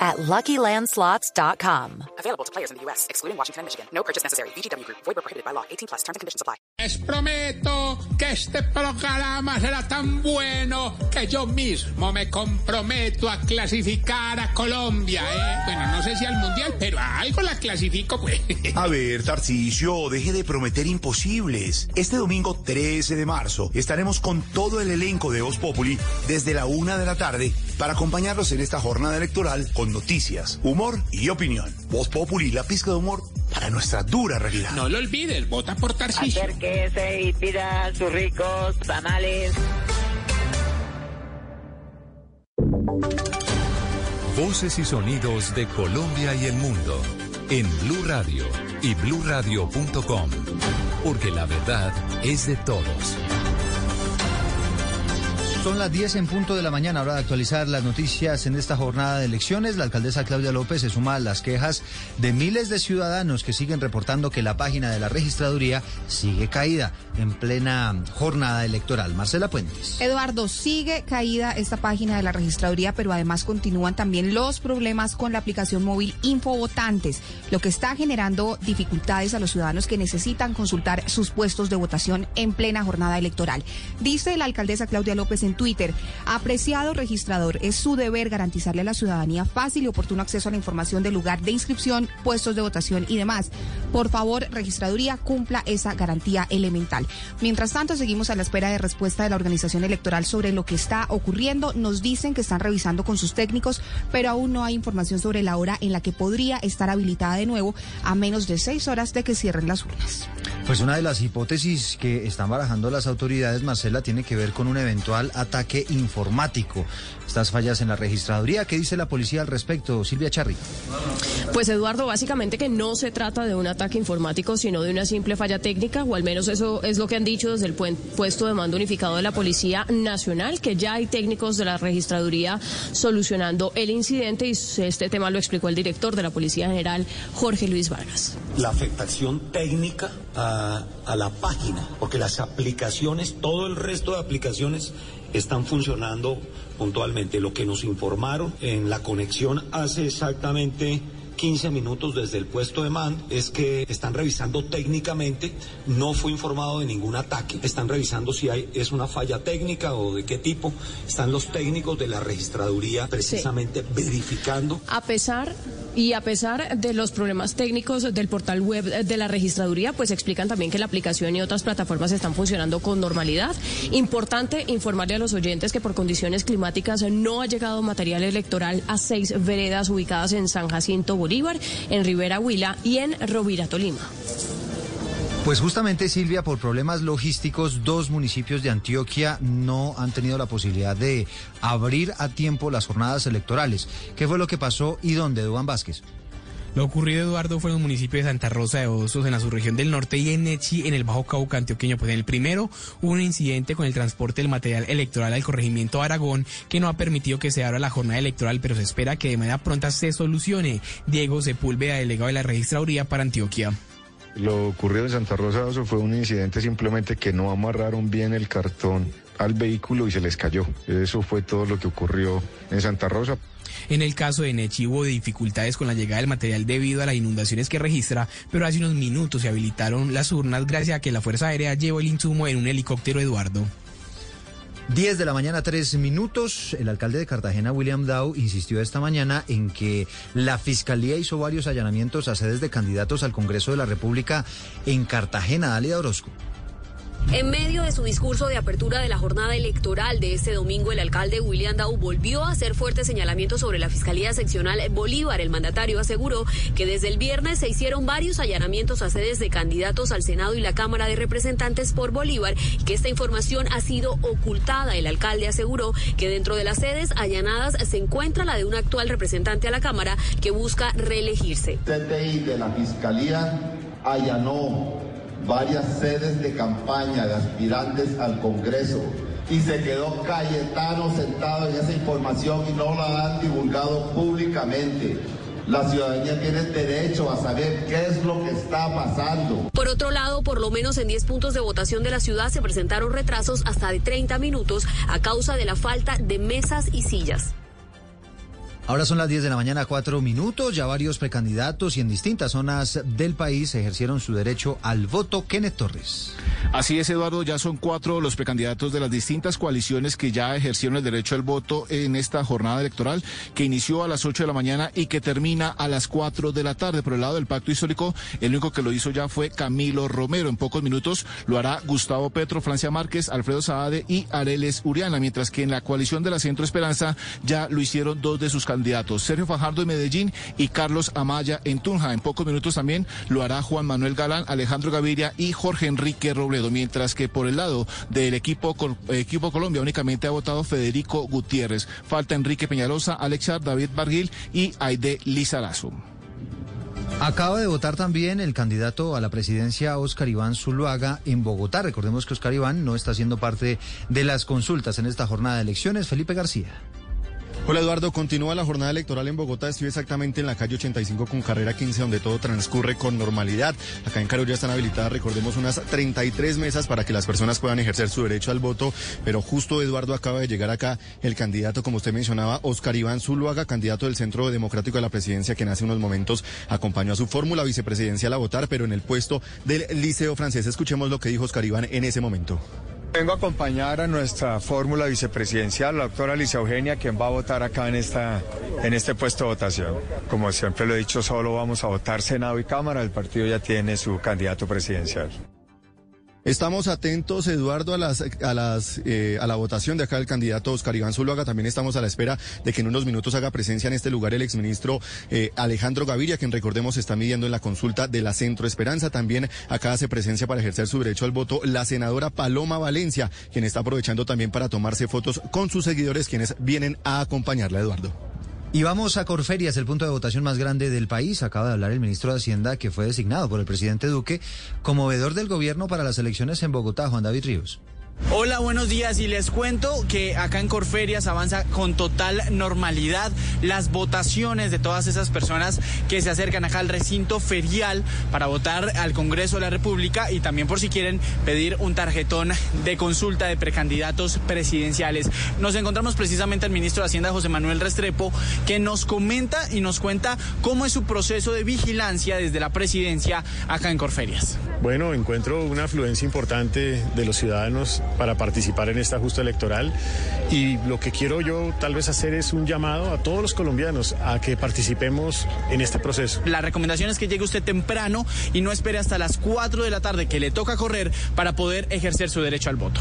at LuckyLandSlots.com. Available to players in the U.S., excluding Washington and Michigan. No purchase necessary. VGW Group. Void prohibited by law. 18 plus. Terms and conditions apply. Les prometo que este programa será tan bueno que yo mismo me comprometo a clasificar a Colombia, ¿eh? Bueno, no sé si al Mundial, pero a algo la clasifico, pues. A ver, Tarcisio, deje de prometer imposibles. Este domingo 13 de marzo estaremos con todo el elenco de Voz Populi desde la una de la tarde para acompañarlos en esta jornada electoral con noticias, humor y opinión. Voz Populi, la pizca de humor para nuestra dura realidad. No lo olvides, vota por Tarcisio. Acérquese y pida sus ricos tamales. Voces y sonidos de Colombia y el mundo en Blue Radio y bluradio.com, porque la verdad es de todos. Son las 10 en punto de la mañana, hora de actualizar las noticias en esta jornada de elecciones. La alcaldesa Claudia López se suma a las quejas de miles de ciudadanos que siguen reportando que la página de la registraduría sigue caída en plena jornada electoral. Marcela Puentes. Eduardo, sigue caída esta página de la registraduría, pero además continúan también los problemas con la aplicación móvil Infovotantes, lo que está generando dificultades a los ciudadanos que necesitan consultar sus puestos de votación en plena jornada electoral. Dice la alcaldesa Claudia López en Twitter, apreciado registrador, es su deber garantizarle a la ciudadanía fácil y oportuno acceso a la información del lugar de inscripción, puestos de votación y demás. Por favor, registraduría, cumpla esa garantía elemental. Mientras tanto, seguimos a la espera de respuesta de la organización electoral sobre lo que está ocurriendo. Nos dicen que están revisando con sus técnicos, pero aún no hay información sobre la hora en la que podría estar habilitada de nuevo a menos de seis horas de que cierren las urnas. Pues una de las hipótesis que están barajando las autoridades, Marcela, tiene que ver con un eventual ataque informático. Estas fallas en la registraduría, ¿qué dice la policía al respecto? Silvia Charri. Pues Eduardo, básicamente que no se trata de un ataque informático, sino de una simple falla técnica, o al menos eso es lo que han dicho desde el puesto de mando unificado de la Policía Nacional, que ya hay técnicos de la registraduría solucionando el incidente y este tema lo explicó el director de la Policía General, Jorge Luis Vargas. La afectación técnica a, a la página, porque las aplicaciones, todo el resto de aplicaciones están funcionando puntualmente. Lo que nos informaron en la conexión hace exactamente 15 minutos desde el puesto de mando es que están revisando técnicamente, no fue informado de ningún ataque, están revisando si hay, es una falla técnica o de qué tipo, están los técnicos de la registraduría precisamente sí. verificando. A pesar y a pesar de los problemas técnicos del portal web de la registraduría, pues explican también que la aplicación y otras plataformas están funcionando con normalidad. Importante informarle a los oyentes que por condiciones climáticas no ha llegado material electoral a seis veredas ubicadas en San Jacinto En Rivera Huila y en Rovira Tolima. Pues justamente, Silvia, por problemas logísticos, dos municipios de Antioquia no han tenido la posibilidad de abrir a tiempo las jornadas electorales. ¿Qué fue lo que pasó y dónde, Duan Vázquez? Lo ocurrido, Eduardo, fue en el municipio de Santa Rosa de Osos, en la subregión del norte, y en Nechi, en el Bajo Cauca antioqueño. Pues en el primero hubo un incidente con el transporte del material electoral al corregimiento Aragón, que no ha permitido que se abra la jornada electoral, pero se espera que de manera pronta se solucione. Diego Sepúlveda, delegado de la registraduría para Antioquia. Lo ocurrido en Santa Rosa de Osos fue un incidente simplemente que no amarraron bien el cartón al vehículo y se les cayó. Eso fue todo lo que ocurrió en Santa Rosa. En el caso de Nechi hubo dificultades con la llegada del material debido a las inundaciones que registra, pero hace unos minutos se habilitaron las urnas gracias a que la Fuerza Aérea llevó el insumo en un helicóptero Eduardo. 10 de la mañana, 3 minutos. El alcalde de Cartagena, William Dow, insistió esta mañana en que la fiscalía hizo varios allanamientos a sedes de candidatos al Congreso de la República en Cartagena. Dalia Orozco. En medio de su discurso de apertura de la jornada electoral de este domingo, el alcalde William Dow volvió a hacer fuertes señalamientos sobre la Fiscalía Seccional Bolívar. El mandatario aseguró que desde el viernes se hicieron varios allanamientos a sedes de candidatos al Senado y la Cámara de Representantes por Bolívar y que esta información ha sido ocultada. El alcalde aseguró que dentro de las sedes allanadas se encuentra la de un actual representante a la Cámara que busca reelegirse. TTI de la Fiscalía allanó varias sedes de campaña de aspirantes al Congreso y se quedó Cayetano sentado en esa información y no la han divulgado públicamente. La ciudadanía tiene derecho a saber qué es lo que está pasando. Por otro lado, por lo menos en 10 puntos de votación de la ciudad se presentaron retrasos hasta de 30 minutos a causa de la falta de mesas y sillas. Ahora son las 10 de la mañana, cuatro minutos. Ya varios precandidatos y en distintas zonas del país ejercieron su derecho al voto. Kenneth Torres. Así es, Eduardo. Ya son cuatro los precandidatos de las distintas coaliciones que ya ejercieron el derecho al voto en esta jornada electoral que inició a las 8 de la mañana y que termina a las 4 de la tarde. Por el lado del pacto histórico, el único que lo hizo ya fue Camilo Romero. En pocos minutos lo hará Gustavo Petro, Francia Márquez, Alfredo Saade y Areles Uriana, mientras que en la coalición de la Centro Esperanza ya lo hicieron dos de sus candidatos candidatos, Sergio Fajardo en Medellín y Carlos Amaya en Tunja. En pocos minutos también lo hará Juan Manuel Galán, Alejandro Gaviria y Jorge Enrique Robledo, mientras que por el lado del equipo, equipo Colombia únicamente ha votado Federico Gutiérrez. Falta Enrique Peñalosa, Alexar, David Barguil y Aide Lizarazo. Acaba de votar también el candidato a la presidencia Oscar Iván Zuluaga en Bogotá. Recordemos que Oscar Iván no está siendo parte de las consultas en esta jornada de elecciones. Felipe García. Hola Eduardo, continúa la jornada electoral en Bogotá. Estoy exactamente en la calle 85 con carrera 15 donde todo transcurre con normalidad. Acá en Caro ya están habilitadas, recordemos, unas 33 mesas para que las personas puedan ejercer su derecho al voto. Pero justo Eduardo acaba de llegar acá el candidato, como usted mencionaba, Oscar Iván Zuluaga, candidato del Centro Democrático de la Presidencia, quien hace unos momentos acompañó a su fórmula vicepresidencial a votar, pero en el puesto del Liceo Francés. Escuchemos lo que dijo Oscar Iván en ese momento. Vengo a acompañar a nuestra fórmula vicepresidencial, la doctora Alicia Eugenia, quien va a votar acá en, esta, en este puesto de votación. Como siempre lo he dicho, solo vamos a votar Senado y Cámara. El partido ya tiene su candidato presidencial. Estamos atentos, Eduardo, a las a las eh, a la votación de acá del candidato Oscar Iván Zuluaga. También estamos a la espera de que en unos minutos haga presencia en este lugar el exministro eh, Alejandro Gaviria, quien recordemos está midiendo en la consulta de la Centro Esperanza. También acá hace presencia para ejercer su derecho al voto la senadora Paloma Valencia, quien está aprovechando también para tomarse fotos con sus seguidores, quienes vienen a acompañarla, Eduardo. Y vamos a Corferias, el punto de votación más grande del país. Acaba de hablar el ministro de Hacienda, que fue designado por el presidente Duque como veedor del gobierno para las elecciones en Bogotá, Juan David Ríos. Hola, buenos días y les cuento que acá en Corferias avanza con total normalidad las votaciones de todas esas personas que se acercan acá al recinto ferial para votar al Congreso de la República y también por si quieren pedir un tarjetón de consulta de precandidatos presidenciales. Nos encontramos precisamente al ministro de Hacienda José Manuel Restrepo que nos comenta y nos cuenta cómo es su proceso de vigilancia desde la presidencia acá en Corferias. Bueno, encuentro una afluencia importante de los ciudadanos para participar en esta justa electoral y lo que quiero yo tal vez hacer es un llamado a todos los colombianos a que participemos en este proceso. La recomendación es que llegue usted temprano y no espere hasta las 4 de la tarde que le toca correr para poder ejercer su derecho al voto.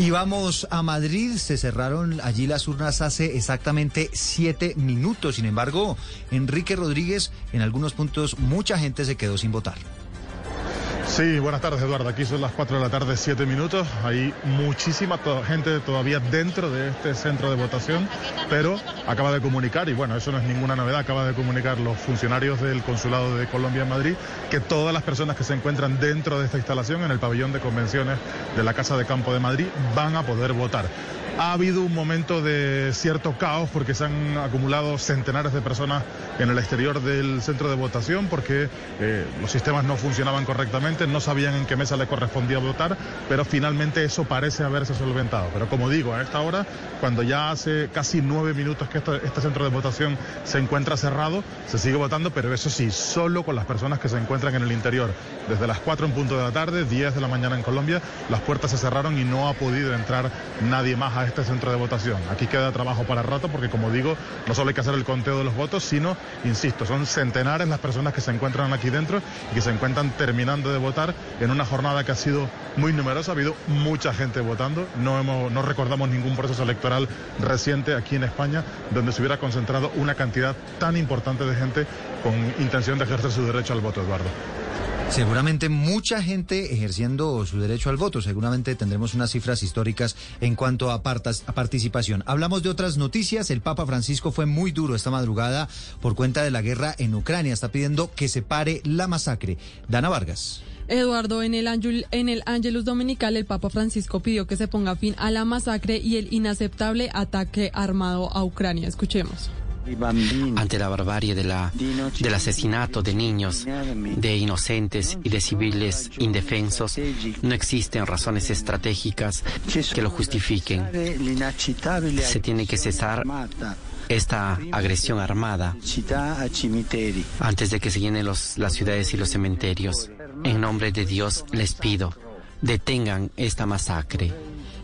Y vamos a Madrid, se cerraron allí las urnas hace exactamente siete minutos. Sin embargo, Enrique Rodríguez, en algunos puntos mucha gente se quedó sin votar. Sí, buenas tardes Eduardo. Aquí son las 4 de la tarde, 7 minutos. Hay muchísima gente todavía dentro de este centro de votación, pero acaba de comunicar, y bueno, eso no es ninguna novedad, acaba de comunicar los funcionarios del Consulado de Colombia en Madrid que todas las personas que se encuentran dentro de esta instalación, en el pabellón de convenciones de la Casa de Campo de Madrid, van a poder votar. Ha habido un momento de cierto caos porque se han acumulado centenares de personas en el exterior del centro de votación porque eh, los sistemas no funcionaban correctamente, no sabían en qué mesa le correspondía votar, pero finalmente eso parece haberse solventado. Pero como digo, a esta hora, cuando ya hace casi nueve minutos que este centro de votación se encuentra cerrado, se sigue votando, pero eso sí, solo con las personas que se encuentran en el interior. Desde las 4 en punto de la tarde, 10 de la mañana en Colombia, las puertas se cerraron y no ha podido entrar nadie más a este centro de votación. Aquí queda trabajo para rato porque, como digo, no solo hay que hacer el conteo de los votos, sino, insisto, son centenares las personas que se encuentran aquí dentro y que se encuentran terminando de votar en una jornada que ha sido muy numerosa. Ha habido mucha gente votando. No, hemos, no recordamos ningún proceso electoral reciente aquí en España donde se hubiera concentrado una cantidad tan importante de gente con intención de ejercer su derecho al voto, Eduardo. Seguramente mucha gente ejerciendo su derecho al voto. Seguramente tendremos unas cifras históricas en cuanto a, a, participación. Hablamos de otras noticias. El Papa Francisco fue muy duro esta madrugada por cuenta de la guerra en Ucrania. Está pidiendo que se pare la masacre. Dana Vargas. Eduardo, en el, Angel, en el Angelus Dominical, el Papa Francisco pidió que se ponga fin a la masacre y el inaceptable ataque armado a Ucrania. Escuchemos. Ante la barbarie del asesinato de niños, de inocentes y de civiles indefensos, no existen razones estratégicas que lo justifiquen. Se tiene que cesar esta agresión armada antes de que se llenen las ciudades y los cementerios. En nombre de Dios les pido, detengan esta masacre.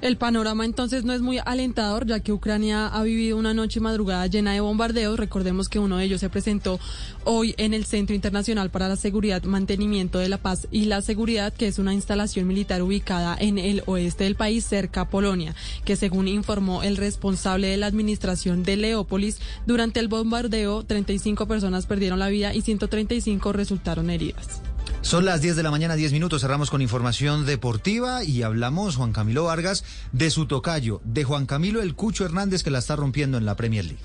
El panorama entonces no es muy alentador, ya que Ucrania ha vivido una noche y madrugada llena de bombardeos. Recordemos que uno de ellos se presentó hoy en el Centro Internacional para la Seguridad, Mantenimiento de la Paz y la Seguridad, que es una instalación militar ubicada en el oeste del país, cerca a Polonia, que según informó el responsable de la administración de Leópolis, durante el bombardeo 35 personas perdieron la vida y 135 resultaron heridas. Son las 10 de la mañana, 10 minutos. Cerramos con información deportiva y hablamos, Juan Camilo Vargas, de su tocayo, de Juan Camilo El Cucho Hernández, que la está rompiendo en la Premier League.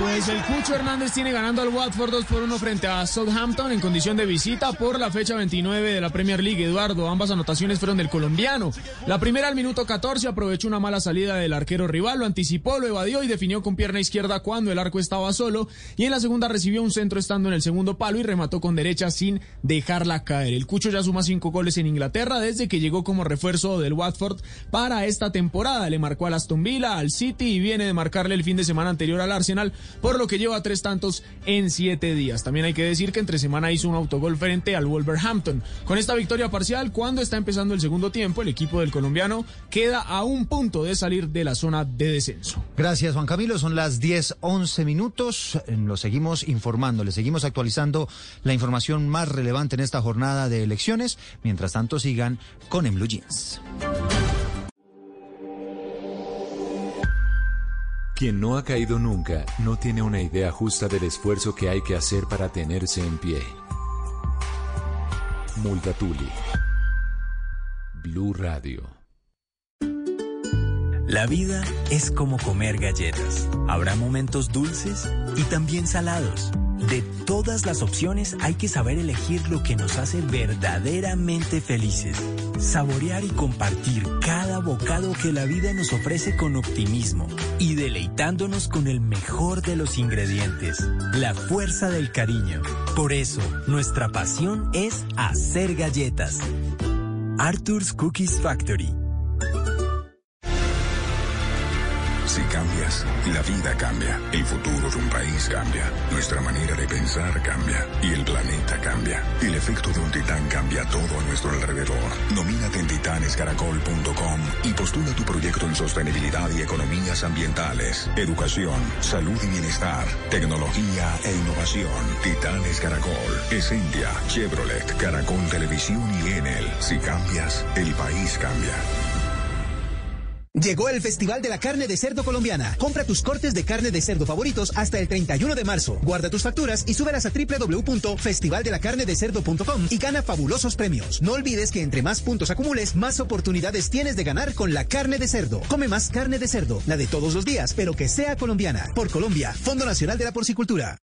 Pues el Cucho Hernández tiene ganando al Watford 2 por 1 frente a Southampton en condición de visita por la fecha 29 de la Premier League. Eduardo, ambas anotaciones fueron del colombiano. La primera al minuto 14 aprovechó una mala salida del arquero rival, lo anticipó, lo evadió y definió con pierna izquierda cuando el arco estaba solo. Y en la segunda recibió un centro estando en el segundo palo y remató con derecha sin dejarla caer. El Cucho ya suma cinco goles en Inglaterra desde que llegó como refuerzo del Watford para esta temporada. Le marcó al Aston Villa, al City y viene de marcarle el fin de semana anterior al Arsenal, por lo que lleva tres tantos en siete días. También hay que decir que entre semana hizo un autogol frente al Wolverhampton. Con esta victoria parcial, cuando está empezando el segundo tiempo, el equipo del colombiano queda a un punto de salir de la zona de descenso. Gracias, Juan Camilo. Son las 10, 11 minutos. Lo seguimos informando, le seguimos actualizando la información más relevante en esta jornada de elecciones. Mientras tanto, sigan con En Blue Jeans. Quien no ha caído nunca no tiene una idea justa del esfuerzo que hay que hacer para tenerse en pie. Multatuli. Blue Radio. La vida es como comer galletas. Habrá momentos dulces y también salados. De todas las opciones hay que saber elegir lo que nos hace verdaderamente felices. Saborear y compartir cada bocado que la vida nos ofrece con optimismo y deleitándonos con el mejor de los ingredientes, la fuerza del cariño. Por eso, nuestra pasión es hacer galletas. Arthur's Cookies Factory. Si cambias, la vida cambia, el futuro de un país cambia, nuestra manera de pensar cambia y el planeta cambia. El efecto de un titán cambia todo a nuestro alrededor. Nomínate en titanescaracol.com y postula tu proyecto en sostenibilidad y economías ambientales, educación, salud y bienestar, tecnología e innovación. Titanes Caracol, Essentia, Chevrolet, Caracol Televisión y Enel. Si cambias, el país cambia. Llegó el Festival de la Carne de Cerdo Colombiana. Compra tus cortes de carne de cerdo favoritos hasta el 31 de marzo. Guarda tus facturas y súbelas a www.festivaldelacarnedecerdo.com y gana fabulosos premios. No olvides que entre más puntos acumules, más oportunidades tienes de ganar con la carne de cerdo. Come más carne de cerdo, la de todos los días, pero que sea colombiana. Por Colombia, Fondo Nacional de la Porcicultura.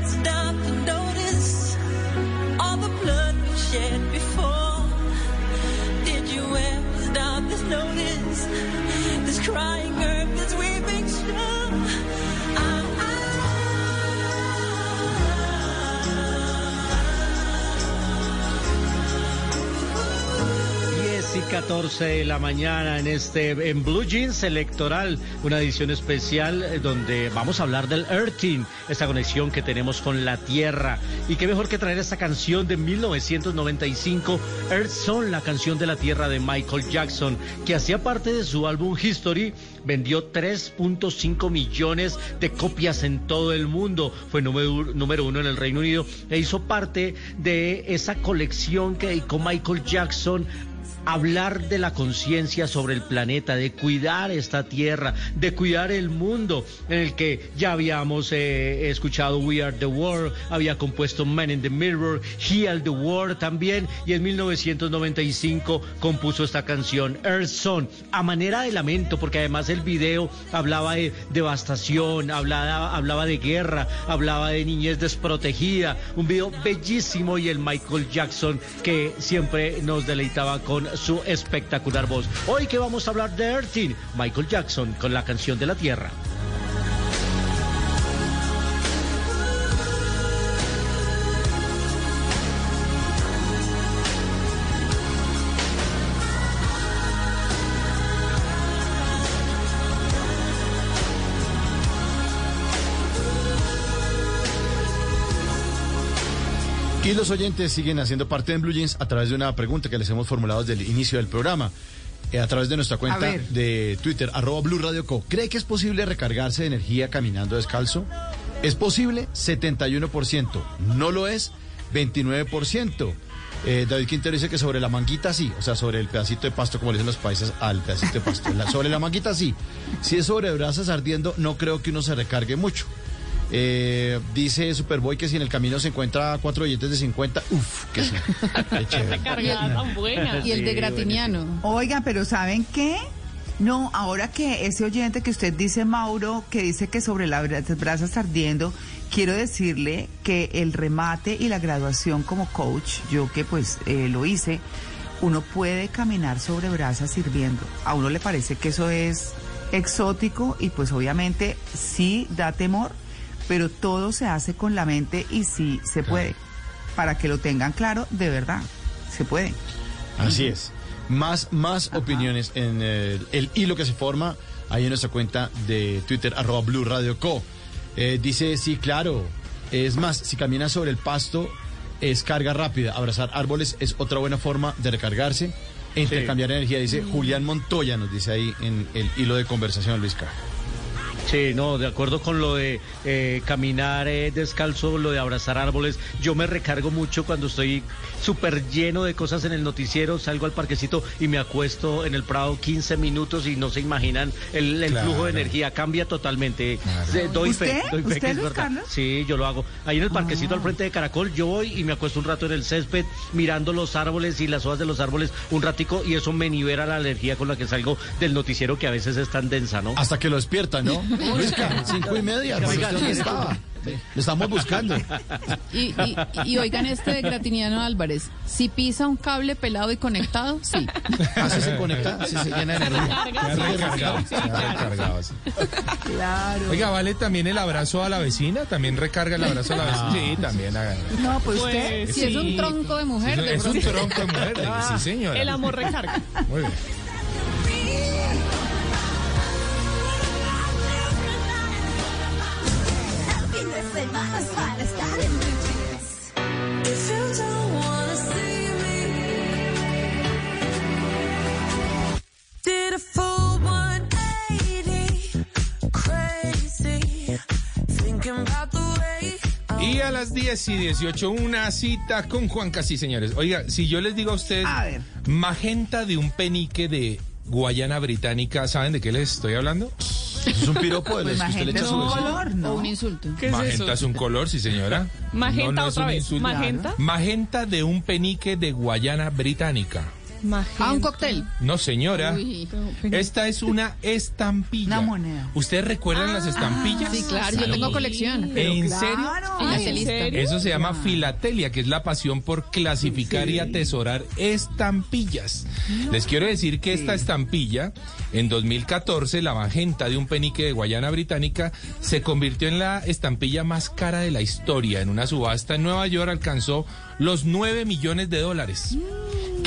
You 14 de la mañana en este en Blue Jeans electoral, una edición especial eh, donde vamos a hablar del Earthing, esta conexión que tenemos con la Tierra. Y qué mejor que traer esta canción de 1995, Earth Song, la canción de la Tierra de Michael Jackson, que hacía parte de su álbum History, vendió 3.5 millones de copias en todo el mundo, fue número, uno en el Reino Unido e hizo parte de esa colección que dedicó Michael Jackson hablar de la conciencia sobre el planeta, de cuidar esta tierra, de cuidar el mundo en el que ya habíamos eh, escuchado We Are the World, había compuesto Man in the Mirror, Heal the World también, y en 1995 compuso esta canción, Earth Song, a manera de lamento, porque además el video hablaba de devastación, hablaba, hablaba de guerra, hablaba de niñez desprotegida, un video bellísimo y el Michael Jackson que siempre nos deleitaba con su espectacular voz. Hoy que vamos a hablar de Earthing, Michael Jackson con la canción de la Tierra. Los oyentes siguen haciendo parte de Blue Jeans a través de una pregunta que les hemos formulado desde el inicio del programa. eh, a través de nuestra cuenta de Twitter, arroba Blue Radio Co. ¿Cree que es posible recargarse de energía caminando descalzo? ¿Es posible? 71%. ¿No lo es? 29%. Eh, David Quintero dice que sobre la manguita sí, o sea, sobre el pedacito de pasto, como le dicen los países, al pedacito de pasto. La- sobre la manguita sí. Si es sobre brasas ardiendo, no creo que uno se recargue mucho. Eh, dice Superboy que si en el camino se encuentra cuatro billetes de 50, uff, que sí. Qué chévere. cargada tan buena. Y el de Gratiniano. Oiga, pero ¿saben qué? No, ahora que ese oyente que usted dice, Mauro, que dice que sobre las brasas ardiendo, quiero decirle que el remate y la graduación como coach, yo que pues eh, lo hice, uno puede caminar sobre brasas sirviendo. A uno le parece que eso es exótico y pues obviamente sí da temor, pero todo se hace con la mente y sí se puede. Para que lo tengan claro, de verdad, se puede. Así es. Más, más opiniones en el, el hilo que se forma ahí en nuestra cuenta de Twitter, arroba Blue Radio Co. Eh, dice, sí, claro. Es más, si caminas sobre el pasto, es carga rápida. Abrazar árboles es otra buena forma de recargarse. e Intercambiar energía, dice Julián Montoya, nos dice ahí en el hilo de conversación, Luis Carlos. Sí, no, de acuerdo con lo de eh, caminar eh, descalzo, lo de abrazar árboles. Yo me recargo mucho cuando estoy súper lleno de cosas en el noticiero, salgo al parquecito y me acuesto en el Prado 15 minutos y no se imaginan el, el Claro. flujo de energía cambia totalmente. Eh, Doy fe, ¿Usted? doy fe ¿Usted, que es verdad. Carlos? Sí, yo lo hago. Ahí en el parquecito al frente de Caracol, yo voy y me acuesto un rato en el césped mirando los árboles y las hojas de los árboles un ratico y eso me nivela la energía con la que salgo del noticiero que a veces es tan densa, ¿no? Hasta que lo despierta, ¿no? Luisca, cinco y media. pues, Oiga, ¿Dónde sí. estaba? Lo estamos buscando. Y, y- y oigan este de Gratiniano Álvarez. Si pisa un cable pelado y conectado, sí. Así se conecta, así se llena de energía. recarga, Se sí, recarga. sí, sí, recargado, sí. Claro. Oiga, ¿vale también el abrazo a la vecina? ¿También recarga el abrazo a la vecina? Sí, también. haga- No, pues usted. Si es un tronco de mujer, de Es un tronco de mujer, sí señora. El amor recarga. Muy bien. Las 10 y 18, una cita con Juan Casi, señores. Oiga, si yo les digo a ustedes, magenta de un penique de Guayana Británica, ¿saben de qué les estoy hablando? Es un piropo de Pues los que usted le magenta echa es a su un color, ¿no? O un insulto. Magenta es un color, sí, señora. Magenta No, no es otra un vez. insulto. Magenta. Magenta de un penique de Guayana Británica. Ah, un cóctel. No, señora. Uy. Esta es una estampilla. Una moneda. ¿Ustedes recuerdan las estampillas? Sí, claro, yo tengo colección. ¿En serio? En la lista. Eso se llama filatelia, que es la pasión por clasificar y atesorar estampillas. Les quiero decir que esta estampilla, en 2014, la magenta de un penique de Guayana Británica se convirtió en la estampilla más cara de la historia. En una subasta en Nueva York alcanzó los 9 millones de dólares.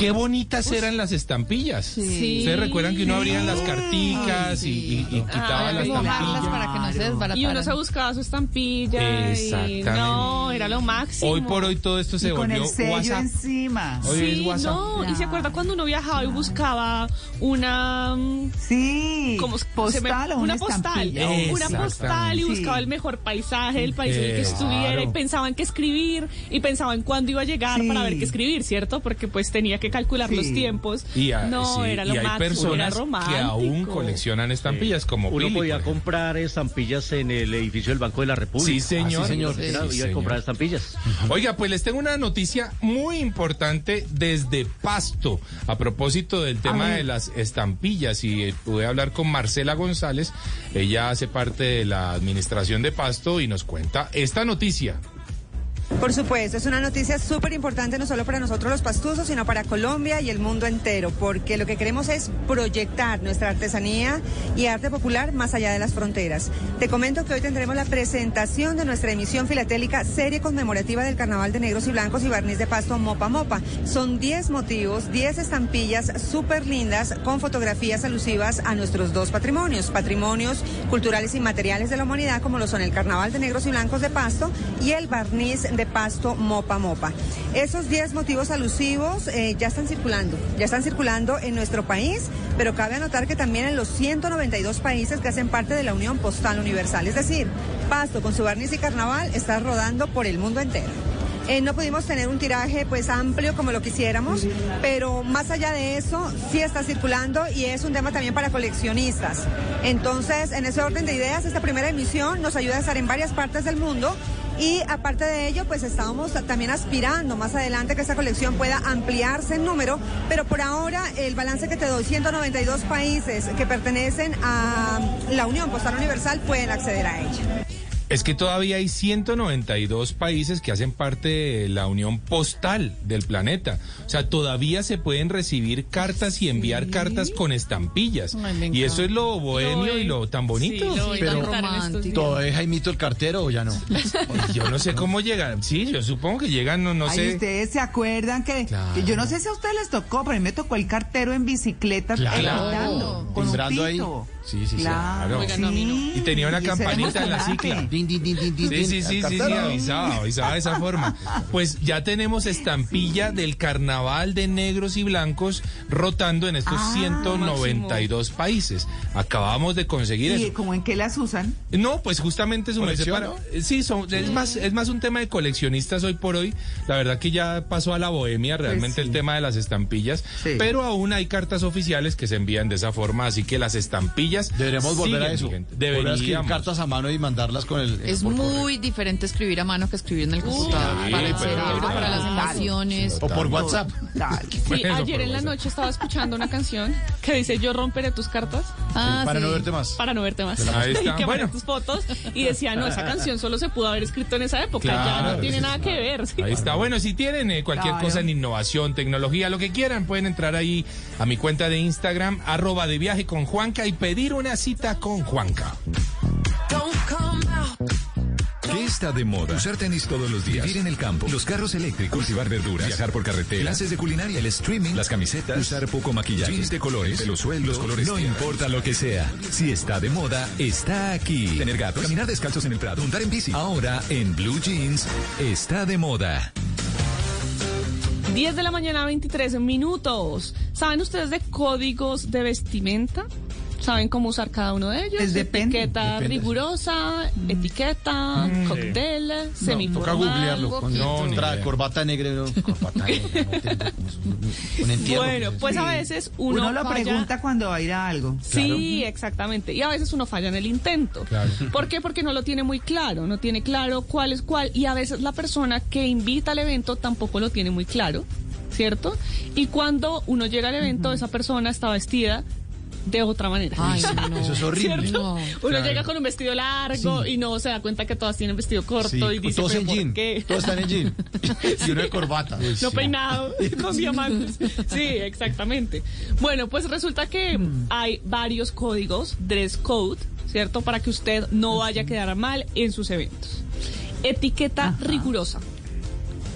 Qué bonitas eran las estampillas. Sí. ¿Ustedes recuerdan que uno abría las carticas y, y- y quitaba Ay, la mojarlas estampilla? para que no se desbarataran. Y uno se buscaba su estampilla. Y no, era lo máximo. Hoy por hoy todo esto se Y con volvió el sello WhatsApp. encima. Hoy es Sí, WhatsApp. no, y se acuerda cuando uno viajaba y buscaba una Sí, como postal me- o una una postal, estampilla. una postal y Sí. buscaba el mejor paisaje del país en el que Eh, estuviera y pensaba en qué escribir y pensaba en cuándo iba a llegar Sí. para ver qué escribir, ¿cierto? Porque pues tenía que calcular Sí. los tiempos. Y, a- no, sí, era lo y hay máximo, era personas que aún coleccionan estampillas como Uno Pili, podía comprar estampillas en el edificio del Banco de la República. Sí, señor. Ah, sí, señor. Sí, Era- sí, iba a comprar estampillas. Oiga, pues les tengo una noticia muy importante desde Pasto. A propósito del tema de las estampillas, y eh, pude hablar con Marcela González. Ella hace parte de la administración de Pasto y nos cuenta esta noticia. Por supuesto, es una noticia súper importante no solo para nosotros los pastuzos, sino para Colombia y el mundo entero, porque lo que queremos es proyectar nuestra artesanía y arte popular más allá de las fronteras. Te comento que hoy tendremos la presentación de nuestra emisión filatélica serie conmemorativa del Carnaval de Negros y Blancos y Barniz de Pasto Mopa Mopa. Son 10 motivos, 10 estampillas súper lindas con fotografías alusivas a nuestros dos patrimonios, patrimonios culturales y materiales de la humanidad, como lo son el Carnaval de Negros y Blancos de Pasto y el Barniz de Pasto Mopa Mopa. Esos 10 motivos alusivos eh, ya están circulando, ya están circulando en nuestro país, pero cabe anotar que también en los 192 países que hacen parte de la Unión Postal Universal, es decir, Pasto con su barniz y carnaval está rodando por el mundo entero. Eh, no pudimos tener un tiraje pues amplio como lo quisiéramos, pero más allá de eso sí está circulando y es un tema también para coleccionistas. Entonces, en ese orden de ideas, esta primera emisión nos ayuda a estar en varias partes del mundo y aparte de ello, pues estábamos también aspirando más adelante que esta colección pueda ampliarse en número, pero por ahora el balance que te doy, 192 países que pertenecen a la Unión Postal Universal pueden acceder a ella. Es que todavía hay 192 países que hacen parte de la Unión Postal del planeta. O sea, todavía se pueden recibir cartas y enviar cartas con estampillas. Ay, y eso es lo bohemio Lo y lo tan bonito. Sí, lo Pero-. ¿Todo es Jaimito el cartero o ya no? Yo no sé cómo llegan. Sí, yo supongo que llegan, no, no Ay, sé. ustedes se acuerdan que, Claro. que yo no sé si a ustedes les tocó, pero a mí me tocó el cartero en bicicleta Claro. gritando, con un ahí. Sí, sí, sí. Claro, Oigan, sí. no, no. Y tenía una Y campanita en la cicla. Din, din, din, din, din, Sí, sí, sí, sí, avisaba, avisaba de esa forma. Pues ya tenemos estampilla del carnaval de negros y blancos rotando en estos Ah, 192 países. Acabamos de conseguir ¿Y eso. como en qué las usan? No, pues justamente su merced ¿Colección, para- Sí, son, es más, es más un tema de coleccionistas hoy por hoy. La verdad que ya pasó a la bohemia realmente Pues sí. el tema de las estampillas. Sí. Pero aún hay cartas oficiales que se envían de esa forma, así que las estampillas Deberíamos volver a eso. Deberíamos. cartas a mano y mandarlas con el. Es correo. muy diferente escribir a mano que escribir en el computador. sí, para el cerebro, para las emociones. O por WhatsApp. Tal. Sí, ayer en la noche estaba escuchando una canción que dice yo romperé tus cartas Ah, para sí. no verte más. para no verte más. Ahí está. y que Bueno. tus fotos y decía, no, esa canción solo se pudo haber escrito en esa época, ya Claro, no tiene sí, nada que ver. ¿sí? Ahí está. Bueno, si tienen eh, cualquier Claro. cosa en innovación, tecnología, lo que quieran, pueden entrar ahí a mi cuenta de Instagram, arroba de viaje con Juanca y pedir una cita con Juanca. ¿Qué está de moda? Usar tenis todos los días. Vivir en el campo. Los carros eléctricos. Cultivar verduras. Viajar por carretera. Clases de culinaria. El streaming. Las camisetas. Usar poco maquillaje. Jeans de colores. Pelo suelto. Los colores. No importa lo que sea. Si está de moda, está aquí. Tener gatos. Caminar descalzos en el prado. Montar en bici. Ahora, en Blue Jeans, está de moda. 10 de la mañana, 23 minutos. ¿Saben ustedes de códigos de vestimenta? ¿Saben cómo usar cada uno de ellos? Pues depende. Etiqueta Depende. rigurosa, etiqueta, cóctel, No, semiformal. toca googlearlo. Con No, tra- corbata negra. ¿no? Corbata negra. no es un- un entierro. Bueno, pues a veces uno, Uno, lo falla- pregunta cuando va a ir a algo. Sí, exactamente. Y a veces uno falla en el intento. Claro. ¿Por qué? Porque no lo tiene muy claro, no tiene claro cuál es cuál. Y a veces la persona que invita al evento tampoco lo tiene muy claro. ¿cierto? Y cuando uno llega al evento, esa persona está vestida de otra manera. Ay, no. Eso es horrible. ¿Cierto? No. Uno Claro. llega con un vestido largo y no se da cuenta que todas tienen vestido corto Sí, y dice, todos "¿Pero en por jean, qué?". todos están en jean. Y uno de corbata. no peinado, con diamantes. Sí, exactamente. Bueno, pues resulta que hay varios códigos, dress code, ¿cierto? Para que usted no vaya a quedar mal en sus eventos. Etiqueta rigurosa.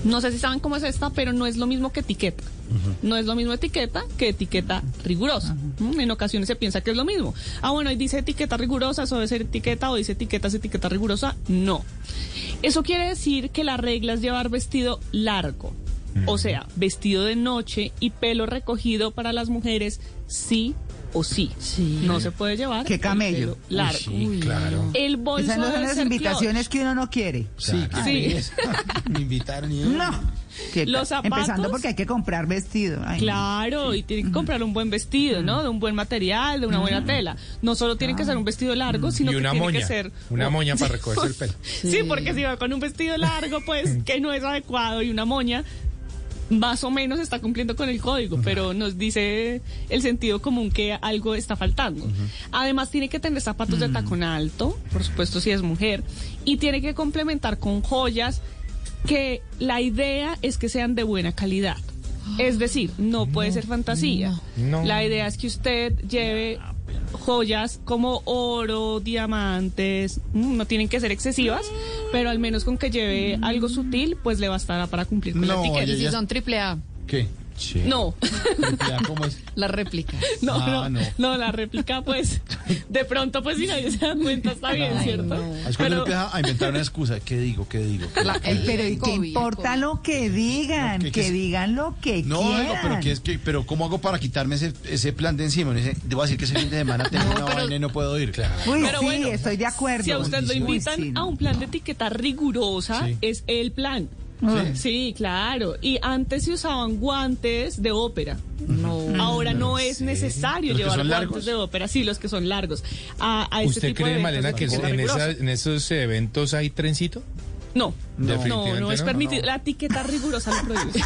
No sé si saben cómo es esta, pero no es lo mismo que etiqueta. No es lo mismo etiqueta que etiqueta rigurosa. Mm, En ocasiones se piensa que es lo mismo. Ah, bueno, dice etiqueta rigurosa, eso debe ser etiqueta, o dice etiqueta es etiqueta rigurosa. No. Eso quiere decir que la regla es llevar vestido largo. O sea, vestido de noche y pelo recogido para las mujeres, sí o sí. No se puede llevar. Qué el camello. pelo largo. Sí, claro. El bolso Esas no son las invitaciones que uno no quiere. Sí, Sí. Me invitaron y No. ¿Qué Los zapatos. Empezando porque hay que comprar vestido. Ay, Claro, y tienen que comprar un buen vestido, ¿no? De un buen material, de una buena tela. No solo tiene que ser un vestido largo, sino Y que una tiene moña. que ser Una moña para recogerse el pelo. Sí, porque si va con un vestido largo, pues que no es adecuado y una moña más o menos está cumpliendo con el código, pero nos dice el sentido común que algo está faltando. Además tiene que tener zapatos de tacón alto, por supuesto si es mujer, y tiene que complementar con joyas que la idea es que sean de buena calidad. Es decir, no puede ser fantasía. no. La idea es que usted lleve joyas como oro, diamantes, mm, no tienen que ser excesivas, pero al menos con que lleve algo sutil, pues le bastará para cumplir con la No, etiqueta. ella Y si son triple A, ¿Qué? No, ¿Cómo es? la réplica. no, Ah, no, no. no, la réplica, pues, de pronto, pues si nadie se da cuenta, está bien, Ay, ¿cierto? no. Es cuando uno empieza a inventar una excusa. ¿Qué digo? ¿Qué digo? ¿Qué La- digo? el- Pero ¿y el qué importa lo que digan? No, que- que, que- digan lo que No, quieran. digo, pero que es que, pero ¿cómo hago para quitarme ese, ese plan de encima? Ese, debo decir que ese fin de semana tengo una vaina y no puedo ir. Claro. Uy, Pero sí, bueno, estoy de acuerdo. Si a usted lo Uy, invitan sí, no. a un plan de etiqueta rigurosa, Sí. es el plan. Sí, claro. Y antes se usaban guantes de ópera. No. Ahora no es necesario ¿Los que llevar guantes largos? de ópera, sí, los que son largos. A, a este ¿Usted tipo de cree, eventos Malena, de que en, esa- en esos eventos hay trencito? No, no, no, es no. permitido. La etiqueta rigurosa lo prohíbe.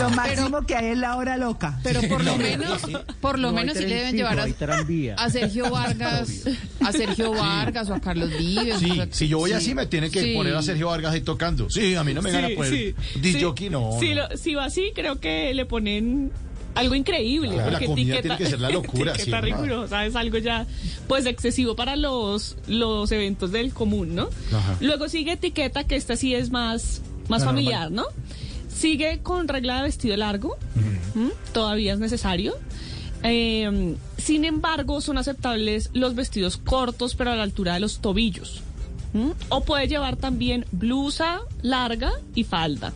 Lo máximo que hay es la hora loca. Pero por lo menos, por lo No menos sí le deben llevar a, Sergio Vargas, a Sergio Vargas o a Carlos Vives. Sí, o sea, si yo voy sí. así me tiene que Sí. poner a Sergio Vargas ahí tocando. Sí, a mí no me gana pues. sí, jockey, no. Si, no. lo- si va así, creo que le ponen algo increíble. Claro, porque la comida etiqueta, tiene que ser la locura, etiqueta sí, rigurosa es algo ya, pues, excesivo para los, los eventos del común, ¿no? Ajá. Luego sigue etiqueta, que esta sí es más, más familiar, ¿no? Sigue con regla de vestido largo, ¿m? todavía es necesario. Eh, sin embargo, son aceptables los vestidos cortos, pero a la altura de los tobillos. O puede llevar también blusa larga y falda.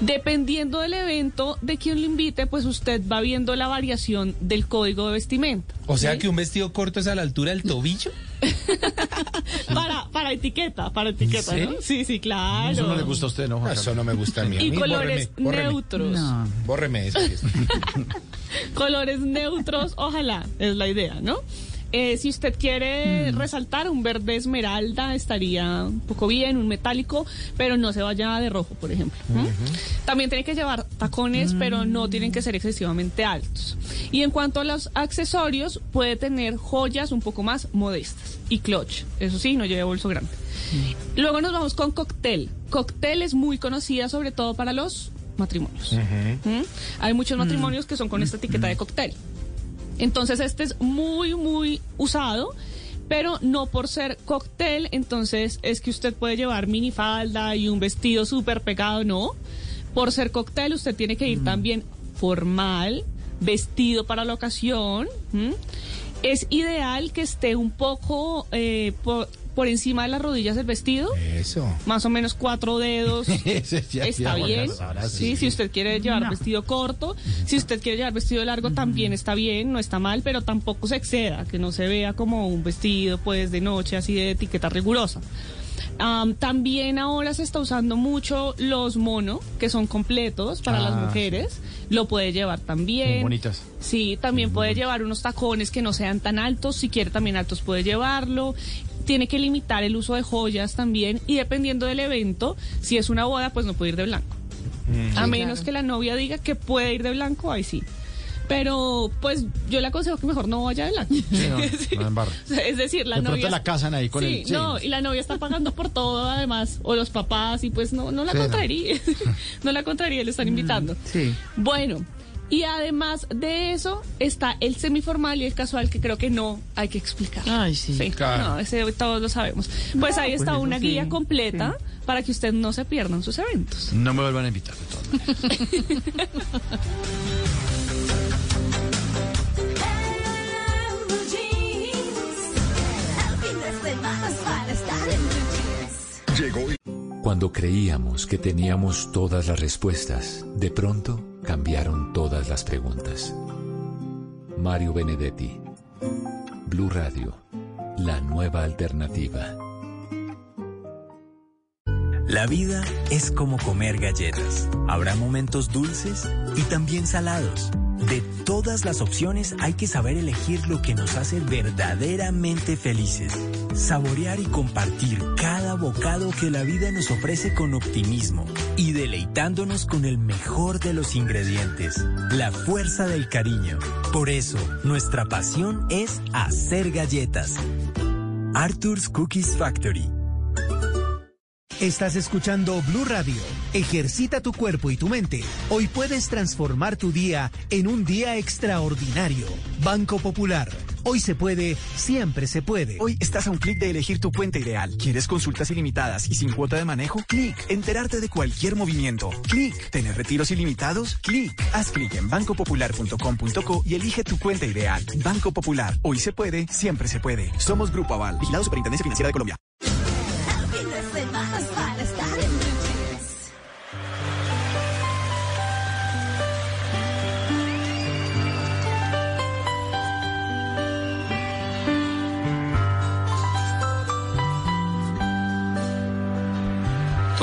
Dependiendo del evento de quien lo invite, pues usted va viendo la variación del código de vestimenta. O sea ¿sí? que un vestido corto es a la altura del tobillo. para, para etiqueta, para etiqueta, ¿no? Sí, sí, claro. Eso no le gusta a usted, ¿no, Juan Eso no me gusta a mí. A Y colores bórreme, bórreme. neutros. No. Bórreme eso. que es- Colores neutros, ojalá, es la idea, ¿no? Eh, si usted quiere Mm. resaltar un verde esmeralda, estaría un poco bien, un metálico, pero no se vaya de rojo, por ejemplo. También tiene que llevar tacones, pero no tienen que ser excesivamente altos. Y en cuanto a los accesorios, puede tener joyas un poco más modestas. Y clutch, eso sí, no lleve bolso grande. Luego nos vamos con cóctel. Cóctel es muy conocida sobre todo para los matrimonios. ¿Mm? Hay muchos matrimonios que son con esta etiqueta de cóctel. Entonces este es muy, muy usado, pero no por ser cóctel, entonces es que usted puede llevar minifalda y un vestido súper pegado, no. Por ser cóctel usted tiene que ir también formal, vestido para la ocasión. Es ideal que esté un poco eh, por, por encima de las rodillas del vestido. Eso. Más o menos cuatro dedos. Ese ya- Está ya, bien. Sí, si usted quiere llevar vestido corto, si usted quiere llevar vestido largo, también está bien, no está mal, pero tampoco se exceda, que no se vea como un vestido pues de noche así de etiqueta rigurosa. Am, también ahora se está usando mucho los mono, que son completos para las Ah, mujeres. Lo puede llevar también. Muy bonitas. Sí, también puede llevar unos tacones que no sean tan altos. Si quiere también altos puede llevarlo. Tiene que limitar el uso de joyas también. Y dependiendo del evento, si es una boda, pues no puede ir de blanco. A menos que la novia diga que puede ir de blanco, ahí sí. Pero, pues, yo le aconsejo que mejor no vaya de blanco. Sí, no, no embarra. O sea, es decir, la De novia... la casan ahí con sí, el- sí. no, y la novia está pagando por todo, además, o los papás, y pues no, no la Sí, no. contraría. no la contraría, le están invitando. Sí. Bueno, y además de eso está el semiformal y el casual que creo que no hay que explicar. Ay, sí. Claro. No, ese todos lo sabemos. Pues ahí está pues una sí, guía completa para que usted no se pierda en sus eventos. No me vuelvan a invitar de todas maneras. Llegó y... Cuando creíamos que teníamos todas las respuestas, de pronto cambiaron todas las preguntas. Mario Benedetti, Blue Radio, la nueva alternativa. La vida es como comer galletas. Habrá momentos dulces y también salados. De todas las opciones hay que saber elegir lo que nos hace verdaderamente felices. Saborear y compartir cada bocado que la vida nos ofrece con optimismo y deleitándonos con el mejor de los ingredientes, la fuerza del cariño. Por eso, nuestra pasión es hacer galletas. Arthur's Cookies Factory. Estás escuchando Blue Radio. Ejercita tu cuerpo y tu mente. Hoy puedes transformar tu día en un día extraordinario. Banco Popular. Hoy se puede, siempre se puede. Hoy estás a un clic de elegir tu cuenta ideal. ¿Quieres consultas ilimitadas y sin cuota de manejo? Clic. Enterarte de cualquier movimiento. Clic. ¿Tener retiros ilimitados? Clic. Haz clic en bancopopular.com.co y elige tu cuenta ideal. Banco Popular. Hoy se puede, siempre se puede. Somos Grupo Aval. Vigilado Superintendencia Financiera de Colombia.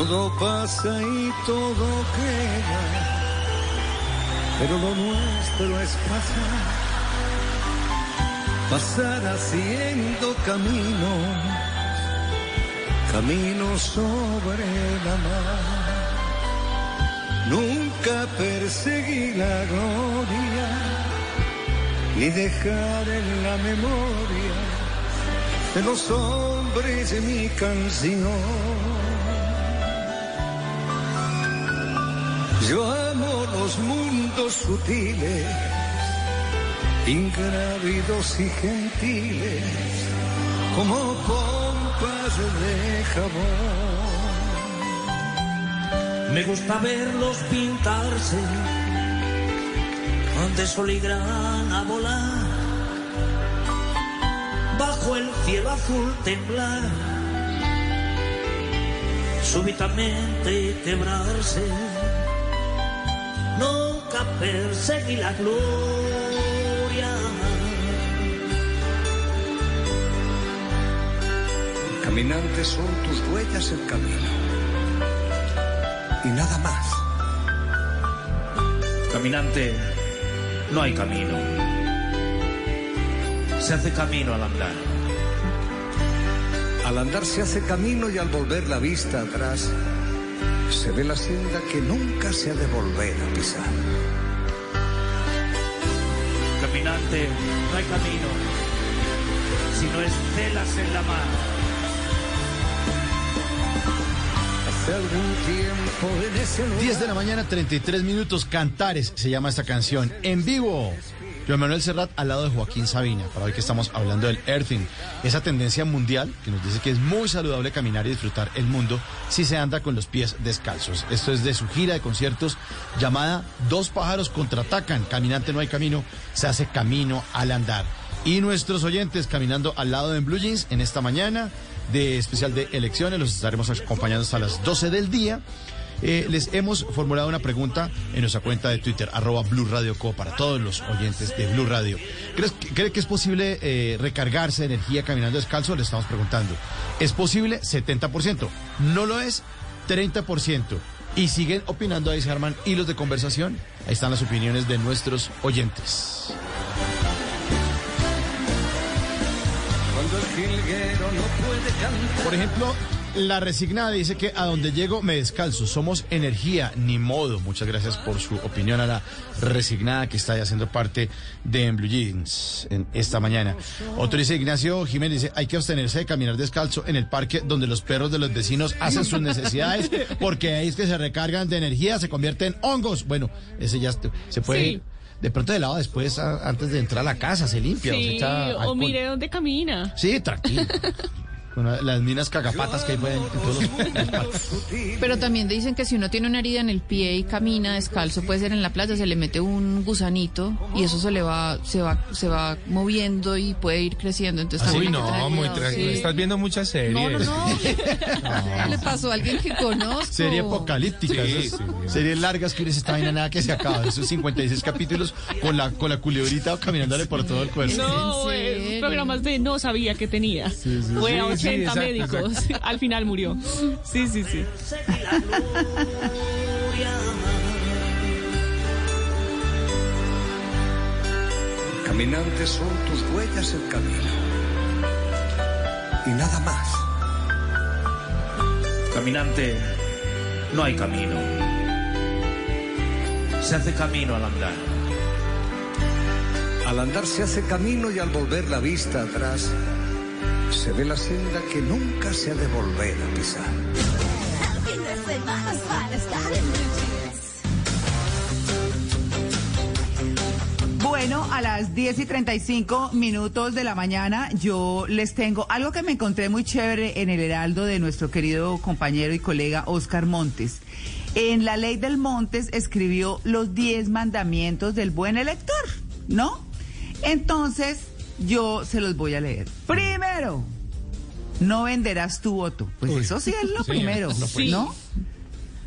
Todo pasa y todo queda, pero lo nuestro es pasar, pasar haciendo camino, camino sobre la mar. Nunca perseguí la gloria, ni dejar en la memoria de los hombres de mi canción. Yo amo los mundos sutiles, ingrávidos y gentiles, como pompas de jabón. Me gusta verlos pintarse de sol y grana volar, bajo el cielo azul temblar, súbitamente quebrarse. Nunca perseguí la gloria. Caminantes son tus huellas el camino. Y nada más. Caminante, no hay camino. Se hace camino al andar. Al andar se hace camino y al volver la vista atrás, se ve la senda que nunca se ha de volver a pisar. Caminante, no hay camino. Si no estelas en la mar. Hace algún tiempo en ese lugar 10 de la mañana, 33 minutos. Cantares se llama esta canción. En vivo. Joan Manuel Serrat al lado de Joaquín Sabina, para hoy que estamos hablando del earthing, esa tendencia mundial que nos dice que es muy saludable caminar y disfrutar el mundo si se anda con los pies descalzos. Esto es de su gira de conciertos llamada Dos pájaros contraatacan, caminante no hay camino, se hace camino al andar. Y nuestros oyentes caminando al lado de Blue Jeans en esta mañana de especial de elecciones, los estaremos acompañando hasta las 12 del día. Eh, les hemos formulado una pregunta en nuestra cuenta de Twitter, arroba Blue Radio Co, para todos los oyentes de Blue Radio. ¿Crees, que- ¿Cree que es posible eh, recargarse de energía caminando descalzo? Le estamos preguntando. ¿Es posible? 70%. ¿No lo es? 30%. Y siguen opinando ahí, Germán, hilos de conversación. Ahí están las opiniones de nuestros oyentes. Por ejemplo, La resignada dice que a donde llego me descalzo. Somos energía, ni modo. Muchas gracias por su opinión a la resignada que está haciendo parte de En Blue Jeans en esta mañana. Otro dice Ignacio Jiménez, dice, hay que abstenerse de caminar descalzo en el parque donde los perros de los vecinos hacen sus necesidades porque ahí es que se recargan de energía, se convierten en hongos. Bueno, ese ya se puede... Sí. De pronto de lado después, a- antes de entrar a la casa, se limpia. o se echa o mire dónde camina. Sí, tranquilo. Las minas cagapatas que hay pueden- en todos los, los parques. Pero también dicen que si uno tiene una herida en el pie y camina descalzo, puede ser en la playa, se le mete un gusanito y eso se le va, se va, se va moviendo y puede ir creciendo. Entonces también hay que no, muy tranquilo. sí. Estás viendo muchas series. No, no, no. Le pasó a alguien que conozco. Serie apocalíptica, Sí, esas sí, series largas que esta vaina nada que se acaba. Esos 56 capítulos con la, con la culebrita caminándole por todo el cuerpo. No, eh, programas de no sabía que tenía. sí, Fue a sí, sí, 80 exacto, médicos. Al final murió. Sí, sí, sí. Caminantes son tus huellas el camino. Y nada más. Caminante, no hay camino. Se hace camino al andar. Al andar se hace camino y al volver la vista atrás, se ve la senda que nunca se ha de volver a pisar. Bueno, a las 10 y 35 minutos de la mañana yo les tengo algo que me encontré muy chévere en el heraldo de nuestro querido compañero y colega Oscar Montes. En la ley del Montes escribió los 10 mandamientos del buen elector, ¿no? Entonces yo se los voy a leer. Primero, no venderás tu voto. Pues eso sí es lo sí, primero, no. ¿no?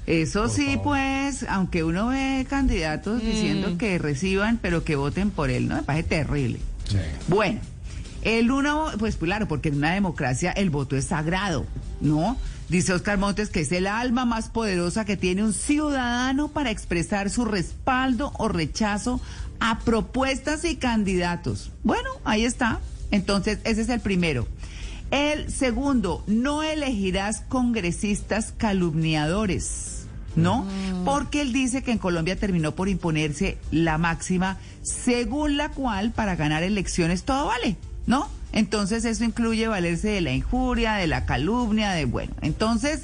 Eso sí, pues, aunque uno ve candidatos diciendo que reciban, pero que voten por él, ¿no? Me parece terrible. Bueno, el uno, pues claro, porque en una democracia el voto es sagrado, ¿no? Dice Oscar Montes que es el alma más poderosa que tiene un ciudadano para expresar su respaldo o rechazo a propuestas y candidatos. Bueno, ahí está. Entonces, ese es el primero. El segundo, no elegirás congresistas calumniadores. ¿no? Porque él dice que en Colombia terminó por imponerse la máxima según la cual para ganar elecciones todo vale, ¿no? Entonces eso incluye valerse de la injuria, de la calumnia, de bueno. Entonces,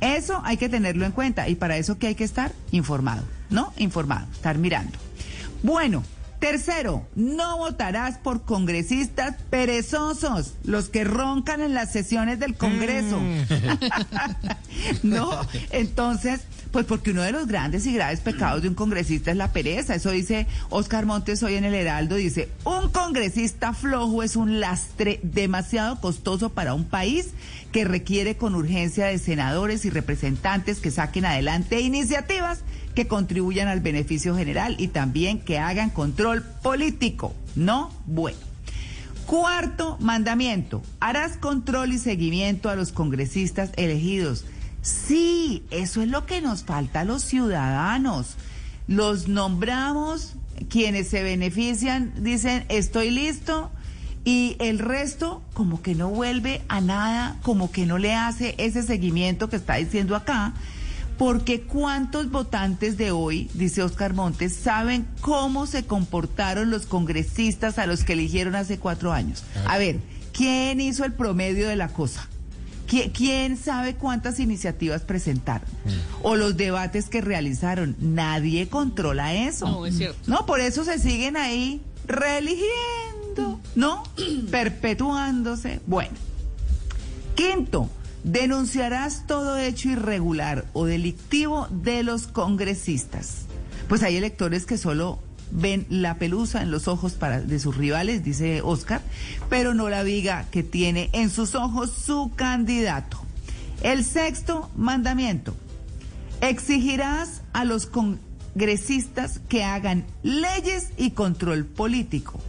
eso hay que tenerlo en cuenta y para eso que hay que estar informado, ¿no? Informado, estar mirando. Bueno, tercero, no votarás por congresistas perezosos, los que roncan en las sesiones del Congreso. no, entonces, pues porque uno de los grandes y graves pecados de un congresista es la pereza. Eso dice Oscar Montes hoy en el Heraldo. Dice, un congresista flojo es un lastre demasiado costoso para un país que requiere con urgencia de senadores y representantes que saquen adelante iniciativas que contribuyan al beneficio general y también que hagan control político. No, bueno. Cuarto mandamiento, harás control y seguimiento a los congresistas elegidos. Sí, eso es lo que nos falta a los ciudadanos. Los nombramos, quienes se benefician dicen estoy listo y el resto como que no vuelve a nada, como que no le hace ese seguimiento que está diciendo acá. Porque cuántos votantes de hoy, dice Oscar Montes, saben cómo se comportaron los congresistas a los que eligieron hace cuatro años. A ver, ¿quién hizo el promedio de la cosa? ¿Qui- ¿Quién sabe cuántas iniciativas presentaron? O los debates que realizaron. Nadie controla eso. No, es cierto. No, por eso se siguen ahí reeligiendo, ¿no? Perpetuándose. Bueno. Quinto, denunciarás todo hecho irregular o delictivo de los congresistas. Pues hay electores que solo ven la pelusa en los ojos de sus rivales, dice Oscar, pero no la viga que tiene en sus ojos su candidato. El sexto mandamiento, exigirás a los congresistas que hagan leyes y control político.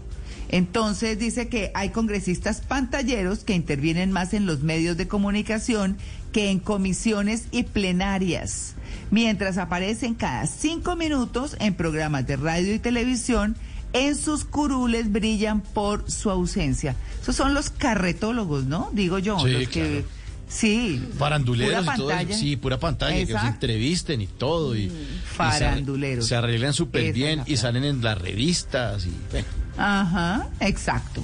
Entonces dice que hay congresistas pantalleros que intervienen más en los medios de comunicación que en comisiones y plenarias, mientras aparecen cada cinco minutos en programas de radio y televisión, en sus curules brillan por su ausencia. Esos son los carretólogos, ¿no? Digo yo, Sí, los que claro. Sí. Faranduleros pura y todo. Sí, pura pantalla, que los entrevisten y todo. Y, y se- faranduleros. Se, arreglan súper bien y salen en las revistas. Y, bueno. Ajá, exacto.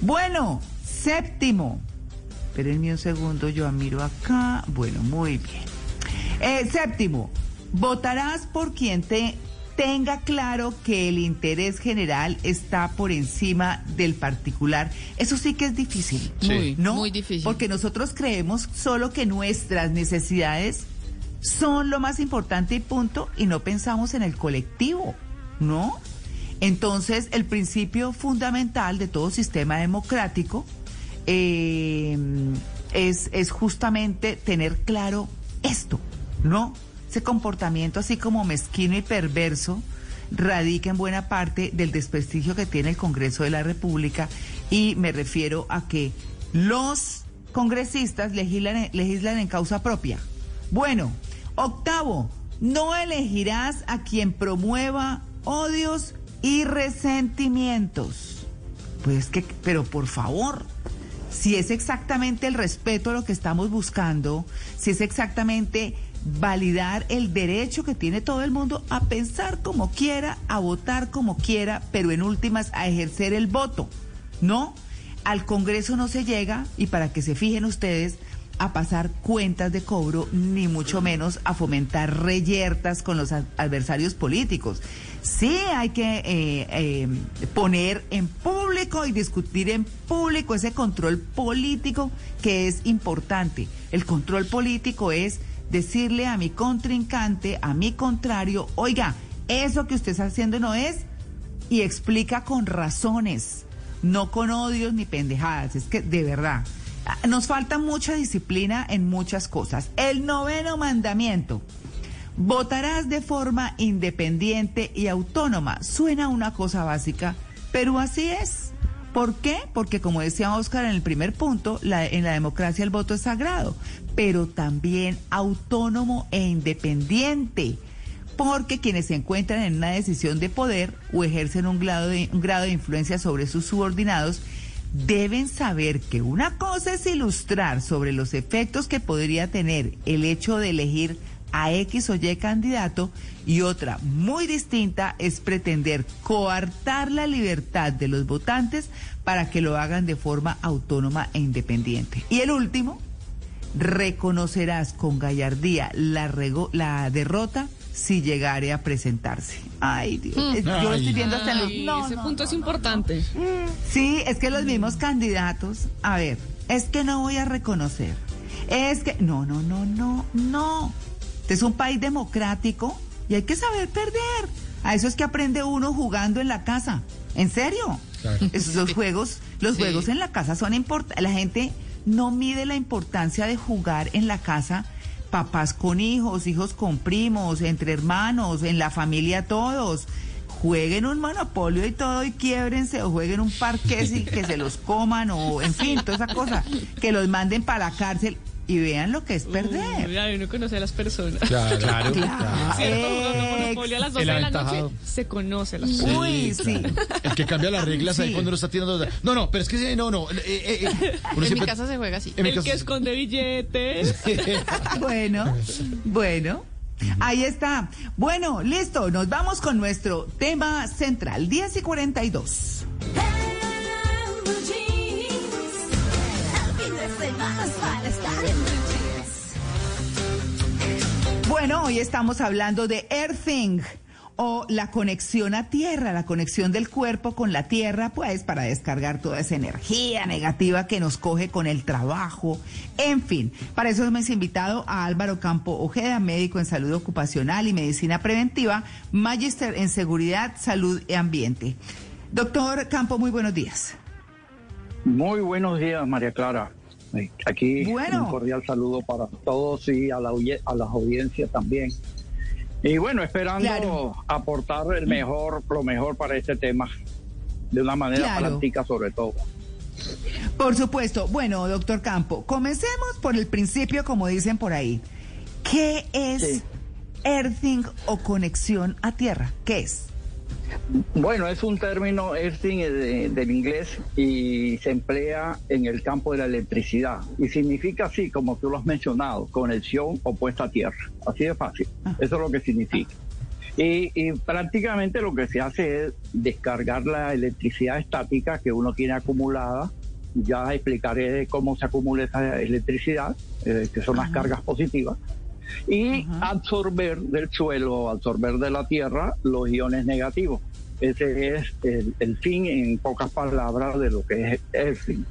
Bueno, séptimo. Espérenme un segundo, yo miro acá. Bueno, muy bien. Eh, séptimo, votarás por quien te tenga claro que el interés general está por encima del particular. Eso sí que es difícil. Sí. ¿no? muy difícil. Porque nosotros creemos solo que nuestras necesidades son lo más importante y punto, y no pensamos en el colectivo, ¿no? Entonces, el principio fundamental de todo sistema democrático eh, es, es justamente tener claro esto, ¿no? Ese comportamiento así como mezquino y perverso radica en buena parte del desprestigio que tiene el Congreso de la República y me refiero a que los congresistas legislan, legislan en causa propia. Bueno, octavo, no elegirás a quien promueva odios y resentimientos. Pues que, pero por favor, si es exactamente el respeto lo que estamos buscando, si es exactamente validar el derecho que tiene todo el mundo a pensar como quiera, a votar como quiera, pero en últimas a ejercer el voto, ¿no? Al Congreso no se llega, y para que se fijen ustedes, a pasar cuentas de cobro, ni mucho menos a fomentar reyertas con los ad- adversarios políticos. Sí hay que eh, eh, poner en público y discutir en público ese control político que es importante. El control político es decirle a mi contrincante, a mi contrario, oiga, eso que usted está haciendo no es, y explica con razones, no con odios ni pendejadas. Es que de verdad, nos falta mucha disciplina en muchas cosas. El noveno mandamiento. Votarás de forma independiente y autónoma. Suena una cosa básica, pero así es. ¿Por qué? Porque como decía Oscar en el primer punto, la- en la democracia el voto es sagrado, pero también autónomo e independiente. Porque quienes se encuentran en una decisión de poder o ejercen un grado de, un grado de influencia sobre sus subordinados deben saber que una cosa es ilustrar sobre los efectos que podría tener el hecho de elegir a X o Y candidato y otra muy distinta es pretender coartar la libertad de los votantes para que lo hagan de forma autónoma e independiente. Y el último, reconocerás con gallardía la, rego- la derrota si llegare a presentarse. Ay, Dios, eh, yo lo estoy viendo hasta. Ay, No, ese no, punto es importante. Sí, es que los mismos candidatos, a ver, es que no voy a reconocer. Es que, no, no, no, no, no. Este es un país democrático y hay que saber perder. A eso es que aprende uno jugando en la casa. ¿En serio? Esos, los juegos, los Sí. juegos en la casa son importantes. La gente no mide la importancia de jugar en la casa. Papás con hijos, hijos con primos, entre hermanos, en la familia todos. Jueguen un monopolio y todo y quiebrense o jueguen un parqués y que se los coman o en fin, toda esa cosa. Que los manden para la cárcel y vean lo que es perder. Uy, ay, uno conoce a las personas. Claro, claro. Claro. ¿Cierto? Jugando Monopoly a las 12 El de la noche se conoce a las personas. Uy, sí. El que cambia las reglas ahí Sí. cuando lo está tirando. No, no, pero es que sí, no, no. eh, eh, eh, uno En mi siempre- casa se juega así. En mi El caso- que esconde billetes. Bueno, bueno. Ahí está. Bueno, listo. Nos vamos con nuestro tema central. 10 y 42. Bueno, hoy estamos hablando de Earthing o la conexión a tierra, la conexión del cuerpo con la tierra, pues para descargar toda esa energía negativa que nos coge con el trabajo. En fin, para eso hemos invitado a Álvaro Campo Ojeda, médico en salud ocupacional y medicina preventiva, magíster en seguridad, salud y ambiente. Doctor Campo, muy buenos días. Muy buenos días, María Clara. Aquí Bueno. un cordial saludo para todos y a la, a las audiencias también. Y bueno, esperando Claro. aportar el mejor, lo mejor para este tema, de una manera Claro. práctica sobre todo. Por supuesto. Bueno, doctor Campo, comencemos por el principio, como dicen por ahí. ¿Qué es Sí. earthing o conexión a tierra? ¿Qué es? Bueno, es un término eh, de- del inglés y se emplea en el campo de la electricidad y significa así, como tú lo has mencionado, conexión opuesta a tierra. Así de fácil. Eso es lo que significa. Y, y prácticamente lo que se hace es descargar la electricidad estática que uno tiene acumulada. Ya explicaré cómo se acumula esa electricidad, eh, que son las cargas positivas y absorber del suelo, absorber de la tierra los iones negativos. Ese es el, el fin, en pocas palabras, de lo que es el fin.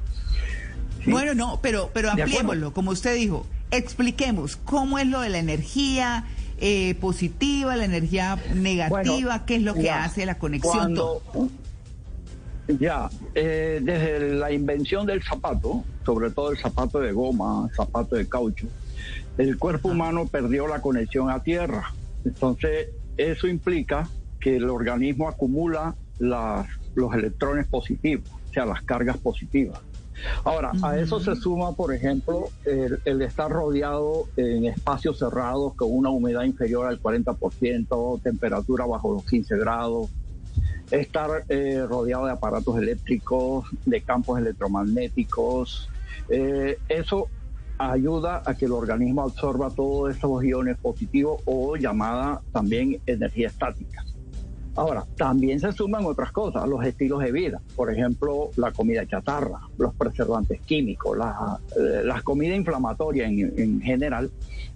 Bueno, no, pero, pero ampliémoslo, como usted dijo. Expliquemos cómo es lo de la energía eh, positiva, la energía negativa, Bueno, qué es lo que ya, hace la conexión. cuando- todo. Ya, eh, desde la invención del zapato, sobre todo el zapato de goma, zapato de caucho, el cuerpo humano perdió la conexión a tierra. Entonces, eso implica que el organismo acumula las- los electrones positivos, o sea, las cargas positivas. Ahora, a eso se suma, por ejemplo, el, el estar rodeado en espacios cerrados con una humedad inferior al 40%, temperatura bajo los 15 grados, estar eh, rodeado de aparatos eléctricos, de campos electromagnéticos. eh, eso ayuda a que el organismo absorba todos esos iones positivos o llamada también energía estática. Ahora, también se suman otras cosas, los estilos de vida, por ejemplo, la comida chatarra, los preservantes químicos, eh, las comidas inflamatorias en, en general,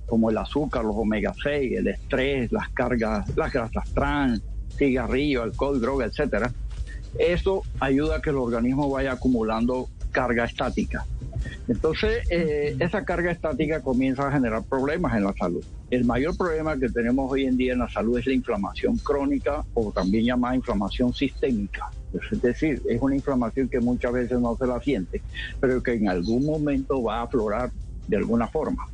como el azúcar, los omega 6, el estrés, las cargas, las grasas trans, cigarrillo, alcohol, droga, etcétera. Eso ayuda a que el organismo vaya acumulando carga estática. Entonces, eh, esa carga estática comienza a generar problemas en la salud. El mayor problema que tenemos hoy en día en la salud es la inflamación crónica o también llamada inflamación sistémica. Es decir, es una inflamación que muchas veces no se la siente, pero que en algún momento va a aflorar de alguna forma.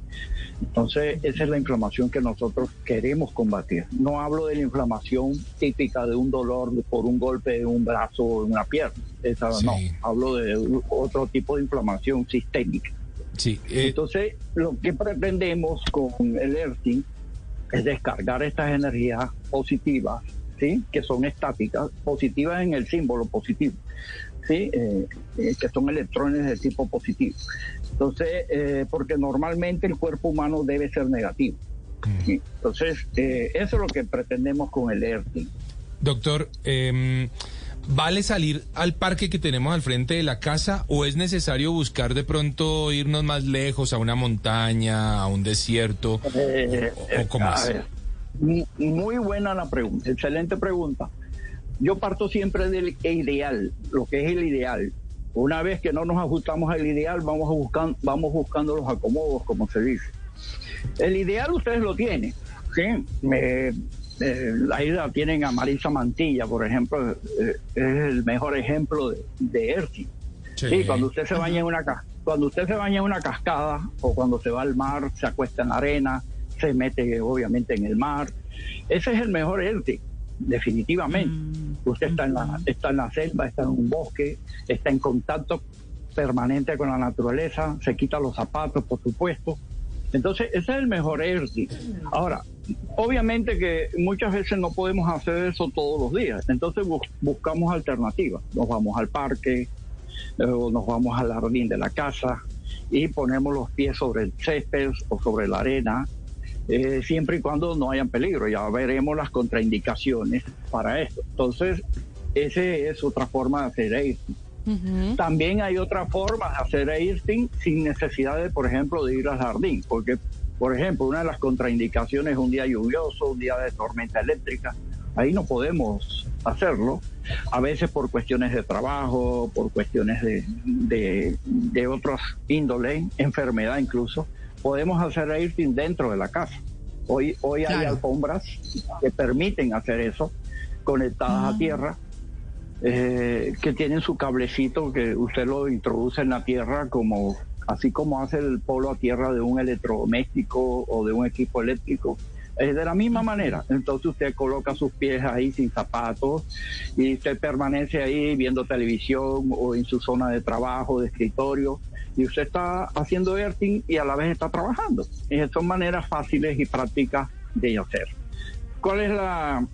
Entonces, esa es la inflamación que nosotros queremos combatir. No hablo de la inflamación típica de un dolor por un golpe de un brazo o de una pierna. Esa no. Hablo de otro tipo de inflamación sistémica. Sí, Entonces, lo que pretendemos con el ERTING es descargar estas energías positivas, ¿sí? que son estáticas, positivas en el símbolo positivo, ¿sí? Eh, eh, que son electrones de tipo positivo. Entonces, eh, porque normalmente el cuerpo humano debe ser negativo. Entonces, eh, eso es lo que pretendemos con el ERTING. Doctor, eh, ¿vale salir al parque que tenemos al frente de la casa o es necesario buscar de pronto irnos más lejos, a una montaña, a un desierto? Eh, o, o cómo es? ver, mu- muy buena la pregunta, excelente pregunta. Yo parto siempre del ideal, lo que es el ideal. Una vez que no nos ajustamos al ideal, vamos, a vamos buscando los acomodos, como se dice. El ideal ustedes lo tienen, ¿sí? Me- eh, ahí la tienen a Marisa Mantilla, por ejemplo, eh, es el mejor ejemplo de, de ERTI. Sí, cuando usted se baña en una cuando usted se baña en una cascada o cuando se va al mar, se acuesta en la arena, se mete obviamente en el mar. Ese es el mejor ERTI, definitivamente. Usted está en la está en la selva, está en un bosque, está en contacto permanente con la naturaleza, se quita los zapatos, por supuesto. Entonces, ese es el mejor ERTI. Ahora, obviamente que muchas veces no podemos hacer eso todos los días, entonces bus- buscamos alternativas. Nos vamos al parque, o nos vamos al jardín de la casa y ponemos los pies sobre el césped o sobre la arena, eh, siempre y cuando no hayan peligro. Ya veremos las contraindicaciones para esto. Entonces, esa es otra forma de hacer esto. También hay otra forma de hacer earthing sin necesidad de, por ejemplo, de ir al jardín, porque, por ejemplo, una de las contraindicaciones es un día lluvioso, un día de tormenta eléctrica. Ahí no podemos hacerlo, a veces por cuestiones de trabajo, por cuestiones de, de, de otros índole, enfermedad incluso. Podemos hacer earthing dentro de la casa. Hoy, hoy hay alfombras que permiten hacer eso, conectadas a tierra eh, que tienen su cablecito que usted lo introduce en la tierra como así como hace el polo a tierra de un electrodoméstico o de un equipo eléctrico. Es de la misma manera. Entonces usted coloca sus pies ahí sin zapatos y usted permanece ahí viendo televisión o en su zona de trabajo, de escritorio, y usted está haciendo earthing y a la vez está trabajando. Y son maneras fáciles y prácticas de hacer. ¿Cuál es la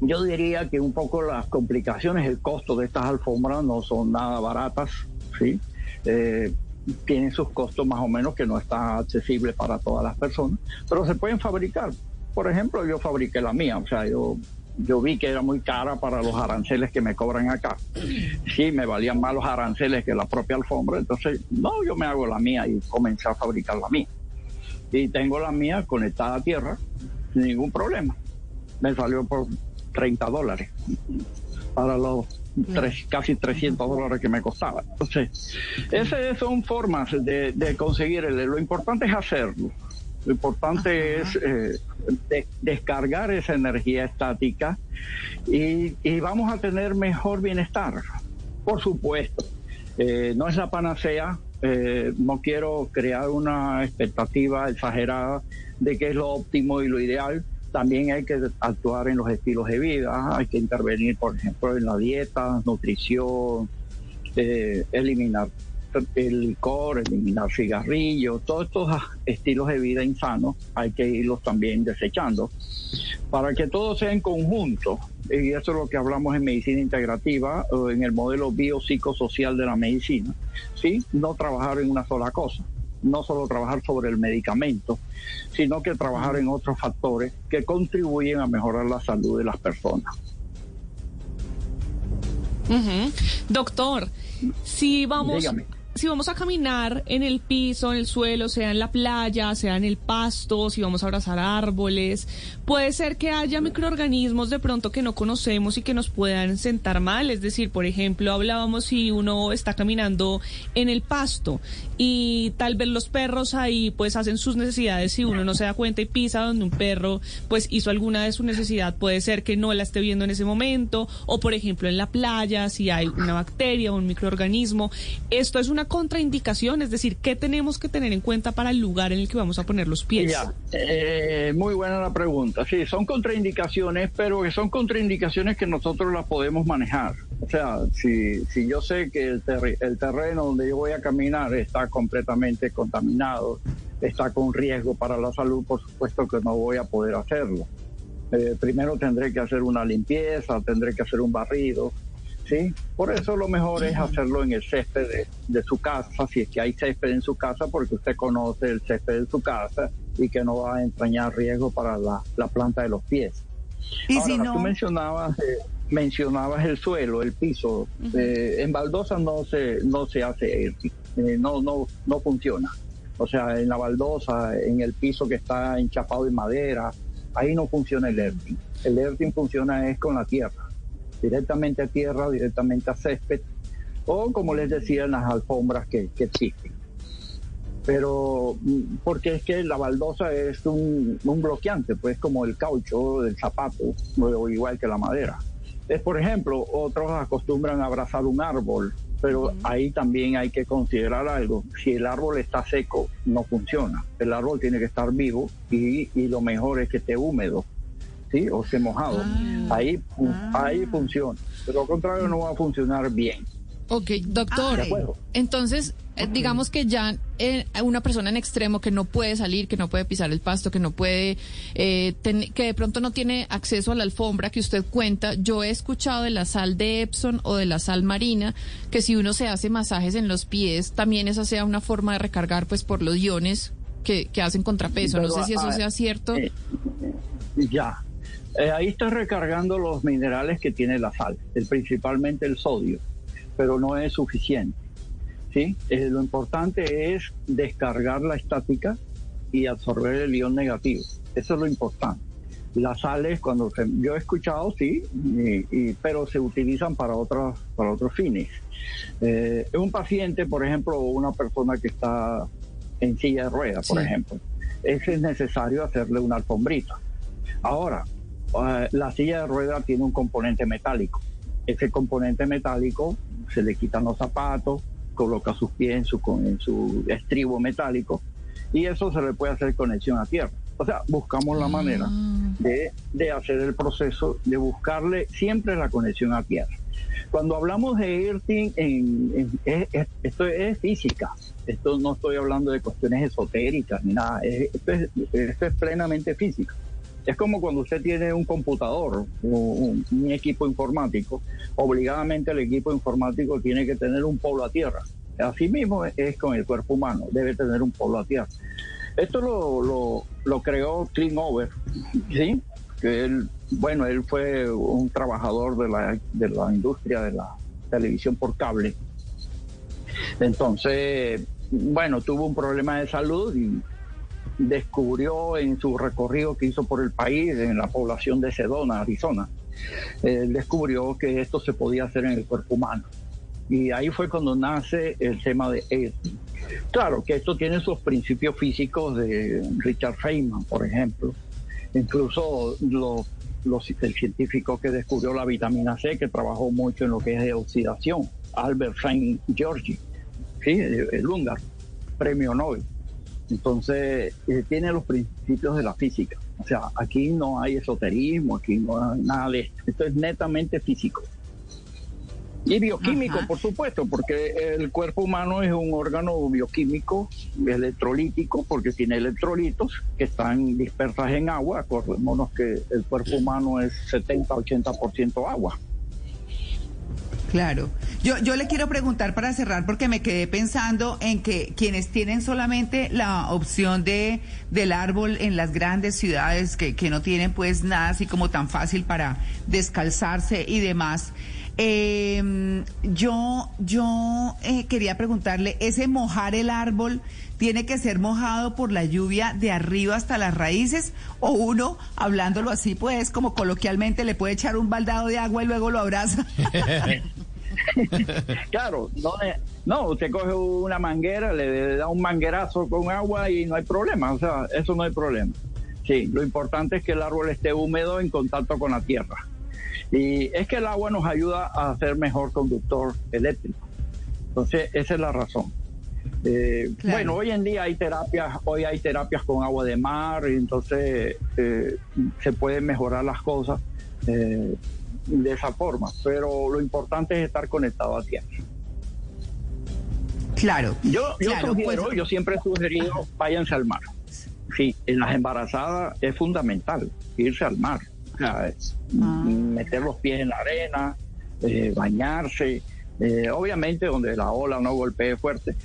yo diría que un poco las complicaciones, el costo de estas alfombras no son nada baratas, ¿sí? Eh, tienen sus costos más o menos que no están accesibles para todas las personas, pero se pueden fabricar. Por ejemplo, yo fabriqué la mía, o sea, yo yo vi que era muy cara para los aranceles que me cobran acá. Sí, me valían más los aranceles que la propia alfombra, entonces, no, yo me hago la mía y comencé a fabricar la mía. Y tengo la mía conectada a tierra, sin ningún problema. Me salió por 30 dólares para los tres, casi 300 dólares que me costaba. Entonces, esas son formas de, de conseguir. El, lo importante es hacerlo. Lo importante es eh, de- descargar esa energía estática y, y vamos a tener mejor bienestar. Por supuesto, eh, no es la panacea. eh, no quiero crear una expectativa exagerada de que es lo óptimo y lo ideal. También hay que actuar en los estilos de vida, hay que intervenir, por ejemplo, en la dieta, nutrición, eh, eliminar el licor, eliminar cigarrillos, todos estos estilos de vida insanos hay que irlos también desechando para que todo sea en conjunto. Y eso es lo que hablamos en medicina integrativa, en el modelo biopsicosocial de la medicina. ¿sí? No trabajar en una sola cosa, no solo trabajar sobre el medicamento, sino que trabajar en otros factores que contribuyen a mejorar la salud de las personas. Doctor, si vamos, Dígame. Si vamos a caminar en el piso, en el suelo, sea en la playa, sea en el pasto, si vamos a abrazar árboles, puede ser que haya microorganismos de pronto que no conocemos y que nos puedan sentar mal. Es decir, por ejemplo, hablábamos si uno está caminando en el pasto y tal vez los perros ahí pues hacen sus necesidades si uno no se da cuenta y pisa donde un perro pues hizo alguna de su necesidad. Puede ser que no la esté viendo en ese momento. O por ejemplo en la playa si hay una bacteria o un microorganismo. Esto es una contraindicación es decir qué tenemos que tener en cuenta para el lugar en el que vamos a poner los pies Ya, eh, muy buena la pregunta. Sí, son contraindicaciones, pero que son contraindicaciones que nosotros las podemos manejar. O sea, si, si yo sé que el, terre- el terreno donde yo voy a caminar está completamente contaminado, está con riesgo para la salud, por supuesto que no voy a poder hacerlo. Eh, primero tendré que hacer una limpieza, tendré que hacer un barrido, ¿sí? Por eso lo mejor es hacerlo en el césped de, de su casa, si es que hay césped en su casa, porque usted conoce el césped de su casa y que no va a entrañar riesgo para la, la planta de los pies. Y Ahora, si no- tú mencionabas, eh, mencionabas el suelo, el piso. Eh, en baldosa no se, no se hace, eh, no, no, no funciona. O sea, en la baldosa, en el piso que está enchapado de madera, ahí no funciona el earthing. El earthing funciona es con la tierra, directamente a tierra, directamente a césped, o como les decía, en las alfombras que, que existen. Pero, mm, porque es que la baldosa es un, un bloqueante, pues como el caucho del zapato, o igual que la madera. Es, por ejemplo, otros acostumbran a abrazar un árbol, pero ahí también hay que considerar algo. Si el árbol está seco, no funciona. El árbol tiene que estar vivo y, y lo mejor es que esté húmedo, ¿sí? O esté mojado. Ahí, ahí funciona. De lo contrario, no va a funcionar bien. Ok, doctor. Acuerdo. Entonces, eh, digamos que ya eh, una persona en extremo que no puede salir, que no puede pisar el pasto, que no puede, eh, ten- que de pronto no tiene acceso a la alfombra que usted cuenta. Yo he escuchado de la sal de Epson o de la sal marina, que si uno se hace masajes en los pies, también esa sea una forma de recargar, pues, por los iones que, que hacen contrapeso. No Pero, sé si eso ah, sea cierto. eh, Ya. Eh, ahí está recargando los minerales que tiene la sal, el, principalmente el sodio, pero no es suficiente. ¿sí? Eh, lo importante es descargar la estática y absorber el ion negativo. Eso es lo importante. Las sales, cuando se- yo he escuchado, sí, y- y- pero se utilizan para otros, para otros fines. Eh, un paciente, por ejemplo, o una persona que está en silla de ruedas, por ejemplo, ese es necesario hacerle una alfombrita. Ahora, eh, la silla de ruedas tiene un componente metálico. Ese componente metálico se le quitan los zapatos, coloca sus pies en su, en su estribo metálico y eso se le puede hacer conexión a tierra. O sea, buscamos la manera de, de hacer el proceso, de buscarle siempre la conexión a tierra. Cuando hablamos de earthing, en, en- es- es- esto es física. Esto no estoy hablando de cuestiones esotéricas ni nada. Es- esto, es, esto es plenamente física. Es como cuando usted tiene un computador, un, un equipo informático, obligadamente el equipo informático tiene que tener un polo a tierra. Así mismo es con el cuerpo humano, debe tener un polo a tierra. Esto lo, lo, lo creó Over, ¿sí? Que él, bueno, él fue un trabajador de la, de la industria de la televisión por cable. Entonces, bueno, tuvo un problema de salud y descubrió en su recorrido que hizo por el país, en la población de Sedona, Arizona, descubrió que esto se podía hacer en el cuerpo humano. Y ahí fue cuando nace el tema de ESPI. Claro que esto tiene sus principios físicos de Richard Feynman, por ejemplo. Incluso los, los- el científico que descubrió la vitamina C, que trabajó mucho en lo que es de oxidación, Albert Saint Georgi, ¿sí? el húngaro, premio Nobel. Entonces, eh, tiene los principios de la física. O sea, aquí no hay esoterismo, aquí no hay nada de esto. Esto es netamente físico. Y bioquímico, por supuesto, porque el cuerpo humano es un órgano bioquímico, electrolítico, porque tiene electrolitos que están dispersas en agua. Acordémonos que el cuerpo humano es 70-80% agua. Claro. Yo, yo le quiero preguntar para cerrar porque me quedé pensando en que quienes tienen solamente la opción de del árbol en las grandes ciudades que, que no tienen pues nada así como tan fácil para descalzarse y demás. eh, yo yo eh, quería preguntarle, ¿ese mojar el árbol tiene que ser mojado por la lluvia de arriba hasta las raíces? ¿O uno, hablándolo así, pues como coloquialmente, le puede echar un baldado de agua y luego lo abraza? claro, no, eh, no, usted coge una manguera, le da un manguerazo con agua y no hay problema, o sea, eso no hay problema. Sí, lo importante es que el árbol esté húmedo en contacto con la tierra. Y es que el agua nos ayuda a ser mejor conductor eléctrico. Entonces, esa es la razón. Eh, Claro. Bueno, hoy en día hay terapias, hoy hay terapias con agua de mar, y entonces eh, se pueden mejorar las cosas eh, de esa forma. Pero lo importante es estar conectado a tierra. Claro. Yo, yo Claro, sugiero, pues- yo siempre he sugerido, váyanse al mar. Sí, en las embarazadas es fundamental irse al mar. O sea, es, mm, meter los pies en la arena, eh, bañarse, obviamente donde la ola no golpee fuerte,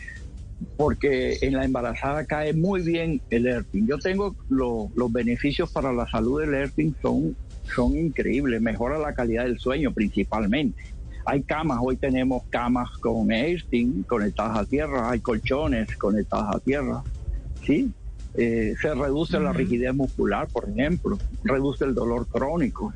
porque en la embarazada cae muy bien el ERTIN. Yo tengo lo- los beneficios para la salud del ERTIN son, son increíbles, mejora la calidad del sueño principalmente. Hay camas, hoy tenemos camas con ERTIN conectadas a tierra, hay colchones conectados a tierra, ¿sí? Eh, se reduce la rigidez muscular, por ejemplo, reduce el dolor crónico,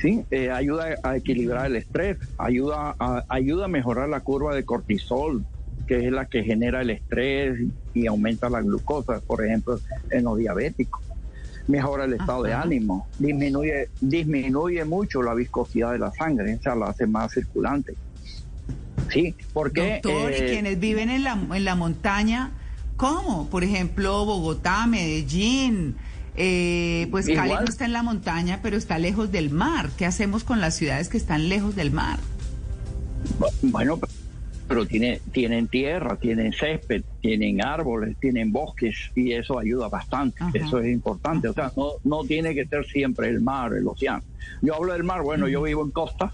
¿sí? Eh, ayuda a equilibrar el estrés, ayuda a, ayuda a mejorar la curva de cortisol, que es la que genera el estrés y aumenta la glucosa, por ejemplo, en los diabéticos. Mejora el estado de ánimo, disminuye, disminuye mucho la viscosidad de la sangre, o sea, la hace más circulante. Sí, porque... Doctor, y eh, quienes viven en la, en la montaña, ¿cómo? Por ejemplo, Bogotá, Medellín, eh, pues Cali no está en la montaña, pero está lejos del mar. ¿Qué hacemos con las ciudades que están lejos del mar? Bueno, pero tiene, tienen tierra, tienen césped, tienen árboles, tienen bosques y eso ayuda bastante. Eso es importante. O sea, no, no tiene que ser siempre el mar, el océano. Yo hablo del mar, bueno, yo vivo en costa,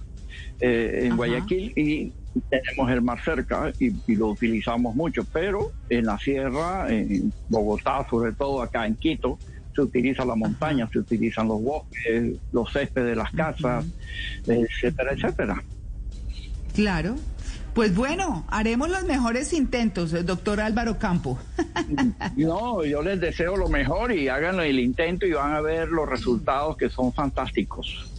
eh, en Guayaquil, y tenemos el mar cerca y, y lo utilizamos mucho, pero en la sierra, en Bogotá, sobre todo acá en Quito, se utiliza la montaña, se utilizan los bosques, los céspedes de las casas, etcétera, etcétera. Claro. Pues bueno, haremos los mejores intentos, eh, doctor Álvaro Campo. No, yo les deseo lo mejor y hagan el intento y van a ver los resultados que son fantásticos.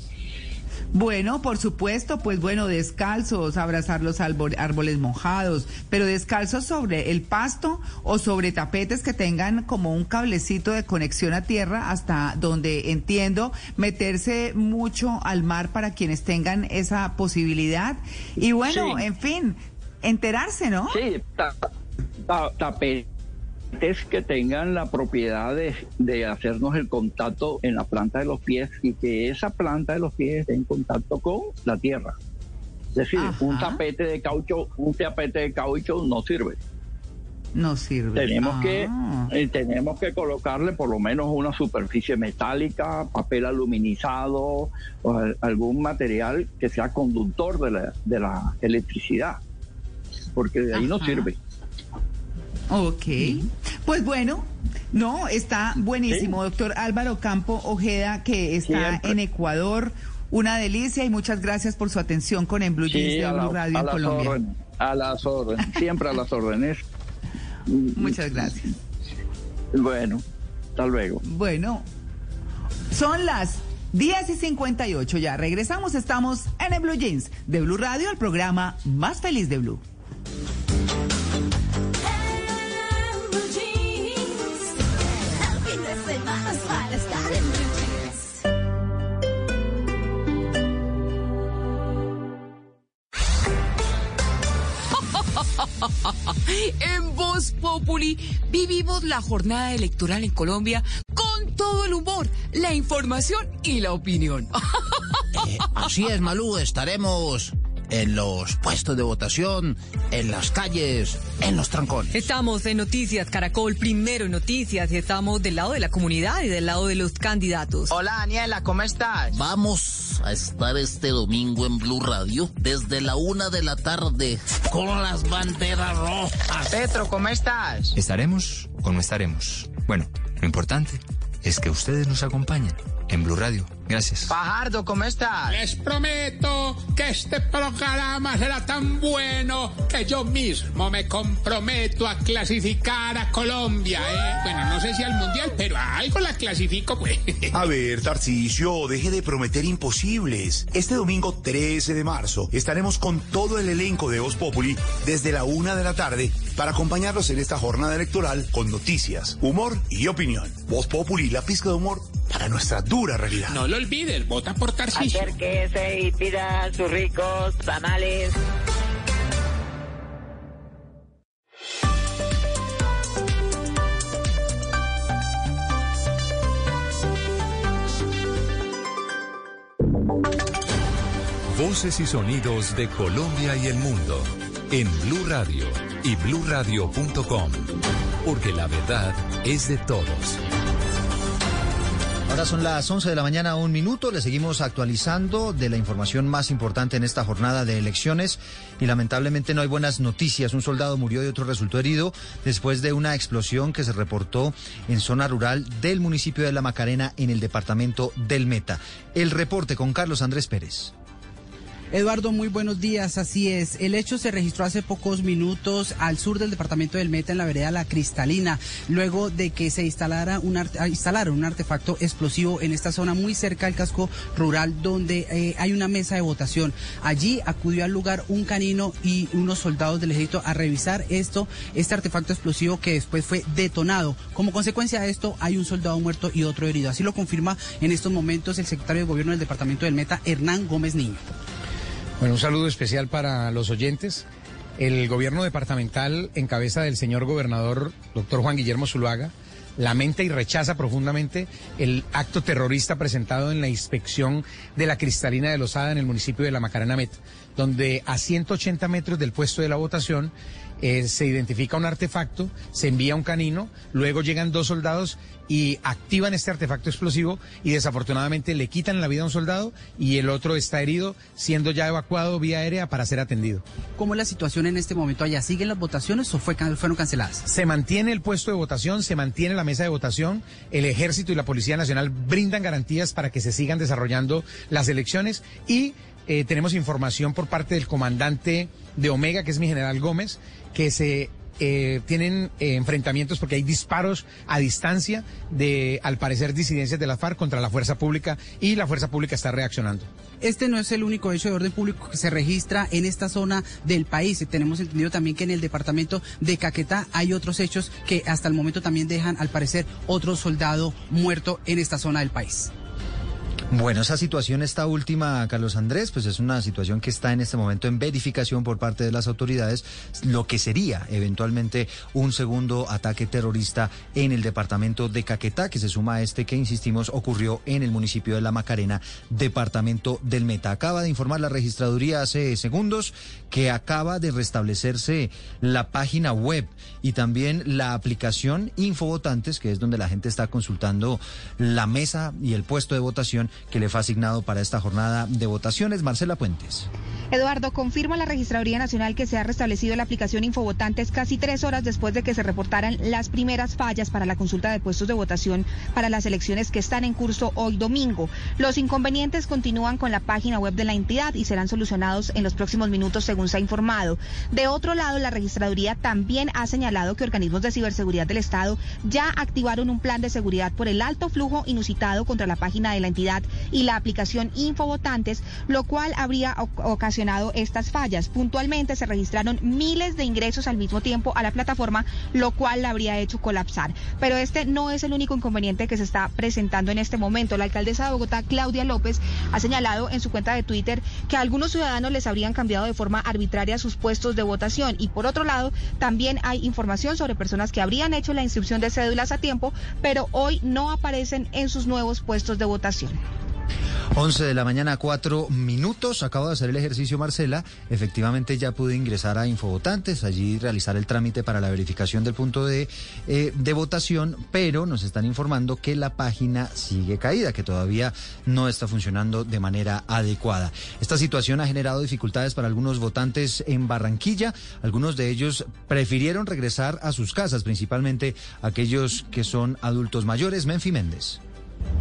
Bueno, por supuesto, pues bueno, descalzos, abrazar los árbol- árboles mojados, pero descalzos sobre el pasto o sobre tapetes que tengan como un cablecito de conexión a tierra hasta donde entiendo meterse mucho al mar para quienes tengan esa posibilidad. Y bueno, Sí. en fin, enterarse, ¿no? Sí, ta- ta- tapetes que tengan la propiedad de, de hacernos el contacto en la planta de los pies y que esa planta de los pies esté en contacto con la tierra. Es decir, un tapete de caucho, un tapete de caucho no sirve. No sirve. Tenemos que Ah. eh, tenemos que colocarle por lo menos una superficie metálica, papel aluminizado o al- algún material que sea conductor de la, de la electricidad, porque de ahí no sirve. Ok. Pues bueno, no, está buenísimo, doctor Álvaro Campo Ojeda, que está Siempre. en Ecuador. Una delicia y muchas gracias por su atención con En Blue Jeans de la- Blue Radio en Colombia. a las órdenes, siempre a las órdenes. Muchas gracias. Bueno, hasta luego. Bueno, son las 10 y 58 ya. Regresamos, estamos en el Blue Jeans de Blue Radio, el programa más feliz de Blue. En Voz Populi vivimos la jornada electoral en Colombia con todo el humor, la información y la opinión. Eh, así es, Malú, estaremos en los puestos de votación, en las calles, en los trancones. Estamos en Noticias Caracol, primero en Noticias, y estamos del lado de la comunidad y del lado de los candidatos. Hola, Daniela, ¿cómo estás? Vamos a estar este domingo en Blue Radio desde la una de la tarde con las banderas rojas. Petro, ¿cómo estás? ¿Estaremos o no estaremos? Bueno, lo importante es que ustedes nos acompañen en Blue Radio. Gracias. Fajardo, ¿cómo estás? Les prometo que este programa será tan bueno que yo mismo me comprometo a clasificar a Colombia. ¿eh? Bueno, no sé si al mundial, pero a algo la clasifico, pues. A ver, Tarcisio, deje de prometer imposibles. Este domingo 13 de marzo estaremos con todo el elenco de Voz Populi desde la una de la tarde para acompañarlos en esta jornada electoral con noticias, humor y opinión. Voz Populi, la pizca de humor para nuestra dura realidad. No lo olvides, vota por Tarcisio. Acérquese y pida sus ricos tamales. Voces y sonidos de Colombia y el mundo en Blue Radio y bluradio.com, porque la verdad es de todos. Ahora son las 11 de la mañana, un minuto. Le seguimos actualizando de la información más importante en esta jornada de elecciones y lamentablemente no hay buenas noticias. Un soldado murió y otro resultó herido después de una explosión que se reportó en zona rural del municipio de La Macarena en el departamento del Meta. El reporte con Carlos Andrés Pérez. Eduardo, muy buenos días. Así es. El hecho se registró hace pocos minutos al sur del departamento del Meta, en la vereda La Cristalina, luego de que se instalara un ah, un artefacto explosivo en esta zona muy cerca al casco rural, donde eh, hay una mesa de votación. Allí acudió al lugar un canino y unos soldados del ejército a revisar esto, este artefacto explosivo que después fue detonado. Como consecuencia de esto, hay un soldado muerto y otro herido. Así lo confirma en estos momentos el secretario de gobierno del departamento del Meta, Hernán Gómez Niño. Bueno, un saludo especial para los oyentes. El gobierno departamental, en cabeza del señor gobernador, doctor Juan Guillermo Zuluaga, lamenta y rechaza profundamente el acto terrorista presentado en la inspección de la Cristalina de Lozada en el municipio de La Macarena Met, donde a 180 metros del puesto de la votación eh, se identifica un artefacto, se envía un canino, luego llegan dos soldados y activan este artefacto explosivo y desafortunadamente le quitan la vida a un soldado y el otro está herido, siendo ya evacuado vía aérea para ser atendido. ¿Cómo es la situación en este momento allá? ¿Siguen las votaciones o fue, fueron canceladas? Se mantiene el puesto de votación, se mantiene la mesa de votación, el ejército y la Policía Nacional brindan garantías para que se sigan desarrollando las elecciones y eh, tenemos información por parte del comandante de Omega, que es mi general Gómez, que se eh, tienen eh, enfrentamientos porque hay disparos a distancia de, al parecer, disidencias de la FARC contra la fuerza pública y la fuerza pública está reaccionando. Este no es el único hecho de orden público que se registra en esta zona del país. Tenemos entendido también que en el departamento de Caquetá hay otros hechos que hasta el momento también dejan, al parecer, otro soldado muerto en esta zona del país. Bueno, esa situación, esta última, Carlos Andrés, pues es una situación que está en este momento en verificación por parte de las autoridades, lo que sería eventualmente un segundo ataque terrorista en el departamento de Caquetá, que se suma a este que, insistimos, ocurrió en el municipio de La Macarena, departamento del Meta. Acaba de informar la registraduría hace segundos que acaba de restablecerse la página web y también la aplicación Infovotantes, que es donde la gente está consultando la mesa y el puesto de votación que le fue asignado para esta jornada de votaciones. Marcela Puentes. Eduardo, confirma la Registraduría Nacional que se ha restablecido la aplicación Infovotantes casi tres horas después de que se reportaran las primeras fallas para la consulta de puestos de votación para las elecciones que están en curso hoy domingo. Los inconvenientes continúan con la página web de la entidad y serán solucionados en los próximos minutos, según se ha informado. De otro lado, la Registraduría también ha señalado que organismos de ciberseguridad del Estado ya activaron un plan de seguridad por el alto flujo inusitado contra la página de la entidad y la aplicación Infovotantes, lo cual habría ocasionado estas fallas. Puntualmente se registraron miles de ingresos al mismo tiempo a la plataforma, lo cual la habría hecho colapsar. Pero este no es el único inconveniente que se está presentando en este momento. La alcaldesa de Bogotá, Claudia López, ha señalado en su cuenta de Twitter que a algunos ciudadanos les habrían cambiado de forma arbitraria sus puestos de votación. Y por otro lado, también hay información sobre personas que habrían hecho la inscripción de cédulas a tiempo, pero hoy no aparecen en sus nuevos puestos de votación. 11 de la mañana, cuatro minutos. Acabo de hacer el ejercicio, Marcela. Efectivamente, ya pude ingresar a Infovotantes, allí realizar el trámite para la verificación del punto de, eh, de votación, pero nos están informando que la página sigue caída, que todavía no está funcionando de manera adecuada. Esta situación ha generado dificultades para algunos votantes en Barranquilla. Algunos de ellos prefirieron regresar a sus casas, principalmente aquellos que son adultos mayores. Menfi Méndez.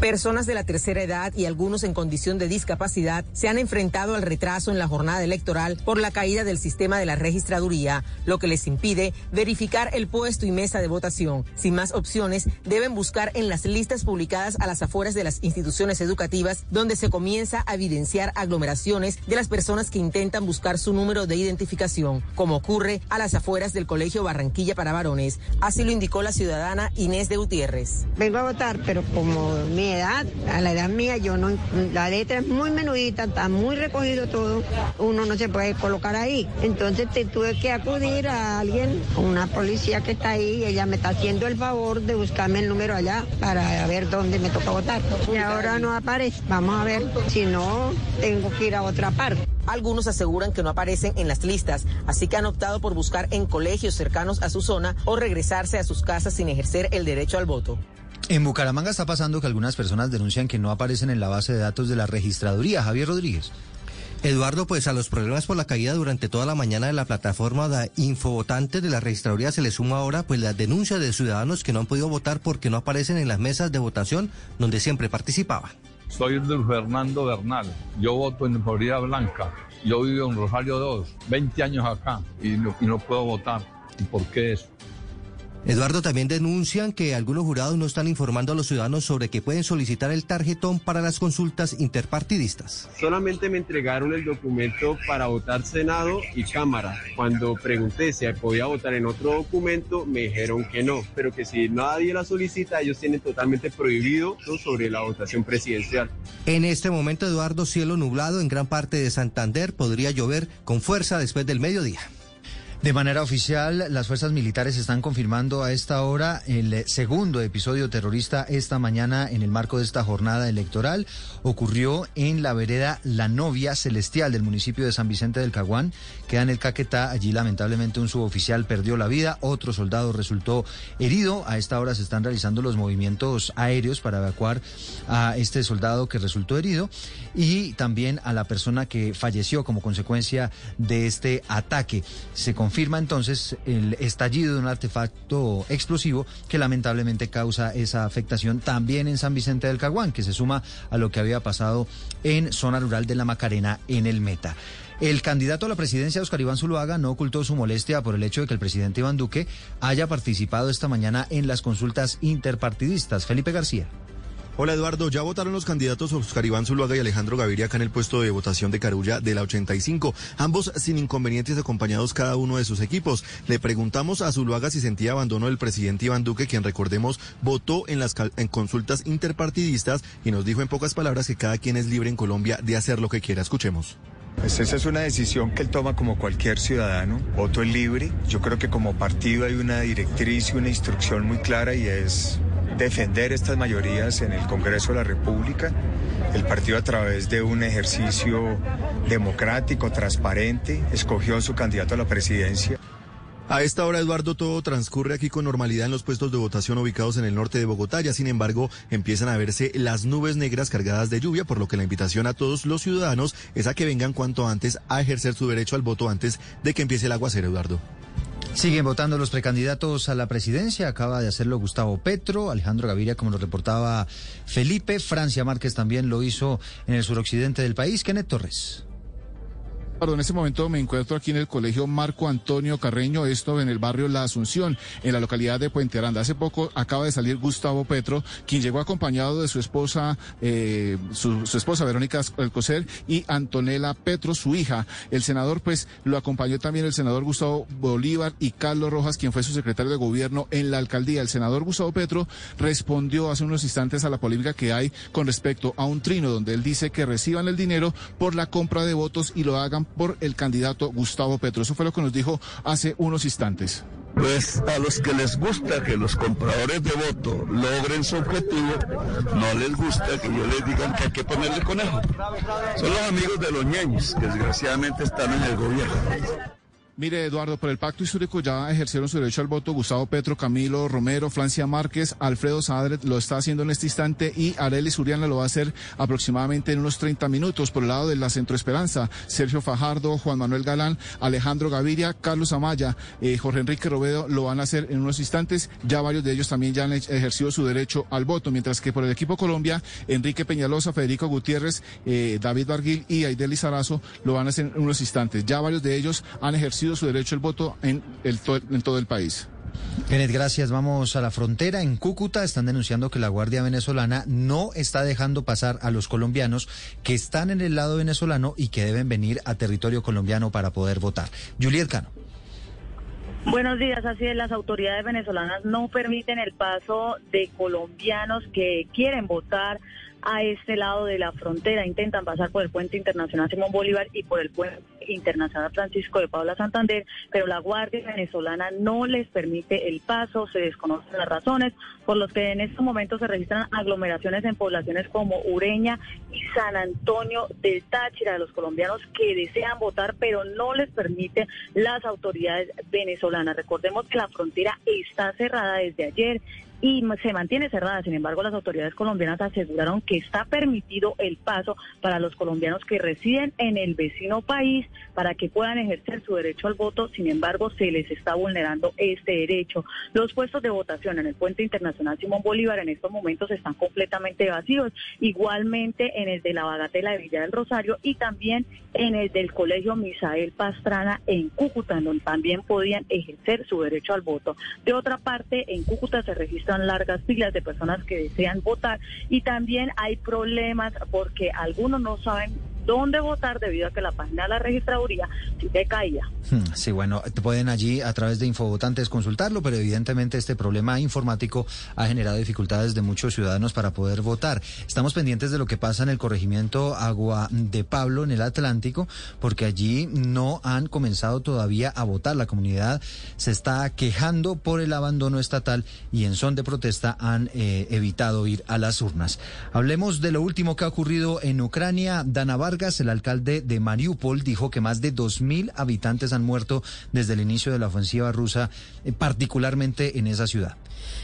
Personas de la tercera edad y algunos en condición de discapacidad se han enfrentado al retraso en la jornada electoral por la caída del sistema de la registraduría, lo que les impide verificar el puesto y mesa de votación. Sin más opciones, deben buscar en las listas publicadas a las afueras de las instituciones educativas, donde se comienza a evidenciar aglomeraciones de las personas que intentan buscar su número de identificación, como ocurre a las afueras del Colegio Barranquilla para Varones. Así lo indicó la ciudadana Inés de Gutiérrez. Vengo a votar, pero como mi edad, a la edad mía, yo no, la letra es muy menudita, está muy recogido todo, uno no se puede colocar ahí. Entonces te tuve que acudir a alguien, una policía que está ahí, ella me está haciendo el favor de buscarme el número allá para ver dónde me toca votar. Y ahora no aparece, vamos a ver, si no, tengo que ir a otra parte. Algunos aseguran que no aparecen en las listas, así que han optado por buscar en colegios cercanos a su zona o regresarse a sus casas sin ejercer el derecho al voto. En Bucaramanga está pasando que algunas personas denuncian que no aparecen en la base de datos de la registraduría. Javier Rodríguez. Eduardo, pues a los problemas por la caída durante toda la mañana de la plataforma de Infovotantes de la registraduría se le suma ahora pues la denuncia de ciudadanos que no han podido votar porque no aparecen en las mesas de votación donde siempre participaban. Soy Luis Fernando Bernal, yo voto en Florida Blanca, yo vivo en Rosario 2, 20 años acá y no, y no puedo votar. ¿Y por qué eso? Eduardo, también denuncian que algunos jurados no están informando a los ciudadanos sobre que pueden solicitar el tarjetón para las consultas interpartidistas. Solamente me entregaron el documento para votar Senado y Cámara. Cuando pregunté si podía votar en otro documento, me dijeron que no, pero que si nadie la solicita, ellos tienen totalmente prohibido sobre la votación presidencial. En este momento, Eduardo, cielo nublado en gran parte de Santander, podría llover con fuerza después del mediodía. De manera oficial, las fuerzas militares están confirmando a esta hora el segundo episodio terrorista esta mañana en el marco de esta jornada electoral. Ocurrió en la vereda La Novia Celestial del municipio de San Vicente del Caguán. Queda en el Caquetá. Allí lamentablemente un suboficial perdió la vida, otro soldado resultó herido. A esta hora se están realizando los movimientos aéreos para evacuar a este soldado que resultó herido y también a la persona que falleció como consecuencia de este ataque. Se entonces el estallido de un artefacto explosivo que lamentablemente causa esa afectación también en San Vicente del Caguán, que se suma a lo que había pasado en zona rural de la Macarena en el Meta. El candidato a la presidencia, Oscar Iván Zuluaga, no ocultó su molestia por el hecho de que el presidente Iván Duque haya participado esta mañana en las consultas interpartidistas. Felipe García. Hola Eduardo, ya votaron los candidatos Oscar Iván Zuluaga y Alejandro Gaviria acá en el puesto de votación de Carulla de la 85, ambos sin inconvenientes acompañados cada uno de sus equipos. Le preguntamos a Zuluaga si sentía abandono del presidente Iván Duque, quien recordemos votó en las en consultas interpartidistas y nos dijo en pocas palabras que cada quien es libre en Colombia de hacer lo que quiera. Escuchemos. Pues esa es una decisión que él toma como cualquier ciudadano. Voto es libre. Yo creo que como partido hay una directriz y una instrucción muy clara y es defender estas mayorías en el Congreso de la República. El partido a través de un ejercicio democrático, transparente, escogió a su candidato a la presidencia. A esta hora, Eduardo, todo transcurre aquí con normalidad en los puestos de votación ubicados en el norte de Bogotá. Ya, sin embargo, empiezan a verse las nubes negras cargadas de lluvia, por lo que la invitación a todos los ciudadanos es a que vengan cuanto antes a ejercer su derecho al voto antes de que empiece el aguacero, Eduardo. Siguen votando los precandidatos a la presidencia. Acaba de hacerlo Gustavo Petro, Alejandro Gaviria, como lo reportaba Felipe. Francia Márquez también lo hizo en el suroccidente del país. Kenneth Torres. En este momento me encuentro aquí en el colegio Marco Antonio Carreño, esto en el barrio La Asunción, en la localidad de Puente Aranda. Hace poco acaba de salir Gustavo Petro, quien llegó acompañado de su esposa, eh, su, esposa Verónica Alcocer y Antonella Petro, su hija. El senador, pues, lo acompañó también el senador Gustavo Bolívar y Carlos Rojas, quien fue su secretario de gobierno en la alcaldía. El senador Gustavo Petro respondió hace unos instantes a la polémica que hay con respecto a un trino donde él dice que reciban el dinero por la compra de votos y lo hagan por el candidato Gustavo Petro. Eso fue lo que nos dijo hace unos instantes. Pues a los que les gusta que los compradores de voto logren su objetivo, no les gusta que yo les diga que hay que ponerle conejo. Son los amigos de los ñeños que desgraciadamente están en el gobierno. Mire, Eduardo, por el pacto histórico ya ejercieron su derecho al voto Gustavo Petro, Camilo Romero, Francia Márquez, Alfredo Sadret lo está haciendo en este instante y Arely Suriana lo va a hacer aproximadamente en unos 30 minutos. Por el lado de la Centro Esperanza, Sergio Fajardo, Juan Manuel Galán, Alejandro Gaviria, Carlos Amaya, eh, Jorge Enrique Robedo lo van a hacer en unos instantes. Ya varios de ellos también ya han ejercido su derecho al voto, mientras que por el equipo Colombia, Enrique Peñalosa, Federico Gutiérrez, eh, David Barguil y Aideli Sarazo lo van a hacer en unos instantes. Ya varios de ellos han ejercido su derecho al voto en, el, en todo el país. Kenneth, gracias. Vamos a la frontera. En Cúcuta están denunciando que la Guardia Venezolana no está dejando pasar a los colombianos que están en el lado venezolano y que deben venir a territorio colombiano para poder votar. Juliet Cano. Buenos días, así es, las autoridades venezolanas no permiten el paso de colombianos que quieren votar a este lado de la frontera. Intentan pasar por el puente internacional Simón Bolívar y por el puente internacional Francisco de Paula Santander, pero la Guardia Venezolana no les permite el paso, se desconocen las razones por los que en estos momentos se registran aglomeraciones en poblaciones como Ureña y San Antonio del Táchira de los colombianos que desean votar, pero no les permite las autoridades venezolanas. Recordemos que la frontera está cerrada desde ayer y se mantiene cerrada. Sin embargo, las autoridades colombianas aseguraron que está permitido el paso para los colombianos que residen en el vecino país para que puedan ejercer su derecho al voto. Sin embargo, se les está vulnerando este derecho. Los puestos de votación en el puente internacional Simón Bolívar en estos momentos están completamente vacíos. Igualmente en el de la Bagatela de Villa del Rosario y también en el del Colegio Misael Pastrana en Cúcuta, donde también podían ejercer su derecho al voto. De otra parte, en Cúcuta se registra largas filas de personas que desean votar. Y también hay problemas porque algunos no saben dónde votar debido a que la página de la registraduría se caía. Hmm, sí, bueno, pueden allí a través de Infovotantes consultarlo, pero evidentemente este problema informático ha generado dificultades de muchos ciudadanos para poder votar. Estamos pendientes de lo que pasa en el corregimiento Agua de Pablo, en el Atlántico, porque allí no han comenzado todavía a votar. La comunidad se está quejando por el abandono estatal y en son de protesta han eh, evitado ir a las urnas. Hablemos de lo último que ha ocurrido en Ucrania. Dana El alcalde de Mariupol, dijo que más de 2.000 habitantes han muerto desde el inicio de la ofensiva rusa, eh, particularmente en esa ciudad.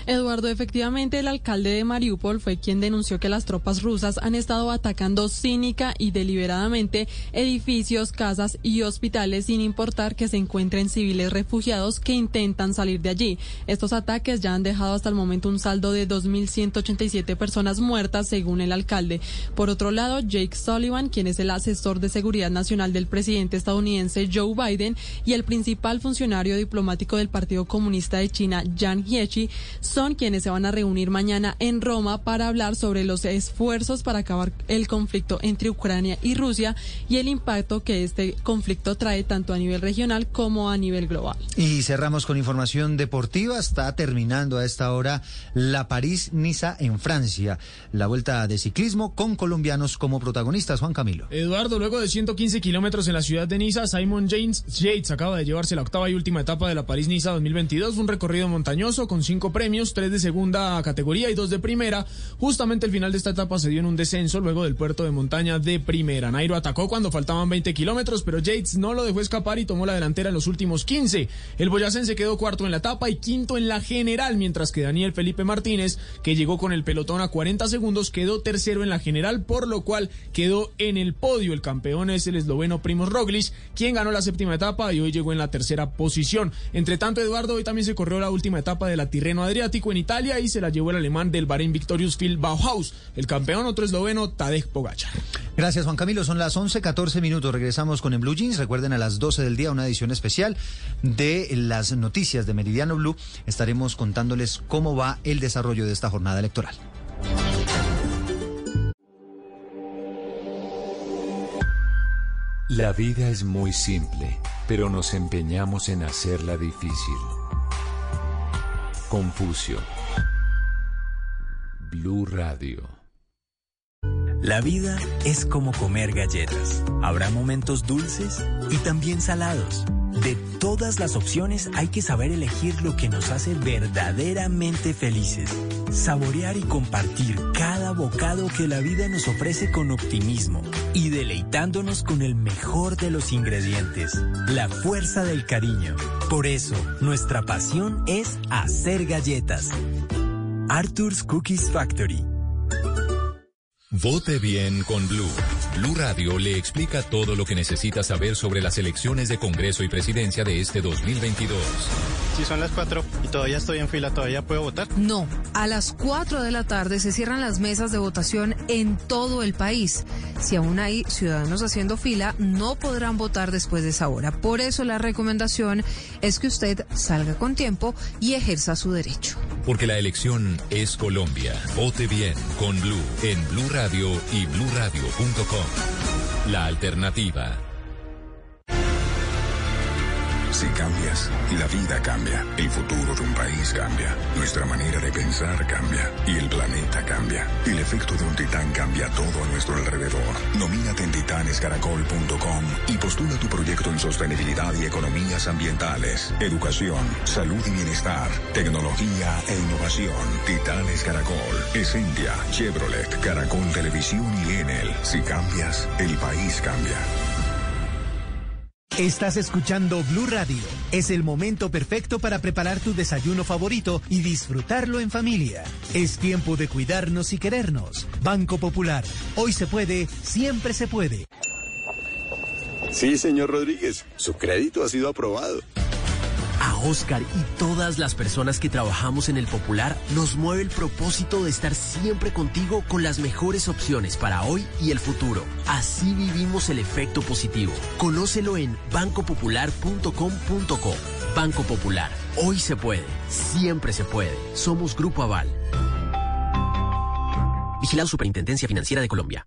Eduardo, efectivamente el alcalde de Mariupol fue quien denunció que las tropas rusas han estado atacando cínica y deliberadamente edificios, casas y hospitales sin importar que se encuentren civiles refugiados que intentan salir de allí. Estos ataques ya han dejado hasta el momento un saldo de 2.187 personas muertas, según el alcalde. Por otro lado, Jake Sullivan, quien es el asesor de seguridad nacional del presidente estadounidense Joe Biden y el principal funcionario diplomático del Partido Comunista de China, Yang Jiechi, son quienes se van a reunir mañana en Roma para hablar sobre los esfuerzos para acabar el conflicto entre Ucrania y Rusia y el impacto que este conflicto trae tanto a nivel regional como a nivel global. Y cerramos con información deportiva. Está terminando a esta hora la París-Niza en Francia. La vuelta de ciclismo con colombianos como protagonistas. Juan Camilo. Eduardo, luego de 115 kilómetros en la ciudad de Niza, Simon James Yates acaba de llevarse la octava y última etapa de la París-Niza 2022. Un recorrido montañoso con cinco premios, tres de segunda categoría y dos de primera. Justamente el final de esta etapa se dio en un descenso luego del puerto de montaña de primera. Nairo atacó cuando faltaban 20 kilómetros, pero Yates no lo dejó escapar y tomó la delantera en los últimos 15. El boyacense quedó cuarto en la etapa y quinto en la general, mientras que Daniel Felipe Martínez, que llegó con el pelotón a 40 segundos, quedó tercero en la general, por lo cual quedó en el podio. El campeón es el esloveno Primoz Roglic, quien ganó la séptima etapa y hoy llegó en la tercera posición. Entre tanto, Eduardo, hoy también se corrió la última etapa de la Tirreno Adriático en Italia y se la llevó el alemán del Bahrein Victorious Field Bauhaus. El campeón, otro esloveno, Tadej Pogacar. Gracias, Juan Camilo. Son las 11, 14 minutos. Regresamos con En Blue Jeans. Recuerden a las 12 del día una edición especial de las noticias de Meridiano Blue. Estaremos contándoles cómo va el desarrollo de esta jornada electoral. La vida es muy simple, pero nos empeñamos en hacerla difícil. Confucio. Blue Radio. La vida es como comer galletas. Habrá momentos dulces y también salados. De todas las opciones hay que saber elegir lo que nos hace verdaderamente felices. Saborear y compartir cada bocado que la vida nos ofrece con optimismo y deleitándonos con el mejor de los ingredientes, la fuerza del cariño. Por eso, nuestra pasión es hacer galletas. Arthur's Cookies Factory. Vote bien con Blue. Blue Radio le explica todo lo que necesita saber sobre las elecciones de Congreso y Presidencia de este 2022. Si son las 4 y todavía estoy en fila, ¿todavía puedo votar? No, a las 4 de la tarde se cierran las mesas de votación en todo el país. Si aún hay ciudadanos haciendo fila, no podrán votar después de esa hora. Por eso la recomendación es que usted salga con tiempo y ejerza su derecho. Porque la elección es Colombia. Vote bien con Blue en Blue Radio y bluradio.com. La alternativa. Si cambias, la vida cambia, el futuro de un país cambia, nuestra manera de pensar cambia y el planeta cambia. El efecto de un titán cambia todo a nuestro alrededor. Nomínate en titanescaracol.com y postula tu proyecto en sostenibilidad y economías ambientales, educación, salud y bienestar, tecnología e innovación. Titanes Caracol, Essentia, Chevrolet, Caracol Televisión y Enel. Si cambias, el país cambia. Estás escuchando Blue Radio. Es el momento perfecto para preparar tu desayuno favorito y disfrutarlo en familia. Es tiempo de cuidarnos y querernos. Banco Popular. Hoy se puede, siempre se puede. Sí, señor Rodríguez. Su crédito ha sido aprobado. A Oscar y todas las personas que trabajamos en el Popular nos mueve el propósito de estar siempre contigo con las mejores opciones para hoy y el futuro. Así vivimos el efecto positivo. Conócelo en bancopopular.com.co. Banco Popular. Hoy se puede. Siempre se puede. Somos Grupo Aval. Vigilado Superintendencia Financiera de Colombia.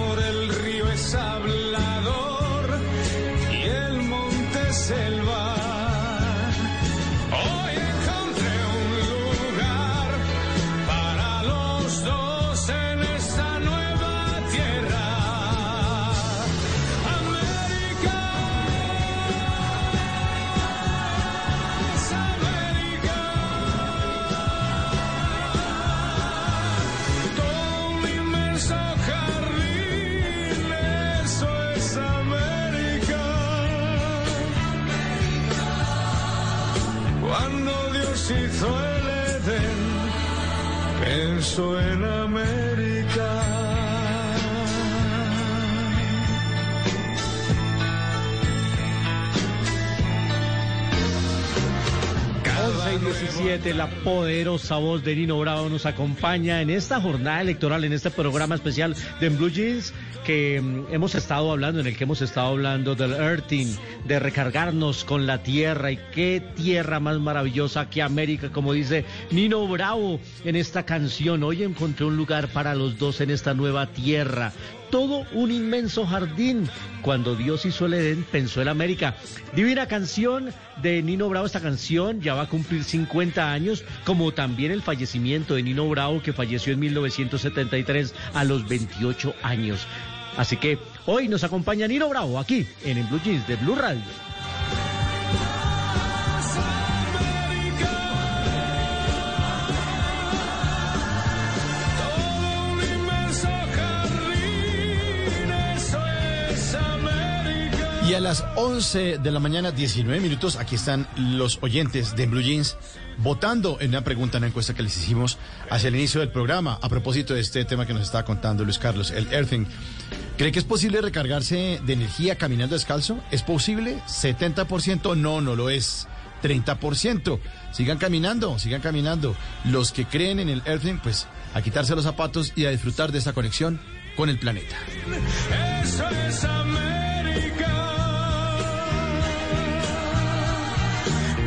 En 617, la poderosa voz de Nino Bravo nos acompaña en esta jornada electoral, en este programa especial de Blue Jeans que mm, hemos estado hablando, en el que hemos estado hablando del earthing, de recargarnos con la tierra y qué tierra más maravillosa que América, como dice Nino Bravo en esta canción. Hoy encontré un lugar para los dos en esta nueva tierra todo un inmenso jardín. Cuando Dios hizo el Edén, pensó en América. Divina canción de Nino Bravo. Esta canción ya va a cumplir 50 años, como también el fallecimiento de Nino Bravo, que falleció en 1973 a los 28 años. Así que hoy nos acompaña Nino Bravo aquí en el Blue Jeans de Blue Radio. Y a las 11 de la mañana, 19 minutos, aquí están los oyentes de Blue Jeans votando en una pregunta, en una encuesta que les hicimos hacia el inicio del programa, a propósito de este tema que nos estaba contando Luis Carlos, el earthing. ¿Cree que es posible recargarse de energía caminando descalzo? ¿Es posible? 70% no, no lo es. 30%. Sigan caminando, sigan caminando. Los que creen en el earthing, pues a quitarse los zapatos y a disfrutar de esta conexión con el planeta. Eso es.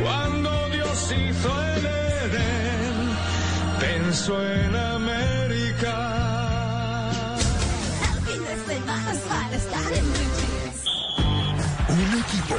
Cuando Dios hizo el Edén, pensó en América. Un equipo.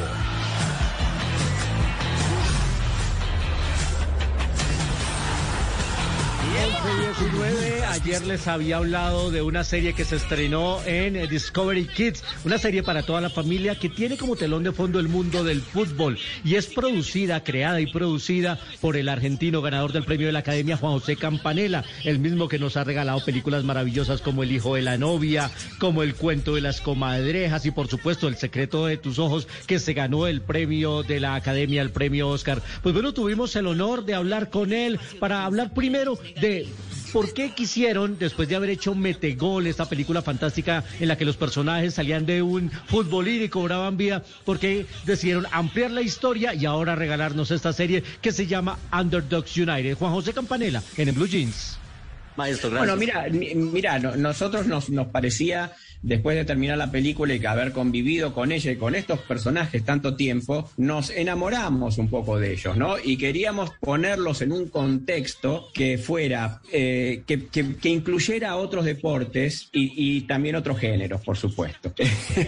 19, ayer les había hablado de una serie que se estrenó en eh, Discovery Kids, una serie para toda la familia que tiene como telón de fondo el mundo del fútbol y es producida, creada y producida por el argentino ganador del premio de la Academia Juan José Campanella, el mismo que nos ha regalado películas maravillosas como El hijo de la novia, como El cuento de las comadrejas y por supuesto El secreto de tus ojos que se ganó el premio de la Academia, el premio Oscar. Pues bueno, tuvimos el honor de hablar con él para hablar primero de por qué quisieron, después de haber hecho Metegol, esta película fantástica en la que los personajes salían de un futbolín y cobraban vida, por qué decidieron ampliar la historia y ahora regalarnos esta serie que se llama Underdogs United. Juan José Campanella, en el Blue Jeans. Maestro, Bueno, mira, mi- mira, no- nosotros nos, nos parecía, después de terminar la película y que haber convivido con ella y con estos personajes tanto tiempo, nos enamoramos un poco de ellos, ¿no? Y queríamos ponerlos en un contexto que fuera, eh, que, incluyera otros deportes y, también otros géneros, por supuesto.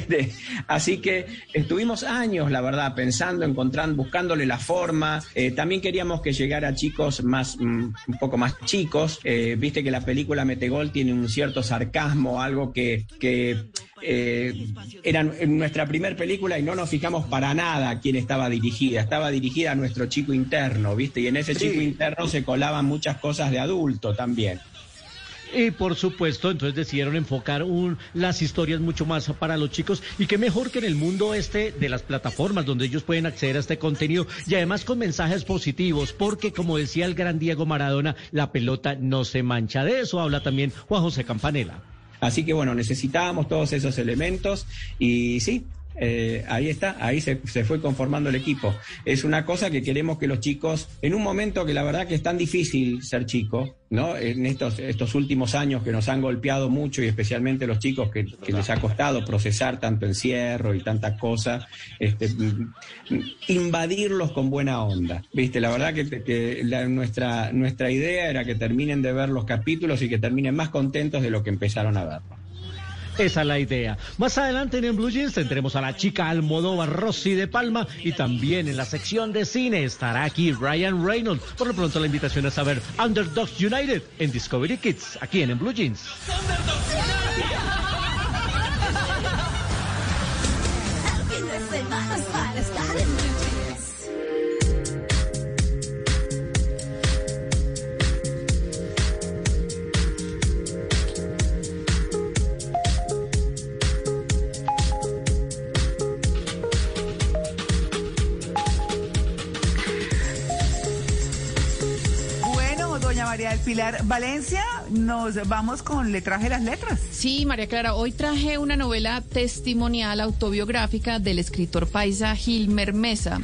Así que estuvimos años, la verdad, pensando, encontrando, buscándole la forma. Eh, también queríamos que llegara a chicos más, mm, un poco más chicos. Eh, Viste que la película Metegol tiene un cierto sarcasmo, algo que, que eh, era nuestra primera película y no nos fijamos para nada a quién estaba dirigida. Estaba dirigida a nuestro chico interno, ¿viste? Y en ese chico interno se colaban muchas cosas de adulto también. Y por supuesto, entonces decidieron enfocar un- las historias mucho más para los chicos y qué mejor que en el mundo este de las plataformas donde ellos pueden acceder a este contenido y además con mensajes positivos, porque como decía el gran Diego Maradona, la pelota no se mancha. De eso habla también Juan José Campanella. Así que bueno, necesitábamos todos esos elementos y sí, eh, ahí está, ahí se, se fue conformando el equipo. Es una cosa que queremos que los chicos, en un momento que la verdad que es tan difícil ser chico, ¿no? En estos, estos últimos años que nos han golpeado mucho y especialmente los chicos que, les ha costado procesar tanto encierro y tanta cosa, este, invadirlos con buena onda. Viste, la verdad que, nuestra, nuestra idea era que terminen de ver los capítulos y que terminen más contentos de lo que empezaron a ver. Esa es la idea. Más adelante en el Blue Jeans tendremos a la chica Almodóvar Rossi de Palma y también en la sección de cine estará aquí Ryan Reynolds. Por lo pronto la invitación es a ver Underdogs United en Discovery Kids, aquí en el Blue Jeans. Pilar Valencia, nos vamos con Le traje las letras. Sí, María Clara, hoy traje una novela testimonial autobiográfica del escritor paisa Gilmer Mesa.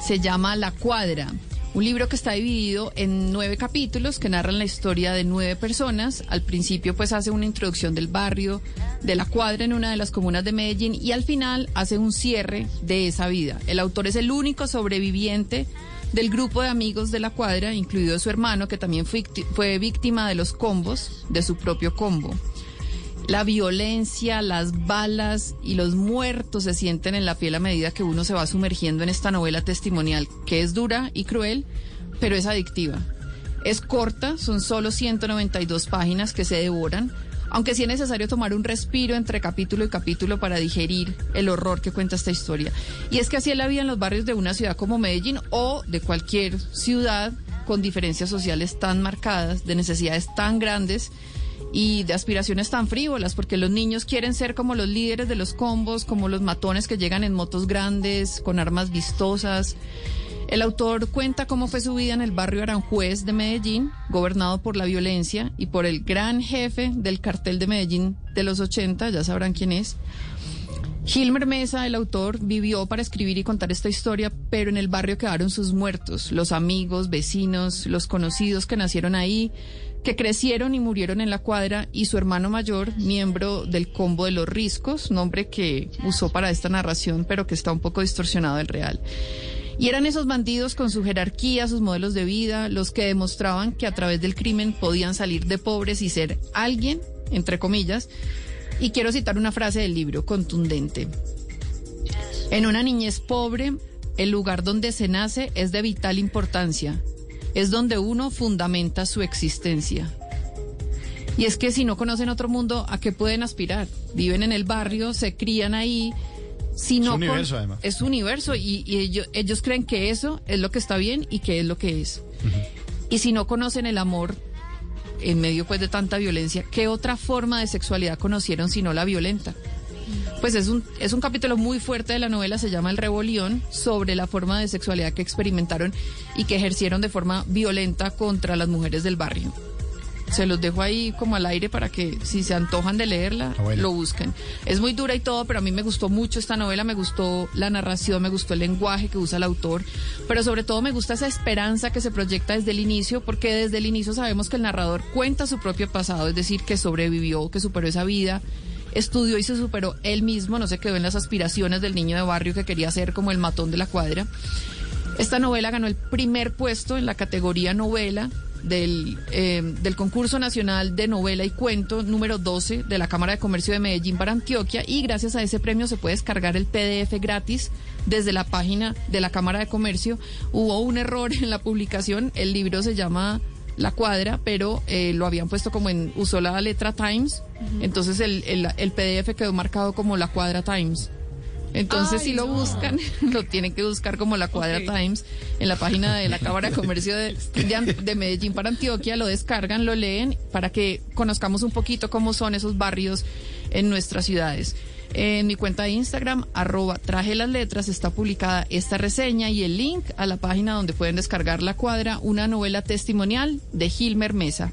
Se llama La Cuadra. Un libro que está dividido en nueve capítulos que narran la historia de nueve personas. Al principio pues hace una introducción del barrio, de la cuadra en una de las comunas de Medellín y al final hace un cierre de esa vida. El autor es el único sobreviviente del grupo de amigos de la cuadra, incluido su hermano que también fue, víctima de los combos, de su propio combo. La violencia, las balas y los muertos se sienten en la piel a medida que uno se va sumergiendo en esta novela testimonial, que es dura y cruel, pero es adictiva. Es corta, son solo 192 páginas que se devoran, aunque sí es necesario tomar un respiro entre capítulo y capítulo para digerir el horror que cuenta esta historia. Y es que así es la vida en los barrios de una ciudad como Medellín o de cualquier ciudad con diferencias sociales tan marcadas, de necesidades tan grandes y de aspiraciones tan frívolas, porque los niños quieren ser como los líderes de los combos, como los matones que llegan en motos grandes, con armas vistosas. El autor cuenta cómo fue su vida en el barrio Aranjuez de Medellín, gobernado por la violencia y por el gran jefe del cartel de Medellín de los 80, ya sabrán quién es. Gilmer Mesa, el autor, vivió para escribir y contar esta historia, pero en el barrio quedaron sus muertos, los amigos, vecinos, los conocidos que nacieron ahí, que crecieron y murieron en la cuadra, y su hermano mayor, miembro del combo de los riscos, nombre que usó para esta narración, pero que está un poco distorsionado del real. Y eran esos bandidos con su jerarquía, sus modelos de vida, los que demostraban que a través del crimen podían salir de pobres y ser alguien, entre comillas. Y quiero citar una frase del libro, contundente. En una niñez pobre, el lugar donde se nace es de vital importancia. Es donde uno fundamenta su existencia. Y es que si no conocen otro mundo, ¿a qué pueden aspirar? Viven en el barrio, se crían ahí, si no es un universo, además. Es un universo y, y ellos, ellos, creen que eso es lo que está bien y que es lo que es. Y si no conocen el amor en medio pues de tanta violencia, ¿qué otra forma de sexualidad conocieron si no la violenta? Pues es un, es un capítulo muy fuerte de la novela, se llama El Rebelión, sobre la forma de sexualidad que experimentaron y que ejercieron de forma violenta contra las mujeres del barrio. Se los dejo ahí como al aire para que si se antojan de leerla, lo busquen. Es muy dura y todo, pero a mí me gustó mucho esta novela, me gustó la narración, me gustó el lenguaje que usa el autor, pero sobre todo me gusta esa esperanza que se proyecta desde el inicio, porque desde el inicio sabemos que el narrador cuenta su propio pasado, es decir, que sobrevivió, que superó esa vida estudió y se superó él mismo, no se quedó en las aspiraciones del niño de barrio que quería ser como el matón de la cuadra. Esta novela ganó el primer puesto en la categoría novela del, eh, del concurso nacional de novela y cuento número 12 de la Cámara de Comercio de Medellín para Antioquia y gracias a ese premio se puede descargar el PDF gratis desde la página de la Cámara de Comercio. Hubo un error en la publicación, el libro se llama La Cuadra, pero eh, lo habían puesto como en, usó la letra Times, entonces el, el, el PDF quedó marcado como La Cuadra Times. Entonces, Ay, si lo no. buscan, lo tienen que buscar como la Cuadra. Times en la página de la Cámara de Comercio de, de Medellín para Antioquia, lo descargan, lo leen para que conozcamos un poquito cómo son esos barrios en nuestras ciudades. En mi cuenta de Instagram, arroba traje las letras, está publicada esta reseña y el link a la página donde pueden descargar La Cuadra, una novela testimonial de Gilmer Mesa.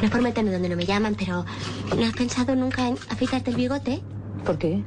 no es por meterme donde no me llaman, pero ¿no has pensado nunca en afeitarte el bigote? ¿Por qué?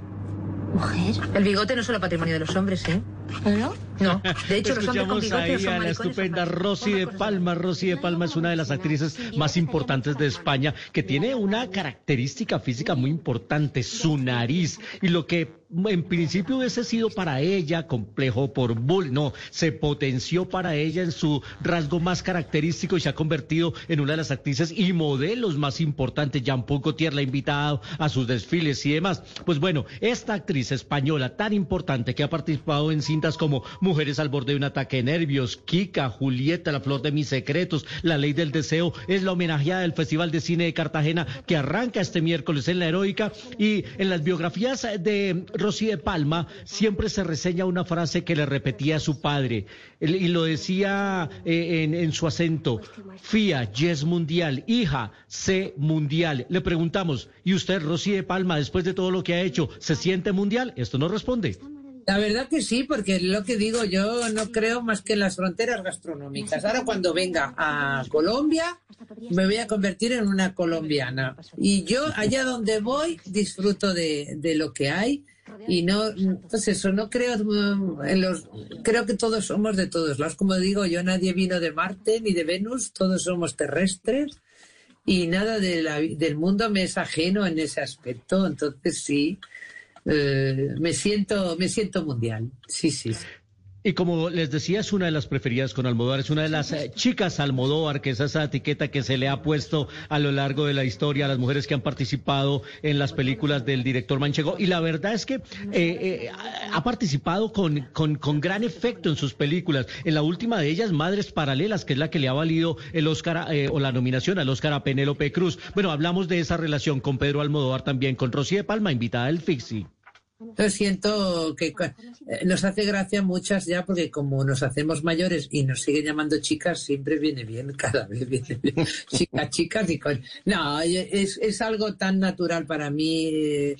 Mujer. El bigote no es solo patrimonio de los hombres, ¿eh? ¿No? No. De hecho, los hombres con bigote son a la estupenda Rosy de Palma. Rosy de Palma es una de las actrices más importantes de España que tiene una característica física muy importante, su nariz. Y lo que en principio hubiese sido para ella complejo por bull, no, se potenció para ella en su rasgo más característico y se ha convertido en una de las actrices y modelos más importantes. Jean-Paul Gaultier la ha invitado a sus desfiles y demás. Pues bueno, esta actriz española tan importante que ha participado en cintas como Mujeres al borde de un ataque de nervios, Kika, Julieta, La flor de mis secretos, La ley del deseo, es la homenajeada del Festival de Cine de Cartagena que arranca este miércoles en la Heroica y en las biografías de Rosy de Palma siempre se reseña una frase que le repetía a su padre y lo decía eh, en, en su acento, FIA, yes mundial, hija, sé mundial. Le preguntamos, ¿y usted, Rosy de Palma, después de todo lo que ha hecho, se siente mundial? Esto no responde. La verdad que sí, porque lo que digo, yo no creo más que en las fronteras gastronómicas. Ahora cuando venga a Colombia, me voy a convertir en una colombiana. Y yo allá donde voy disfruto de, de lo que hay y no, pues eso, no creo en los, creo que todos somos de todos lados. Como digo, yo nadie vino de Marte ni de Venus, todos somos terrestres y nada de la- del mundo me es ajeno en ese aspecto. Entonces sí, eh, me siento, me siento mundial. Sí, sí. Y como les decía, es una de las preferidas con Almodóvar, es una de las eh, chicas Almodóvar, que es esa etiqueta que se le ha puesto a lo largo de la historia a las mujeres que han participado en las películas del director Manchego. Y la verdad es que eh, eh, ha participado con, con, con gran efecto en sus películas. En la última de ellas, Madres Paralelas, que es la que le ha valido el Oscar eh, o la nominación al Oscar a Penélope Cruz. Bueno, hablamos de esa relación con Pedro Almodóvar también, con Rosy de Palma, invitada del Fixi. Yo siento que eh, nos hace gracia muchas ya porque como nos hacemos mayores y nos siguen llamando chicas, siempre viene bien, cada vez viene bien. Chicas, chicas y con... No, es, es algo tan natural para mí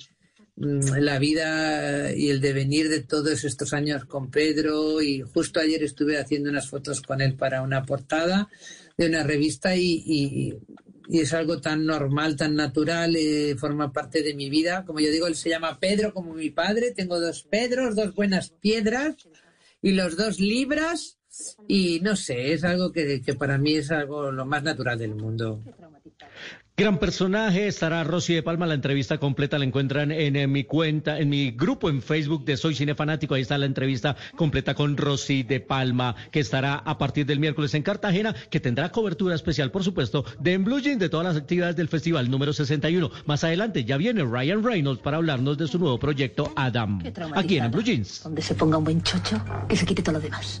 mm, la vida y el devenir de todos estos años con Pedro y justo ayer estuve haciendo unas fotos con él para una portada de una revista y, y- y es algo tan normal, tan natural, eh, forma parte de mi vida. Como yo digo, él se llama Pedro como mi padre, tengo dos Pedros, dos buenas piedras y los dos libras y no sé, es algo que, que para mí es algo lo más natural del mundo. Gran personaje, estará Rosy de Palma, la entrevista completa la encuentran en, eh, mi cuenta, en mi grupo en Facebook de Soy Cine Fanático, ahí está la entrevista completa con Rosy de Palma, que estará a partir del miércoles en Cartagena, que tendrá cobertura especial, por supuesto, de En Blue Jeans, de todas las actividades del festival número 61. Más adelante ya viene Ryan Reynolds para hablarnos de su nuevo proyecto Adam, aquí en En Blue Jeans. Donde se ponga un buen chocho, que se quite todo lo demás.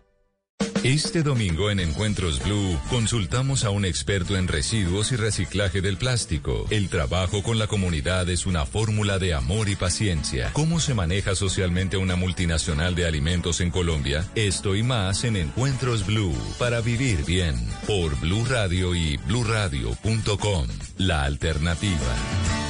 Este domingo en Encuentros Blue consultamos a un experto en residuos y reciclaje del plástico. El trabajo con la comunidad es una fórmula de amor y paciencia. ¿Cómo se maneja socialmente una multinacional de alimentos en Colombia? Esto y más en Encuentros Blue para vivir bien por Blue Radio y bluradio.com. La alternativa.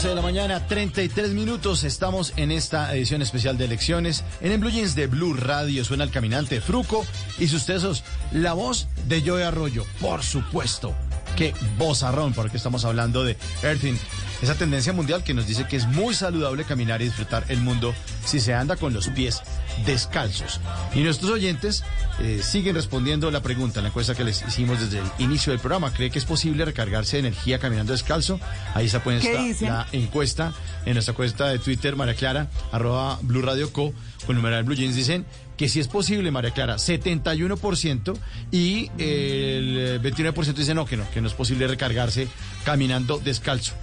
11 de la mañana, 33 minutos. Estamos en esta edición especial de elecciones. En el Blue Jeans de Blue Radio suena el caminante Fruco y sus tesos. La voz de Joey Arroyo, por supuesto. Qué vozarrón, porque estamos hablando de Earthing. Esa tendencia mundial que nos dice que es muy saludable caminar y disfrutar el mundo si se anda con los pies descalzos. Y nuestros oyentes eh, siguen respondiendo la pregunta, la encuesta que les hicimos desde el inicio del programa. ¿Cree que es posible recargarse de energía caminando descalzo? Ahí está pues ¿Qué está dicen? la encuesta en nuestra cuenta de Twitter, María Clara, arroba Blue Radio Co, con numeral Blue Jeans, dicen que sí es posible, María Clara, 71%, y el 29% dice no, que no, que no es posible recargarse caminando descalzo.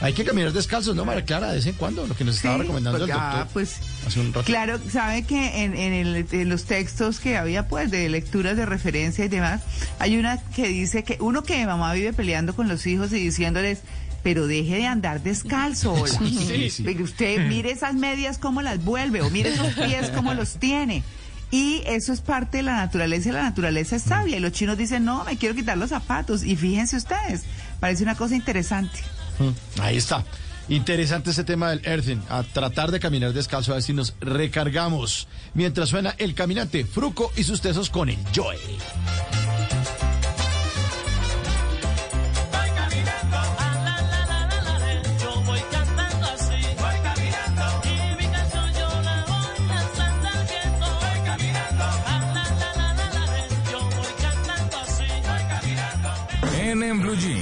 Hay que caminar descalzos, ¿no, María Clara? De vez en cuando, lo que nos estaba Sí, recomendando pues el doctor pues, hace un rato. Claro, sabe que en, en el- en los textos que había, pues, de lecturas de referencia y demás, hay una que dice que uno que mamá vive peleando con los hijos y diciéndoles, pero deje de andar descalzo. hola". Sí, sí. Usted mire esas medias cómo las vuelve o mire esos pies cómo los tiene. Y eso es parte de la naturaleza y la naturaleza es sabia. Y los chinos dicen, no, me quiero quitar los zapatos. Y fíjense ustedes, parece una cosa interesante. Mm, Ahí está. Interesante ese tema del earthing. A tratar de caminar descalzo a ver si nos recargamos. Mientras suena el caminante Fruco y sus tesos con el Joy. Voy caminando, ah, caminando, ah, caminando. En, en Blue Jeans,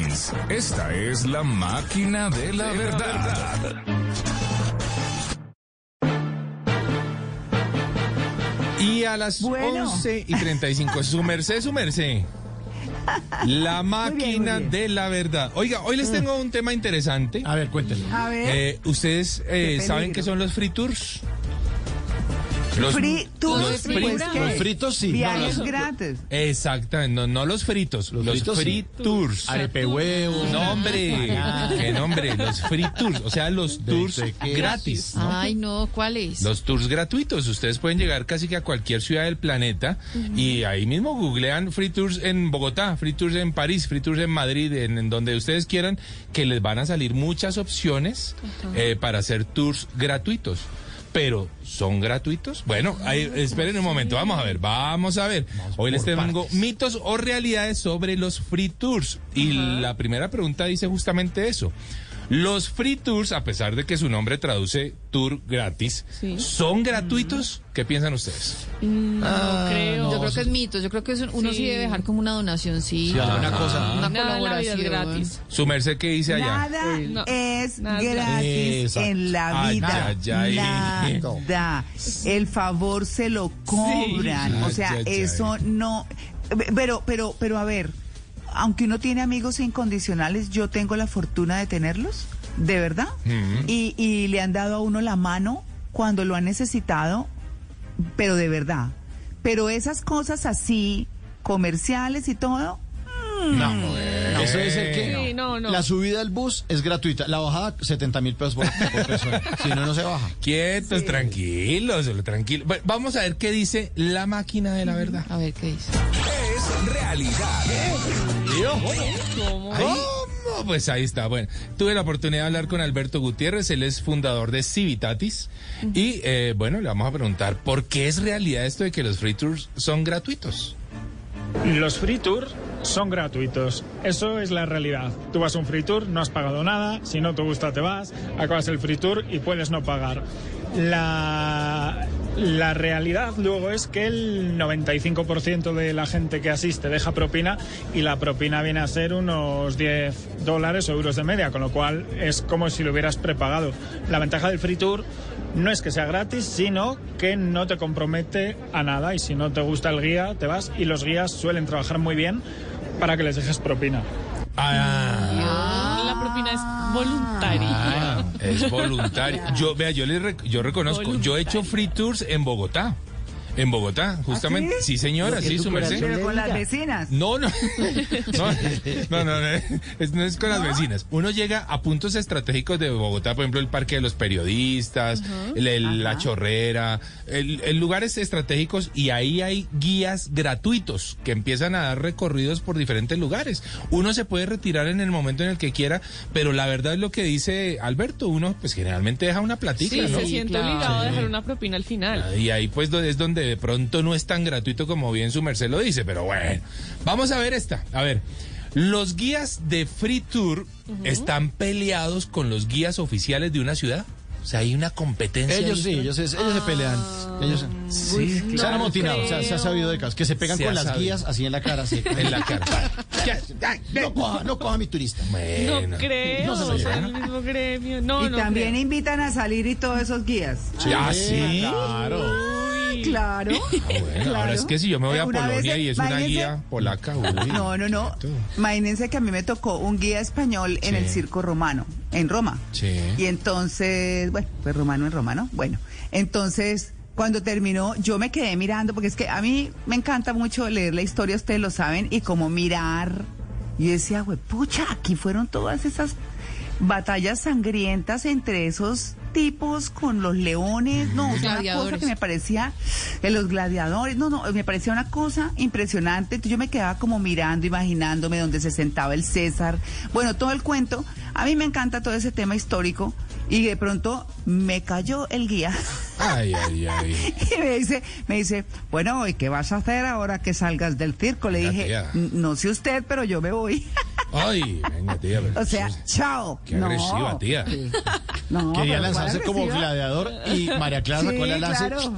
esta es la máquina de la verdad. Y a las Bueno. 11 y 35, su merced, su merced. La máquina bien. de la verdad. Oiga, hoy les tengo un tema interesante. A ver, cuéntenle. A ver. Eh, ¿Ustedes eh, saben qué son los free tours? Free tours, los free- pues, ¿qué? Los fritos sí. Viajes No, los- gratis. Exactamente, no, no los fritos, los, fritos free sí. tours. Arepe huevo. No, hombre, qué nombre, los free tours, o sea, los tours gratis. ¿no? Ay, no, ¿cuál es? Los tours gratuitos, ustedes pueden llegar casi que a cualquier ciudad del planeta y ahí mismo googlean free tours en Bogotá, free tours en París, free tours en Madrid, en, en donde ustedes quieran, que les van a salir muchas opciones eh, para hacer tours gratuitos. Pero, ¿son gratuitos? Bueno, ahí, esperen un momento, vamos a ver, vamos a ver. Hoy les tengo mitos o realidades sobre los free tours. Y la primera pregunta dice justamente eso. Los free tours, a pesar de que su nombre traduce tour gratis, Sí. ¿son gratuitos? ¿Qué piensan ustedes? Mm, Ah, no creo. no, Yo creo que es mito. Yo creo que uno sí, Sí. debe dejar como una donación, sí. Sí, alguna cosa. Una Nada colaboración. es gratis. Su merced, ¿qué dice allá? Nada no. es Nada gratis Exacto. en la Ay, vida. ay, ay. Nada. El favor se lo cobran. Sí. O sea, Ay, ay, ay. eso no. Pero, pero, pero a ver, aunque uno tiene amigos incondicionales, yo tengo la fortuna de tenerlos, de verdad. Mm. Y, y le han dado a uno la mano cuando lo han necesitado, pero de verdad. Pero esas cosas así, comerciales y todo, No, eso es el que. Sí, no, no. La subida del bus es gratuita. La bajada, 70 mil pesos por, por persona. si no, no se baja. Quietos, tranquilos, tranquilos. Bueno, vamos a ver qué dice la máquina de la verdad. A ver qué dice. Es realidad. ¿Cómo? ¿Cómo? Pues ahí está. Bueno, tuve la oportunidad de hablar con Alberto Gutiérrez, él es fundador de Civitatis. Y eh, bueno, le vamos a preguntar por qué es realidad esto de que los free tours son gratuitos. Los free tours son gratuitos. Eso es la realidad. Tú vas a un free tour, no has pagado nada, si no te gusta te vas, acabas el free tour y puedes no pagar. La, la realidad luego es que el 95% de la gente que asiste deja propina y la propina viene a ser unos 10 dólares o euros de media, con lo cual es como si lo hubieras prepagado. La ventaja del free tour no es que sea gratis, sino que no te compromete a nada y si no te gusta el guía, te vas y los guías suelen trabajar muy bien para que les dejes propina. Ah, La propina es voluntaria. ah, es voluntario. Yo, vea, yo, le rec- yo reconozco, yo he hecho free tours en Bogotá. En Bogotá, justamente. ¿Ah, sí? sí? señora, sí, su merced. Pero con las vecinas. No, no. No, no, no, no, es, no es con las vecinas. Uno llega a puntos estratégicos de Bogotá, por ejemplo, el Parque de los Periodistas, el- el- la Chorrera, el, el lugares estratégicos y ahí hay guías gratuitos que empiezan a dar recorridos por diferentes lugares. Uno se puede retirar en el momento en el que quiera, pero la verdad es lo que dice Alberto, uno pues generalmente deja una platica, Sí, ¿no? se siente obligado a dejar una propina al final. Y ahí pues es donde de pronto no es tan gratuito como bien su merced lo dice, pero bueno. Vamos a ver esta. A ver, los guías de Free Tour están peleados con los guías oficiales de una ciudad. O sea, hay una competencia. Ellos sí, ellos, es- ellos se pelean. Ellos Sí, se han no amotinado, se, ha- se ha sabido de casos. Que se pegan Se con las sabido. guías así en la cara. Así. En la cara. No coja, no coja mi turista. No creo, No se el mismo gremio. No, y no también creo. invitan a salir y todos esos guías. Ah, sí. Claro. Claro. Ah, bueno, ahora es que si yo me voy a Una vez, Polonia y es una guía polaca. uy. No, no, no. Imagínense que a mí me tocó un guía español en el circo romano, en Roma. Sí. Y entonces, bueno, pues romano en romano, bueno. Entonces, cuando terminó, yo me quedé mirando, porque es que a mí me encanta mucho leer la historia, ustedes lo saben, y como mirar. Y decía, güey, pucha, aquí fueron todas esas batallas sangrientas entre esos tipos con los leones, no, o sea, una cosa que me parecía, de los gladiadores, no, no, me parecía una cosa impresionante, entonces yo me quedaba como mirando, imaginándome donde se sentaba el César, bueno, todo el cuento, a mí me encanta todo ese tema histórico, y de pronto me cayó el guía. Ay, ay, ay. Y me dice, me dice, bueno, ¿y qué vas a hacer ahora que salgas del circo? Le Venga, dije, tía. "N- no sé usted, pero yo me voy. Ay, venga, tía. pero o sea, chao. Qué No. agresiva, tía. No, Quería lanzarse ¿cuál como gladiador y María Clara Sí, sacó la lanza. claro.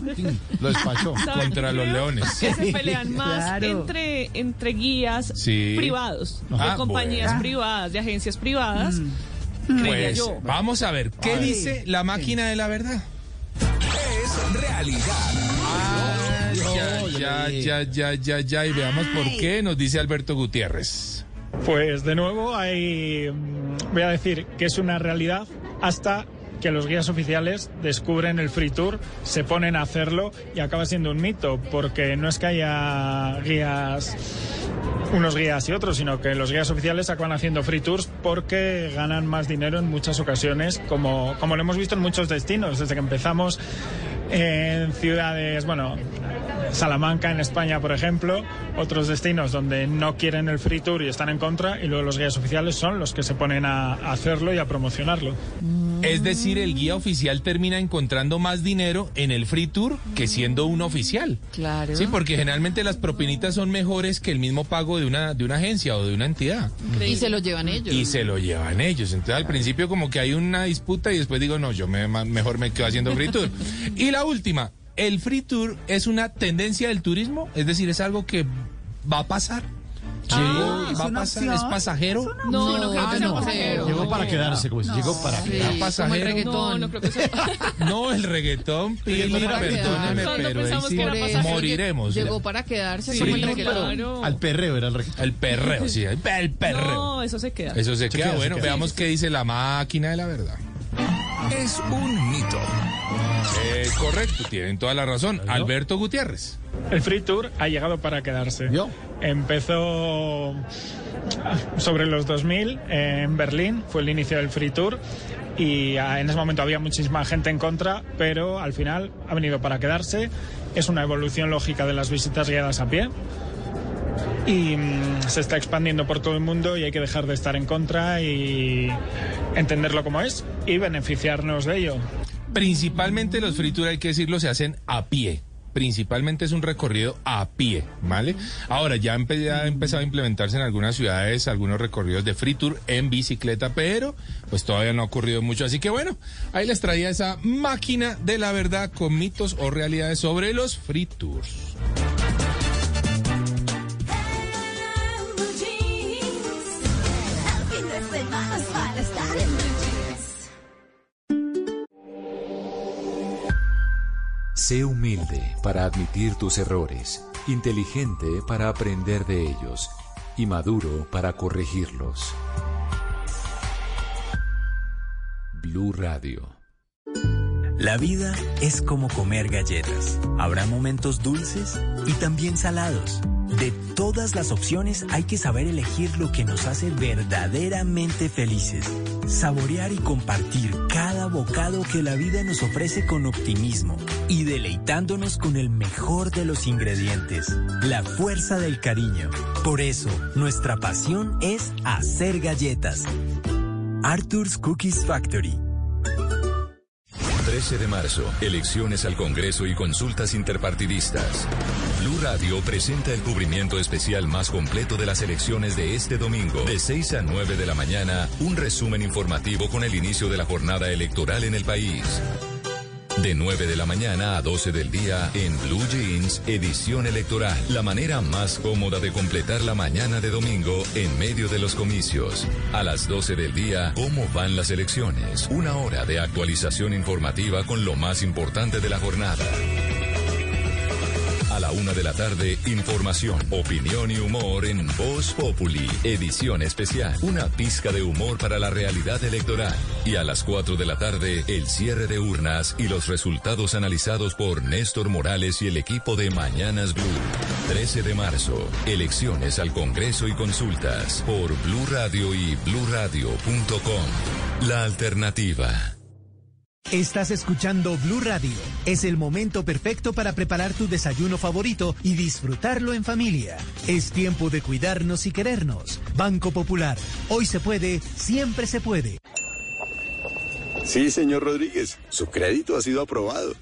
Lo despachó. ¿Saben Contra los leones. Que se pelean más Claro. entre, entre guías Sí. privados, Ah, de compañías bueno. privadas, de agencias privadas. Mm. Pues yo. vamos a ver, ¿qué Ay. dice la máquina de la verdad? Es realidad. Ah, ya, ya, ya, ya, ya, ya, y veamos por qué nos dice Alberto Gutiérrez. Pues de nuevo hay, mm, voy a decir que es una realidad hasta que los guías oficiales descubren el free tour, se ponen a hacerlo y acaba siendo un mito, porque no es que haya guías, unos guías y otros, sino que los guías oficiales acaban haciendo free tours porque ganan más dinero en muchas ocasiones, como, como lo hemos visto en muchos destinos, desde que empezamos en ciudades, bueno, Salamanca en España, por ejemplo, otros destinos donde no quieren el free tour y están en contra, y luego los guías oficiales son los que se ponen a, hacerlo y a promocionarlo. Es decir, el guía oficial termina encontrando más dinero en el free tour que siendo un oficial. Claro. Sí, porque generalmente las propinitas son mejores que el mismo pago de una, de una agencia o de una entidad. Y se lo llevan ellos. Y se lo llevan ellos. Entonces al principio como que hay una disputa y después digo, no, yo me, mejor me quedo haciendo free tour. y la última, ¿el free tour es una tendencia del turismo? Es decir, es algo que va a pasar. Llegó, es va a pasar, es pasajero. No, no creo que sea no pasajero. Llegó para quedarse, como dice, llegó para Sí, quedarse. Como el pasajero. reggaetón. No, no creo que sea. No, el reggaetón, Pili, perdóneme, pero ahí sí que moriremos. Llegó para quedarse Sí, como el reggaetón. Al perreo era el reggaetón. El perreo, sí, el, el perreo. No, eso se queda. Eso se, queda. queda, se Bueno, queda. veamos qué dice la máquina de la verdad. Es un mito. Eh, correcto, tienen toda la razón. Alberto Gutiérrez. El free tour ha llegado para quedarse. ¿Yo? Empezó sobre los 2000 en Berlín, fue el inicio del free tour y ah, en ese momento había muchísima gente en contra, pero al final ha venido para quedarse. Es una evolución lógica de las visitas guiadas a pie y mm, se está expandiendo por todo el mundo y hay que dejar de estar en contra y entenderlo como es y beneficiarnos de ello. Principalmente los free tour, hay que decirlo, se hacen a pie. Principalmente es un recorrido a pie, ¿vale? Ahora ya, empe- ha empezado a implementarse en algunas ciudades algunos recorridos de free tour en bicicleta, pero pues todavía no ha ocurrido mucho. Así que bueno, ahí les traía esa máquina de la verdad con mitos o realidades sobre los free tours. Sé humilde para admitir tus errores, inteligente para aprender de ellos y maduro para corregirlos. Blue Radio. La vida es como comer galletas. Habrá momentos dulces y también salados. De todas las opciones hay que saber elegir lo que nos hace verdaderamente felices. Saborear y compartir cada bocado que la vida nos ofrece con optimismo y deleitándonos con el mejor de los ingredientes, la fuerza del cariño. Por eso, nuestra pasión es hacer galletas. Arthur's Cookies Factory. 13 de marzo, elecciones al Congreso y consultas interpartidistas. Blue Radio presenta el cubrimiento especial más completo de las elecciones de este domingo, de 6 a 9 de la mañana, un resumen informativo con el inicio de la jornada electoral en el país. De 9 de la mañana a 12 del día en Blue Jeans, edición electoral. La manera más cómoda de completar la mañana de domingo en medio de los comicios. A las 12 del día, ¿cómo van las elecciones? Una hora de actualización informativa con lo más importante de la jornada. A la una de la tarde, información, opinión y humor en Voz Populi, edición especial. Una pizca de humor para la realidad electoral. Y a las 4 de la tarde, el cierre de urnas y los resultados analizados por Néstor Morales y el equipo de Mañanas Blue. 13 de marzo, elecciones al Congreso y consultas por Blue Radio y bluradio.com. La alternativa. Estás escuchando Blue Radio. Es el momento perfecto para preparar tu desayuno favorito y disfrutarlo en familia. Es tiempo de cuidarnos y querernos. Banco Popular. Hoy se puede, siempre se puede. Sí, señor Rodríguez, su crédito ha sido aprobado.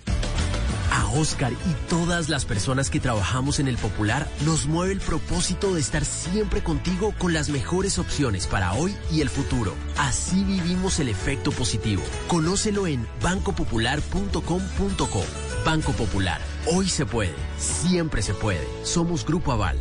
Oscar y todas las personas que trabajamos en el Popular nos mueve el propósito de estar siempre contigo con las mejores opciones para hoy y el futuro. Así vivimos el efecto positivo. Conócelo en bancopopular.com.co. Banco Popular. Hoy se puede. Siempre se puede. Somos Grupo Aval.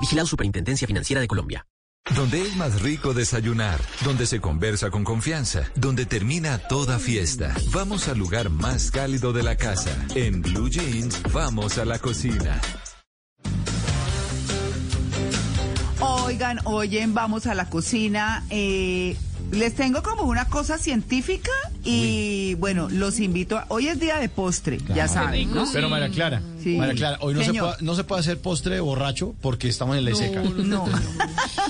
Vigilado Superintendencia Financiera de Colombia. Donde es más rico desayunar, donde se conversa con confianza, donde termina toda fiesta. Vamos al lugar más cálido de la casa. En Blue Jeans, vamos a la cocina. Oigan, oyen, vamos a la cocina. Eh, les tengo como una cosa científica y bueno, los invito a... Hoy es día de postre, ya saben, ¿no? Pero María Clara, Sí. María Clara, hoy no se, puede, no se puede hacer postre borracho porque estamos en la seca. No.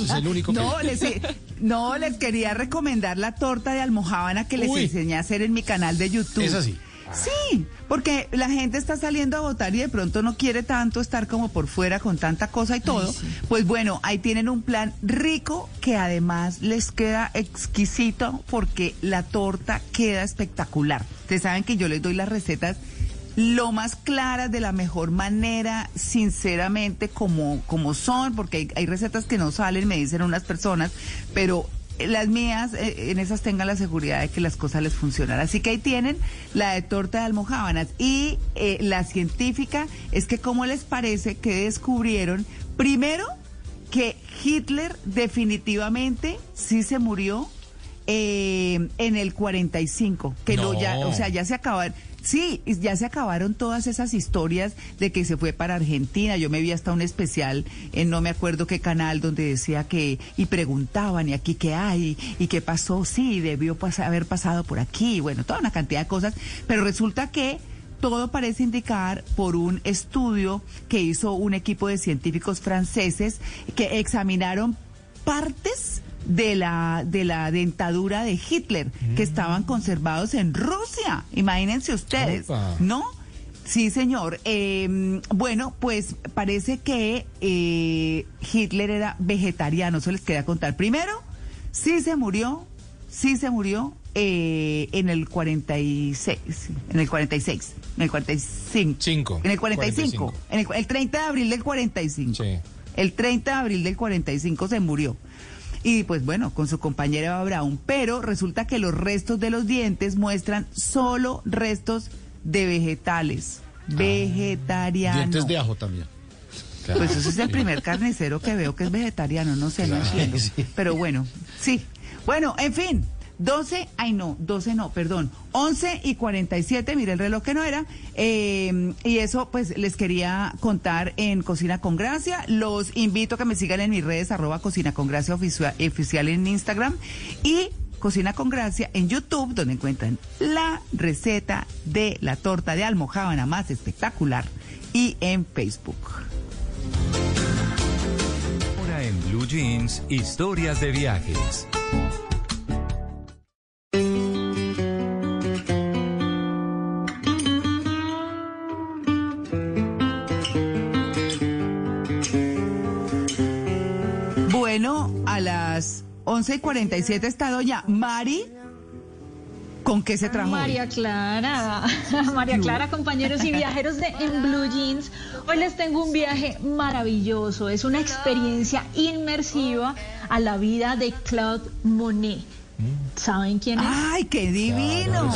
Es el único que... No, les, no, les quería recomendar la torta de almojábana que les Uy. enseñé a hacer en mi canal de YouTube. Es así. Sí, porque la gente está saliendo a votar y de pronto no quiere tanto estar como por fuera con tanta cosa y todo. Pues bueno, ahí tienen un plan rico que además les queda exquisito porque la torta queda espectacular. Ustedes saben que yo les doy las recetas lo más claras, de la mejor manera, sinceramente, como, como son, porque hay, hay recetas que no salen, me dicen unas personas, pero las mías, eh, en esas tengan la seguridad de que las cosas les funcionan. Así que ahí tienen la de torta de almojábanas. Y eh, la científica es que, ¿cómo les parece que descubrieron? Primero, que Hitler definitivamente sí se murió eh, en el 45, que no. No. ya, o sea, ya se acabaron. Sí, ya se acabaron todas esas historias de que se fue para Argentina. Yo me vi hasta un especial en no me acuerdo qué canal donde decía que y preguntaban y aquí qué hay y qué pasó. Sí, debió pas- haber pasado por aquí. Bueno, toda una cantidad de cosas, pero resulta que todo parece indicar por un estudio que hizo un equipo de científicos franceses que examinaron partes de la de la dentadura de Hitler que estaban conservados en Rusia. Imagínense ustedes, Opa. ¿no? Sí, señor. Eh, bueno, pues parece que eh, Hitler era vegetariano. Eso les quería contar. Primero, sí se murió, sí se murió eh, en el 46, en el 46, en el 45. En el 45. En el, el 30 de abril del 45. El 30 de abril del 45 se murió. Y pues bueno, con su compañera Eva Braun. Pero resulta que los restos de los dientes muestran solo restos de vegetales. Vegetariano. Dientes de ajo también. Pues ese es el primer carnicero que veo que es vegetariano, no sé, no Claro, entiendo. sí. Pero bueno, sí. Bueno, en fin, 12, ay no, 12 no, perdón, 11 y 47, mire el reloj que no era. eh, y eso pues les quería contar en Cocina con Gracia. Los invito a que me sigan en mis redes, arroba Cocina con Gracia oficial, oficial en Instagram. Y Cocina con Gracia en YouTube, donde encuentran la receta de la torta de almojábana más espectacular, y en Facebook. Ahora en Blue Jeans, historias de viajes. Bueno, a las 11 y 47 está doña Mari. ¿Con qué se trajo? María Clara, María Clara, compañeros y viajeros de En Blue Jeans. Hoy les tengo un viaje maravilloso. Es una experiencia inmersiva a la vida de Claude Monet. ¿Saben quién es? ¡Ay, qué divino!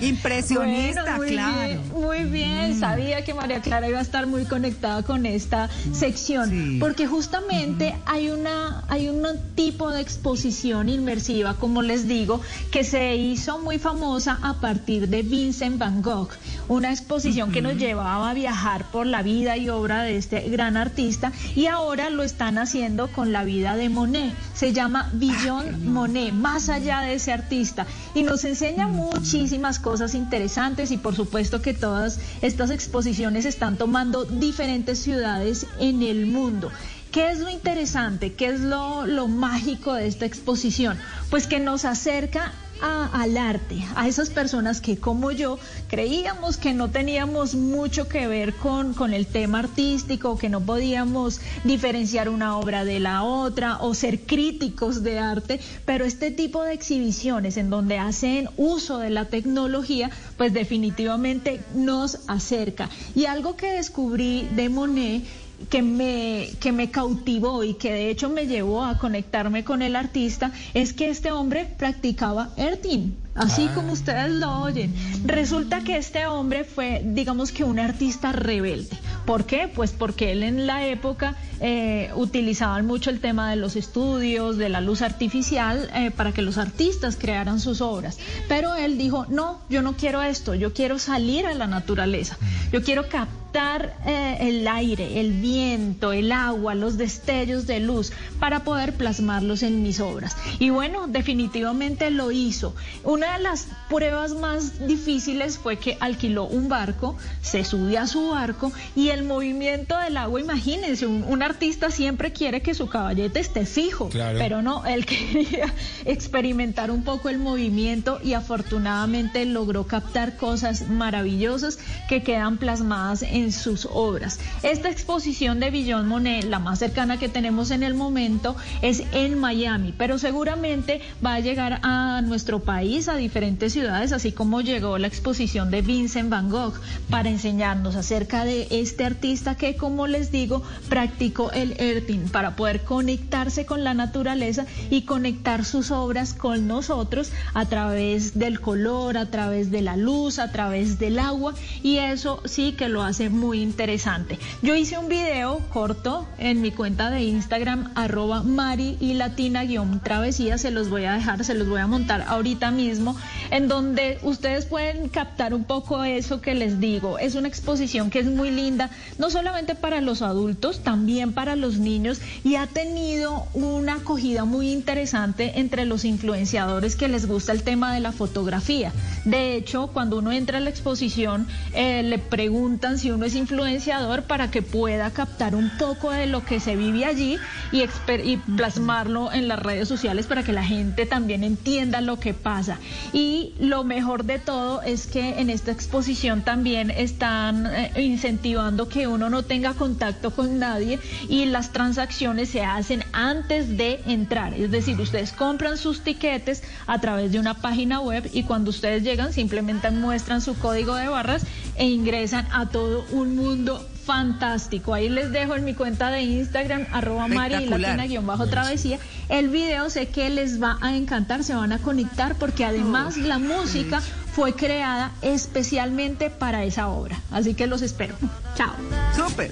Impresionista, Bueno, muy claro. bien, muy bien, sabía que María Clara iba a estar muy conectada con esta sección, porque justamente hay una hay un tipo de exposición inmersiva, como les digo, que se hizo muy famosa a partir de Vincent Van Gogh, una exposición que nos llevaba a viajar por la vida y obra de este gran artista y ahora lo están haciendo con la vida de Monet. Se llama Beyond Monet, más allá de ese artista y nos enseña muchísimas cosas interesantes y por supuesto que todas estas exposiciones están tomando diferentes ciudades en el mundo. ¿Qué es lo interesante? ¿Qué es lo, lo mágico de esta exposición? Pues que nos acerca a- al arte, a esas personas que como yo creíamos que no teníamos mucho que ver con, con el tema artístico, que no podíamos diferenciar una obra de la otra o ser críticos de arte, pero este tipo de exhibiciones en donde hacen uso de la tecnología, pues definitivamente nos acerca. Y algo que descubrí de Monet que me, que me cautivó y que de hecho me llevó a conectarme con el artista es que este hombre practicaba earthing, así como ustedes lo oyen. Resulta que este hombre fue, digamos que un artista rebelde. ¿Por qué? Pues porque él en la época eh, utilizaban mucho el tema de los estudios, de la luz artificial, eh, para que los artistas crearan sus obras. Pero él dijo, no, yo no quiero esto, yo quiero salir a la naturaleza, yo quiero captar eh, el aire, el viento, el agua, los destellos de luz para poder plasmarlos en mis obras. Y bueno, definitivamente lo hizo. Una de las pruebas más difíciles fue que alquiló un barco, se subió a su barco y el movimiento del agua, imagínense, un, un artista siempre quiere que su caballete esté fijo, Claro. pero no, él quería experimentar un poco el movimiento y afortunadamente logró captar cosas maravillosas que quedan plasmadas en sus obras. Esta exposición de Billon Monet, la más cercana que tenemos en el momento, es en Miami, pero seguramente va a llegar a nuestro país, a diferentes ciudades, así como llegó la exposición de Vincent Van Gogh para enseñarnos acerca de este artista que, como les digo, practicó el earthing para poder conectarse con la naturaleza y conectar sus obras con nosotros a través del color, a través de la luz, a través del agua y eso sí que lo hace muy interesante. Yo hice un video corto en mi cuenta de Instagram arroba mari y latina guion travesía, se los voy a dejar, se los voy a montar ahorita mismo, en donde ustedes pueden captar un poco eso que les digo. Es una exposición que es muy linda, no solamente para los adultos, también para los niños y ha tenido una acogida muy interesante entre los influenciadores que les gusta el tema de la fotografía. De hecho, cuando uno entra a la exposición, eh, le preguntan si uno es influenciador para que pueda captar un poco de lo que se vive allí y, plasmarlo en las redes sociales para que la gente también entienda lo que pasa. Y lo mejor de todo es que en esta exposición también están eh, incentivando que uno no tenga contacto con nadie y las transacciones se hacen antes de entrar. Es decir, ustedes compran sus tiquetes a través de una página web y cuando ustedes llegan simplemente muestran su código de barras e ingresan a todo un mundo fantástico. Ahí les dejo en mi cuenta de Instagram, arroba Mari Espectacular. Latina guion bajo travesía. El video sé que les va a encantar, se van a conectar porque además la música fue creada especialmente para esa obra. Así que los espero. Chao. Súper.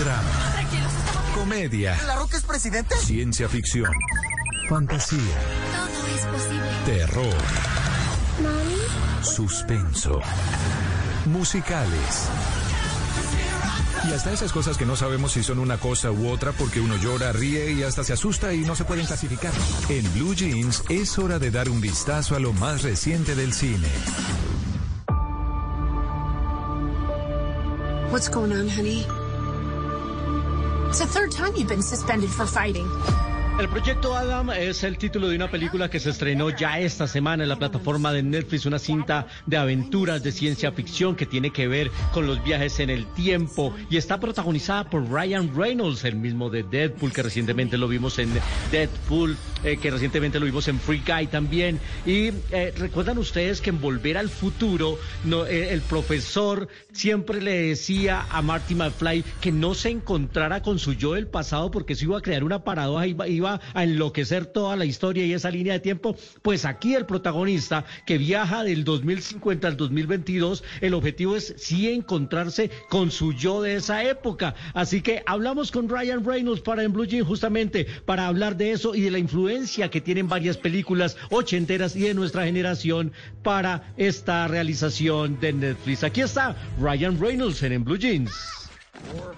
Drama. Comedia. ¿La Roca es presidente? Ciencia ficción. Fantasía. Todo es posible. Terror. Suspenso. Musicales. Y hasta esas cosas que no sabemos si son una cosa u otra porque uno llora, ríe y hasta se asusta y no se pueden clasificar. En Blue Jeans es hora de dar un vistazo a lo más reciente del cine. What's going on, honey? It's the third time you've been suspended for fighting. El proyecto Adam es el título de una película que se estrenó ya esta semana en la plataforma de Netflix, una cinta de aventuras de ciencia ficción que tiene que ver con los viajes en el tiempo y está protagonizada por Ryan Reynolds, el mismo de Deadpool, que recientemente lo vimos en Deadpool, eh, que recientemente lo vimos en Free Guy también. Y eh, recuerdan ustedes que en Volver al Futuro, eh, el profesor siempre le decía a Marty McFly que no se encontrara con su yo del pasado porque eso iba a crear una paradoja, iba, iba a enloquecer toda la historia y esa línea de tiempo. Pues aquí el protagonista que viaja del 2050 al 2022, el objetivo es sí encontrarse con su yo de esa época. Así que hablamos con Ryan Reynolds para en Blue Jean justamente para hablar de eso y de la influencia que tienen varias películas ochenteras y de nuestra generación para esta realización de Netflix. Aquí está Ryan Reynolds en Blue Jeans.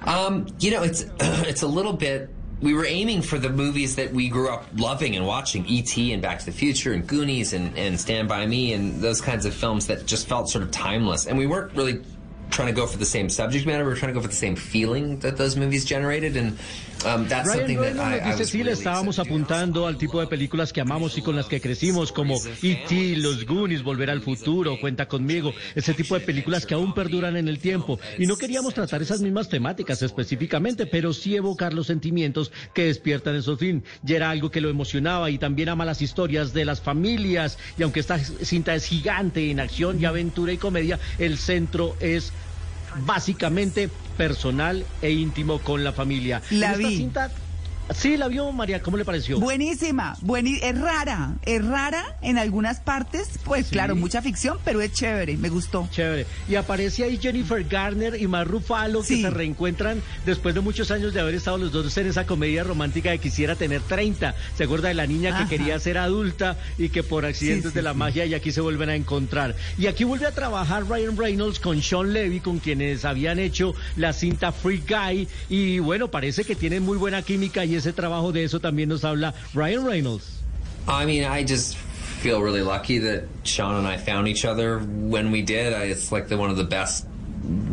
Um, you know, it's it's a little bit. We were aiming for the movies that we grew up loving and watching, E.T. and Back to the Future and Goonies and, and Stand By Me and those kinds of films that just felt sort of timeless. And we weren't really trying to go for the same subject matter. We were trying to go for the same feeling that those movies generated. And um, that's Ryan something that Reynolds I, nos dice sí, le estábamos apuntando al tipo de películas que amamos y con las que crecimos, como E.T., Los Goonies, Volver al Futuro, Cuenta conmigo, ese tipo de películas que aún perduran en el tiempo. Y no queríamos tratar esas mismas temáticas específicamente, pero sí evocar los sentimientos que despiertan esos films. Y era algo que lo emocionaba y también ama las historias de las familias. Y aunque esta cinta es gigante en acción y aventura y comedia, el centro es básicamente personal e íntimo con la familia. La En esta vi. cinta, sí, la vio María, ¿cómo le pareció? Buenísima, buení- es rara, es rara en algunas partes, pues claro, mucha ficción, pero es chévere, me gustó. Chévere. Y aparece ahí Jennifer Garner y Mark Ruffalo que se reencuentran después de muchos años de haber estado los dos en esa comedia romántica de Quisiera tener 30. ¿Se acuerda de la niña Ajá. que quería ser adulta y que por accidentes Sí, de la magia y aquí se vuelven a encontrar? Y aquí vuelve a trabajar Ryan Reynolds con Sean Levy, con quienes habían hecho la cinta Free Guy. Y bueno, parece que tienen muy buena química y ese trabajo de eso también nos habla Ryan Reynolds. I mean, I just feel really lucky that Sean and I found each other when we did. I, it's like the, one of the best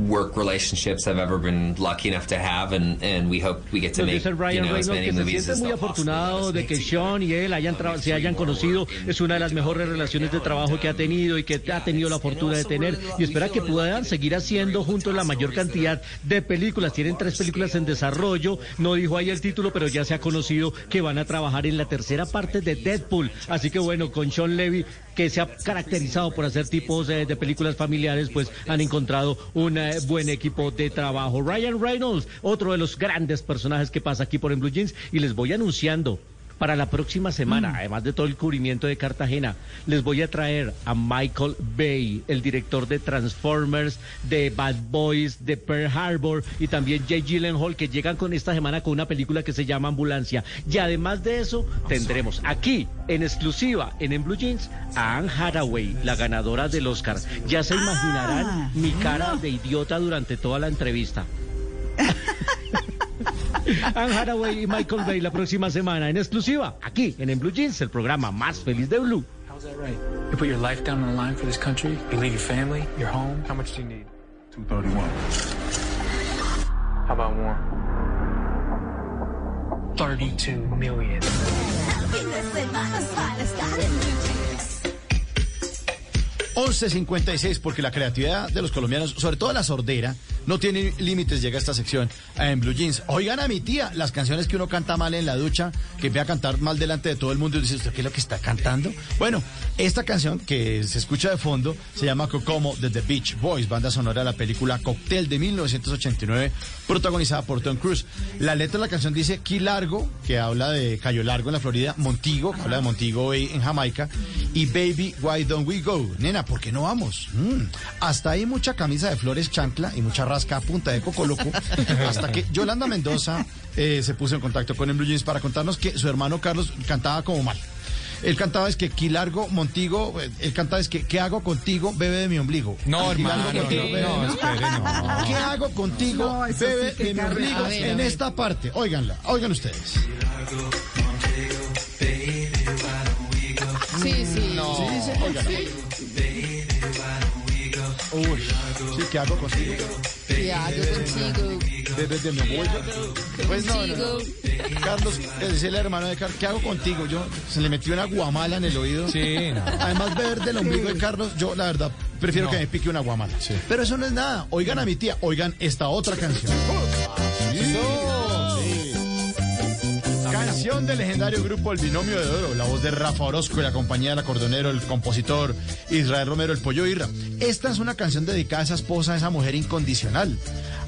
work relationships I've ever been lucky enough to have, and, and we hope we get to make you know, as many que se movies siente as muy afortunado de que Sean y él hayan tra- se hayan conocido. Es una de las mejores relaciones de trabajo que ha tenido y que ha tenido la fortuna de tener. Y espera que puedan seguir haciendo juntos la mayor cantidad de películas. Tienen tres películas en desarrollo. No dijo ahí el título, pero ya se ha conocido que van a trabajar en la tercera parte de Deadpool. Así que bueno, con Sean Levy, que se ha caracterizado por hacer tipos eh, de películas familiares, pues han encontrado un eh, buen equipo de trabajo. Ryan Reynolds, otro de los grandes personajes que pasa aquí por en Blue Jeans, y les voy anunciando. Para la próxima semana, además de todo el cubrimiento de Cartagena, les voy a traer a Michael Bay, el director de Transformers, de Bad Boys, de Pearl Harbor y también Jay Gyllenhaal que llegan con esta semana con una película que se llama Ambulancia. Y además de eso, tendremos aquí en exclusiva en, en Blue Jeans a Anne Hathaway, la ganadora del Oscar. Ya se imaginarán mi cara de idiota durante toda la entrevista. Anne Hathaway y Michael Bay la próxima semana en exclusiva aquí en, en Blue Jeans, el programa más feliz de Blue. How's that right? You put your life down on the line for this country. You leave your family, your home. How much do you need? 231. How about more? 32 million. 11.56, porque la creatividad de los colombianos, sobre todo la sordera, no tiene límites, llega esta sección en Blue Jeans. Oigan a mi tía, las canciones que uno canta mal en la ducha, que ve a cantar mal delante de todo el mundo y dice, ¿usted qué es lo que está cantando? Bueno, esta canción que se escucha de fondo se llama Cocomo de The Beach Boys, banda sonora de la película Cocktail de 1989, protagonizada por Tom Cruise. La letra de la canción dice Key Largo, que habla de Cayo Largo en la Florida, Montigo, que habla de Montigo en Jamaica, y Baby, Why Don't We Go? Nena, ¿por qué no vamos? Mm. Hasta ahí mucha camisa de flores chancla y mucha rasca a punta de coco loco, hasta que Yolanda Mendoza eh, se puso en contacto con el Blue Jeans para contarnos que su hermano Carlos cantaba como mal. Él cantaba es que Quilargo Montigo, eh, él cantaba es que ¿qué hago contigo, bebe de mi ombligo? No, Quilargo hermano, Montigo, no, bebe de no, espere, no. ¿Qué hago contigo, No, bebe sí de mi ombligo? Ver, en esta parte, óiganla, oigan ustedes. Sí, sí. Sí, dice, óiganla. Uy, sí, ¿qué hago contigo? ¿Qué hago contigo? Bebe de mi ombligo. Pues no, no, no. Carlos, es el hermano de Carlos, ¿qué hago contigo? Yo se le metió una guamala en el oído. Sí, no. Además, beber del ombligo de Carlos, yo la verdad prefiero No. que me pique una guamala. Pero eso no es nada. Oigan a mi tía, oigan esta otra canción. Canción del legendario grupo El Binomio de Oro, la voz de Rafa Orozco y la compañía del acordonero, el compositor Israel Romero, el Pollo Irra. Esta es una canción dedicada a esa esposa, a esa mujer incondicional.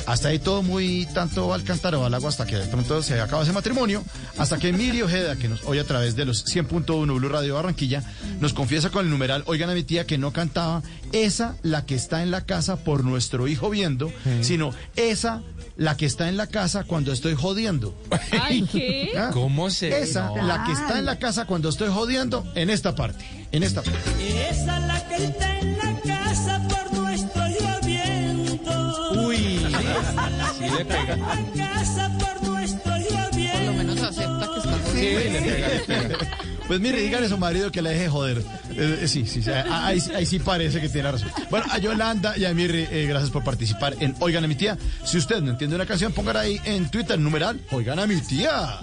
Hasta ahí todo muy tanto al cantar o al agua hasta que de pronto se acaba ese matrimonio, hasta que Emilio Ojeda, que nos oye a través de los 100.1 Blue Radio Barranquilla, nos confiesa con el numeral, oigan a mi tía que no cantaba esa la que está en la casa por nuestro hijo viendo, sino esa la que está en la casa cuando estoy jodiendo. Ay, ¿qué? ¿Ah? ¿Cómo se.? Esa, no. la que está en la casa cuando estoy jodiendo, en esta parte. En esta parte. Esa es la que está en la casa por nuestro lloviendo. Uy, sí le pega. En la casa por nuestro Por lo lloviendo. menos acepta que está Sí, le pega, le pega. Pues mire, dígale a su marido que la deje joder. Eh, eh, sí, sí, sí, ah, ahí, ahí sí parece que tiene razón. Bueno, a Yolanda y a Mirri, eh, gracias por participar en Oigan a mi tía. Si usted no entiende una canción, póngala ahí en Twitter, numeral, Oigan a mi tía.